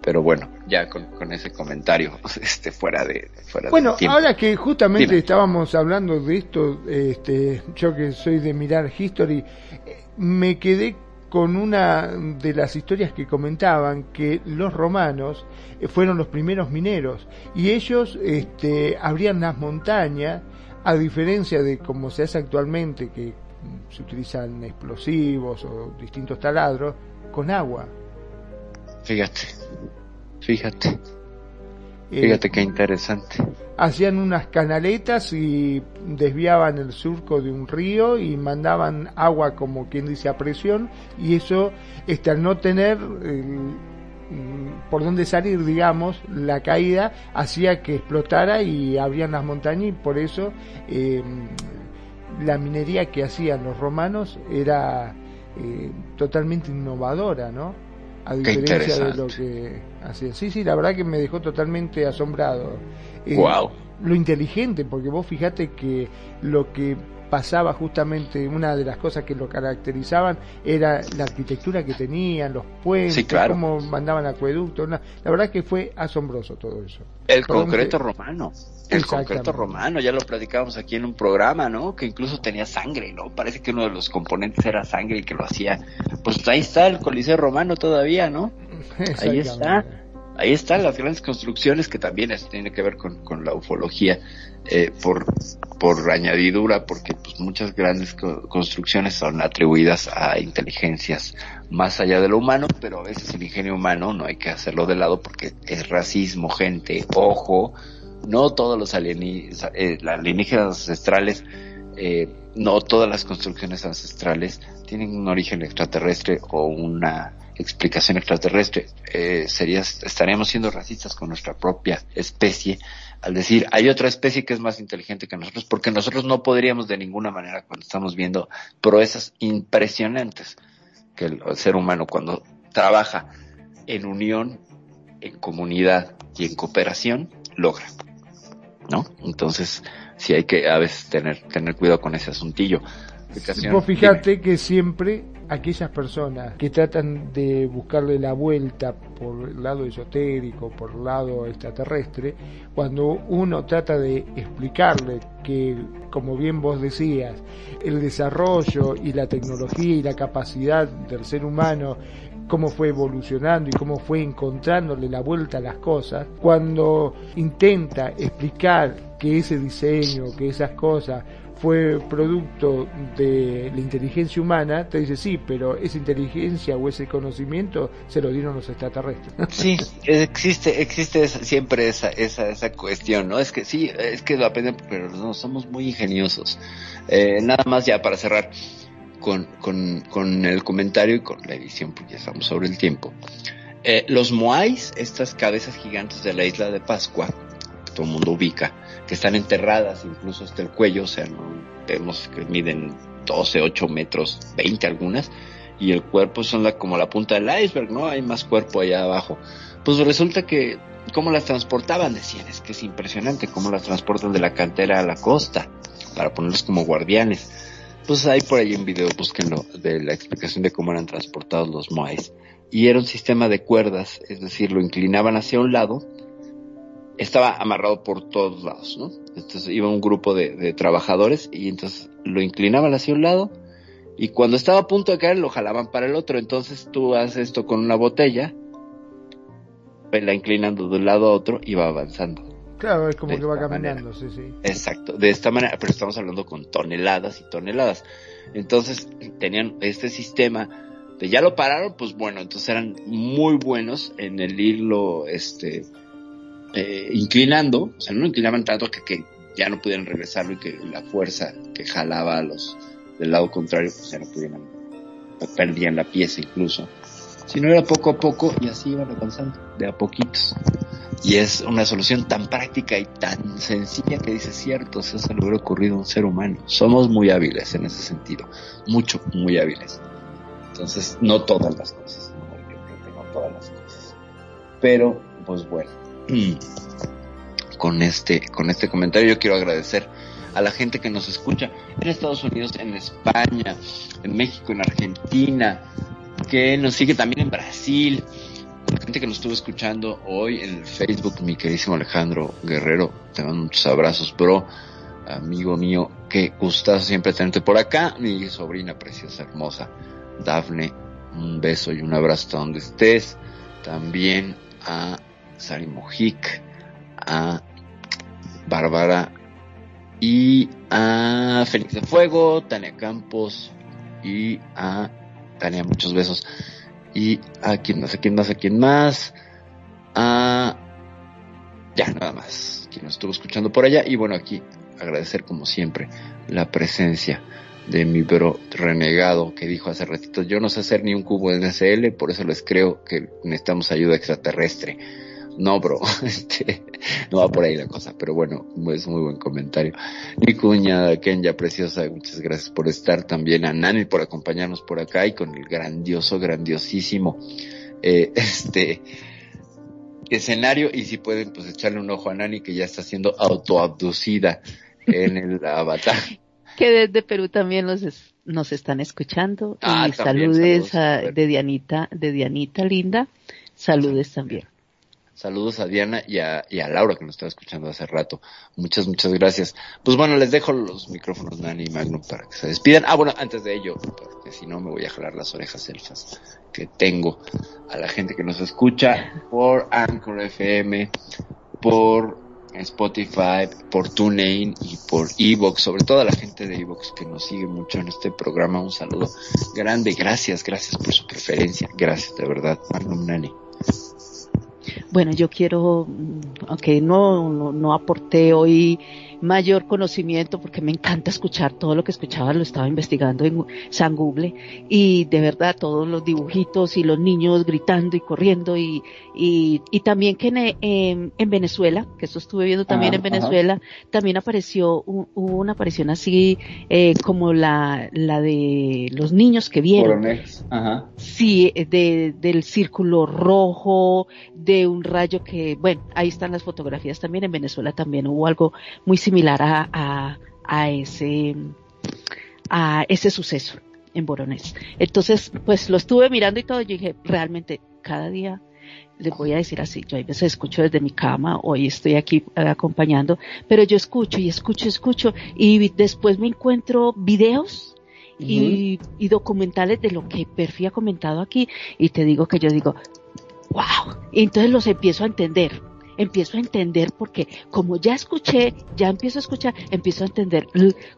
Pero bueno, ya con, con ese comentario, este, fuera de, fuera de Bueno, ahora que justamente Dime. estábamos hablando de esto, este, yo que soy de mirar History, eh, me quedé con una de las historias que comentaban que los romanos eh, fueron los primeros mineros y ellos este, abrían las montañas a diferencia de como se hace actualmente que se utilizan explosivos o distintos taladros con agua. Fíjate, fíjate, Eh, fíjate qué interesante. Hacían unas canaletas y desviaban el surco de un río y mandaban agua como quien dice a presión y eso este al no tener eh, mm, por dónde salir digamos la caída hacía que explotara y abrían las montañas y por eso eh, la minería que hacían los romanos era eh, totalmente innovadora no a diferencia de lo que hacían. Sí sí la verdad que me dejó totalmente asombrado Eh, Wow. lo inteligente, porque vos fijate que lo que pasaba justamente, una de las cosas que lo caracterizaban era la arquitectura que tenían, los puentes, Sí, claro. cómo mandaban acueductos. la verdad que fue asombroso todo eso. El concreto romano. El concreto romano, ya lo platicábamos aquí en un programa, ¿no? Que incluso tenía sangre, ¿no? Parece que uno de los componentes era sangre y que lo hacía. Pues ahí está el Coliseo romano todavía, ¿no? Ahí está. Ahí están las grandes construcciones que también tiene que ver con, con la ufología eh, por, por añadidura, porque pues muchas grandes co- construcciones son atribuidas a inteligencias más allá de lo humano, pero a veces el ingenio humano no hay que hacerlo de lado porque es racismo, gente, ojo, no todos los alieni- eh, alienígenas ancestrales, eh, no todas las construcciones ancestrales tienen un origen extraterrestre o una explicación extraterrestre. Eh, sería, estaríamos siendo racistas con nuestra propia especie al decir hay otra especie que es más inteligente que nosotros porque nosotros no podríamos de ninguna manera cuando estamos viendo proezas impresionantes que el, el ser humano cuando trabaja en unión, en comunidad y en cooperación logra. ¿No? Entonces, sí hay que a veces tener, tener cuidado con ese asuntillo. Fijate que siempre aquellas personas que tratan de buscarle la vuelta por el lado esotérico, por el lado extraterrestre, cuando uno trata de explicarle que, como bien vos decías, el desarrollo y la tecnología y la capacidad del ser humano cómo fue evolucionando y cómo fue encontrándole la vuelta a las cosas, cuando intenta explicar que ese diseño, que esas cosas fue producto de la inteligencia humana, te dice sí, pero esa inteligencia o ese conocimiento se lo dieron los extraterrestres. Sí, existe, existe siempre esa, esa, esa cuestión, ¿no? Es que sí, es que lo aprenden, pero no, somos muy ingeniosos. Eh, nada más ya para cerrar con, con, con el comentario y con la edición, porque ya estamos sobre el tiempo. Eh, los Moais, estas cabezas gigantes de la isla de Pascua, el mundo ubica, que están enterradas incluso hasta el cuello, o sea, vemos que miden 12, 8 metros, 20 algunas, y el cuerpo son la, como la punta del iceberg, ¿no? Hay más cuerpo allá abajo. Pues resulta que, ¿cómo las transportaban? Decían, es que es impresionante cómo las transportan de la cantera a la costa, para ponerlos como guardianes. Pues hay por ahí un video, búsquenlo, de la explicación de cómo eran transportados los moais. Y era un sistema de cuerdas, es decir, lo inclinaban hacia un lado, estaba amarrado por todos lados, ¿no? Entonces iba un grupo de, de trabajadores y entonces lo inclinaban hacia un lado y cuando estaba a punto de caer lo jalaban para el otro. Entonces tú haces esto con una botella, la inclinando de un lado a otro y va avanzando. Claro, es como De que va caminando, sí, sí. Exacto, de esta manera, pero estamos hablando con toneladas y toneladas. Entonces tenían este sistema de ya lo pararon, pues bueno, entonces eran muy buenos en el irlo, este, eh, inclinando, o sea, no lo inclinaban tanto que, que ya no pudieran regresarlo y que la fuerza que jalaba a los del lado contrario, pues ya no pudieran, perdían la pieza incluso. Si no era poco a poco y así iban avanzando, de a poquitos. Y es una solución tan práctica y tan sencilla que dice cierto, eso se le hubiera ocurrido a un ser humano. Somos muy hábiles en ese sentido, mucho, muy hábiles. Entonces, no todas las cosas, no, yo creo que no todas las cosas. Pero, pues bueno, con este, con este comentario yo quiero agradecer a la gente que nos escucha en Estados Unidos, en España, en México, en Argentina, que nos sigue también en Brasil, la gente que nos estuvo escuchando hoy en el Facebook, mi queridísimo Alejandro Guerrero, te mando muchos abrazos, bro, amigo mío, qué gustazo siempre tenerte por acá, mi sobrina preciosa, hermosa, Dafne, un beso y un abrazo donde estés, también a Sari Mojic, a Bárbara y a Félix de Fuego, Tania Campos y a Tania, muchos besos. Y a quién más, a quién más, a quién más. A... Ya, nada más. Quien nos estuvo escuchando por allá. Y bueno, aquí agradecer como siempre la presencia de mi bro renegado que dijo hace ratito, yo no sé hacer ni un cubo en SL, por eso les creo que necesitamos ayuda extraterrestre. No, bro, este, no va por ahí la cosa, pero bueno, es muy buen comentario. Mi cuñada Kenya preciosa, muchas gracias por estar también, a Nani por acompañarnos por acá y con el grandioso, grandiosísimo, eh, este, escenario y si pueden pues echarle un ojo a Nani que ya está siendo autoabducida en el avatar. Que desde Perú también nos, es- nos están escuchando. Ah, y saludes a- de Dianita, de Dianita Linda. Saludes también. Saludos a Diana y a, Laura que nos estaba escuchando hace rato. Muchas, muchas gracias. Pues bueno, les dejo los micrófonos Nani y Magnum para que se despidan. Ah, bueno, antes de ello, porque si no me voy a jalar las orejas elfas que tengo a la gente que nos escucha por Anchor FM, por Spotify, por TuneIn y por Evox, sobre todo a la gente de Evox que nos sigue mucho en este programa. Un saludo grande, gracias, gracias por su preferencia, gracias de verdad, Magnum Nani. Bueno, yo quiero, mm, aunque no, no, no aporté hoy mayor conocimiento porque me encanta escuchar todo lo que escuchaba, lo estaba investigando en San Google y de verdad todos los dibujitos y los niños gritando y corriendo y, y, y también que en, en, en Venezuela, que eso estuve viendo también Ajá, en Venezuela, también apareció, un- hubo una aparición así eh, como la, la de los niños que vieron. Ajá. Sí, de, del círculo rojo, de un rayo que, bueno, ahí están las fotografías también. En Venezuela también hubo algo muy similar a, a, a ese, a ese suceso en Boronés. Entonces, pues lo estuve mirando y todo, y dije, realmente, cada día les voy a decir así, yo a veces escucho desde mi cama, hoy estoy aquí acompañando, pero yo escucho y escucho, escucho, y después me encuentro videos y, y documentales de lo que Perfi ha comentado aquí, y te digo que yo digo, wow, y entonces los empiezo a entender. Empiezo a entender porque como ya escuché, ya empiezo a escuchar, empiezo a entender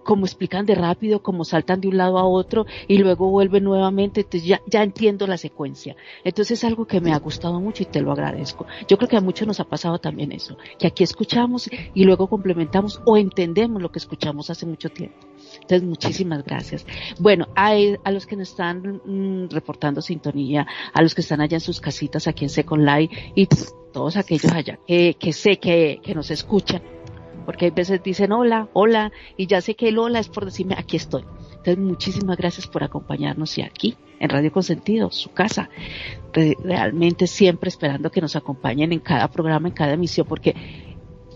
cómo explican de rápido, cómo saltan de un lado a otro y luego vuelven nuevamente, entonces ya, ya entiendo la secuencia. Entonces es algo que me ha gustado mucho y te lo agradezco. Yo creo que a muchos nos ha pasado también eso, que aquí escuchamos y luego complementamos o entendemos lo que escuchamos hace mucho tiempo. Muchísimas gracias. Bueno, a, los que nos están mm, reportando sintonía, a los que están allá en sus casitas, aquí en Second Life, y todos aquellos allá que, que sé que, que nos escuchan, porque hay veces dicen hola, hola, y ya sé que el hola es por decirme aquí estoy. Entonces, muchísimas gracias por acompañarnos y aquí, en Radio Consentido, su casa. Re- realmente siempre esperando que nos acompañen en cada programa, en cada emisión, porque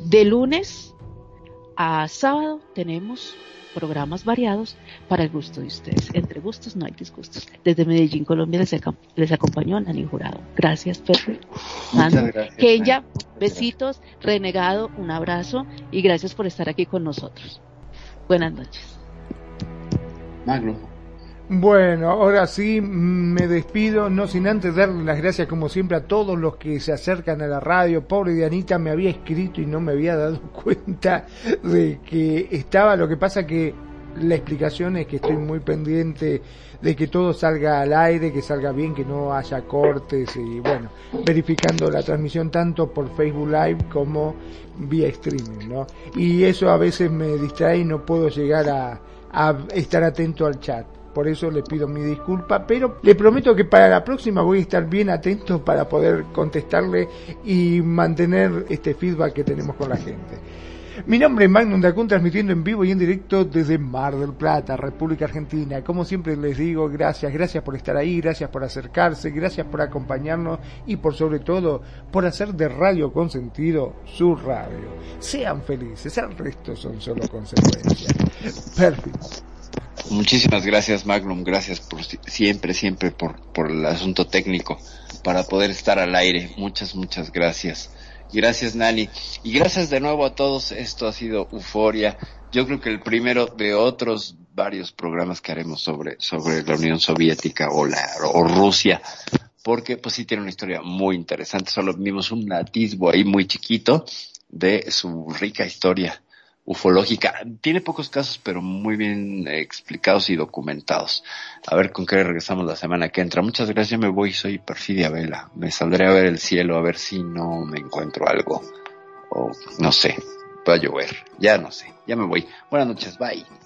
de lunes a sábado tenemos programas variados para el gusto de ustedes. Entre gustos no hay disgustos. Desde Medellín, Colombia, les, acom- les acompañó Nani Jurado. Gracias, Perry. Muchas gracias, Kenya, besitos, Renegado, un abrazo y gracias por estar aquí con nosotros. Buenas noches. Magnum. Bueno, ahora sí me despido, no sin antes darle las gracias como siempre a todos los que se acercan a la radio. Pobre Dianita me había escrito y no me había dado cuenta de que estaba. Lo que pasa que la explicación es que estoy muy pendiente de que todo salga al aire, que salga bien, que no haya cortes y bueno, verificando la transmisión tanto por Facebook Live como vía streaming, ¿no? Y eso a veces me distrae y no puedo llegar a estar atento al chat. Por eso le pido mi disculpa, pero le prometo que para la próxima voy a estar bien atento para poder contestarle y mantener este feedback que tenemos con la gente. Mi nombre es Magnum Dacun, transmitiendo en vivo y en directo desde Mar del Plata, República Argentina. Como siempre les digo, gracias, gracias por estar ahí, gracias por acercarse, gracias por acompañarnos y por sobre todo por hacer de Radio Consentido su radio. Sean felices, el resto son solo consecuencias. Perfecto. Muchísimas gracias Magnum, gracias por si- siempre, siempre por, por el asunto técnico para poder estar al aire. Muchas, muchas gracias. Gracias Nani. Y gracias de nuevo a todos. Esto ha sido Euforia. Yo creo que el primero de otros varios programas que haremos sobre, sobre la Unión Soviética o la, o Rusia. Porque pues sí tiene una historia muy interesante. Solo vimos un atisbo ahí muy chiquito de su rica historia ufológica. Tiene pocos casos, pero muy bien explicados y documentados. A ver con qué regresamos la semana que entra. Muchas gracias, me voy, soy Perfidia Vela. Me saldré a ver el cielo, a ver si no me encuentro algo. O no sé, va a llover. Ya no sé, ya me voy. Buenas noches, bye.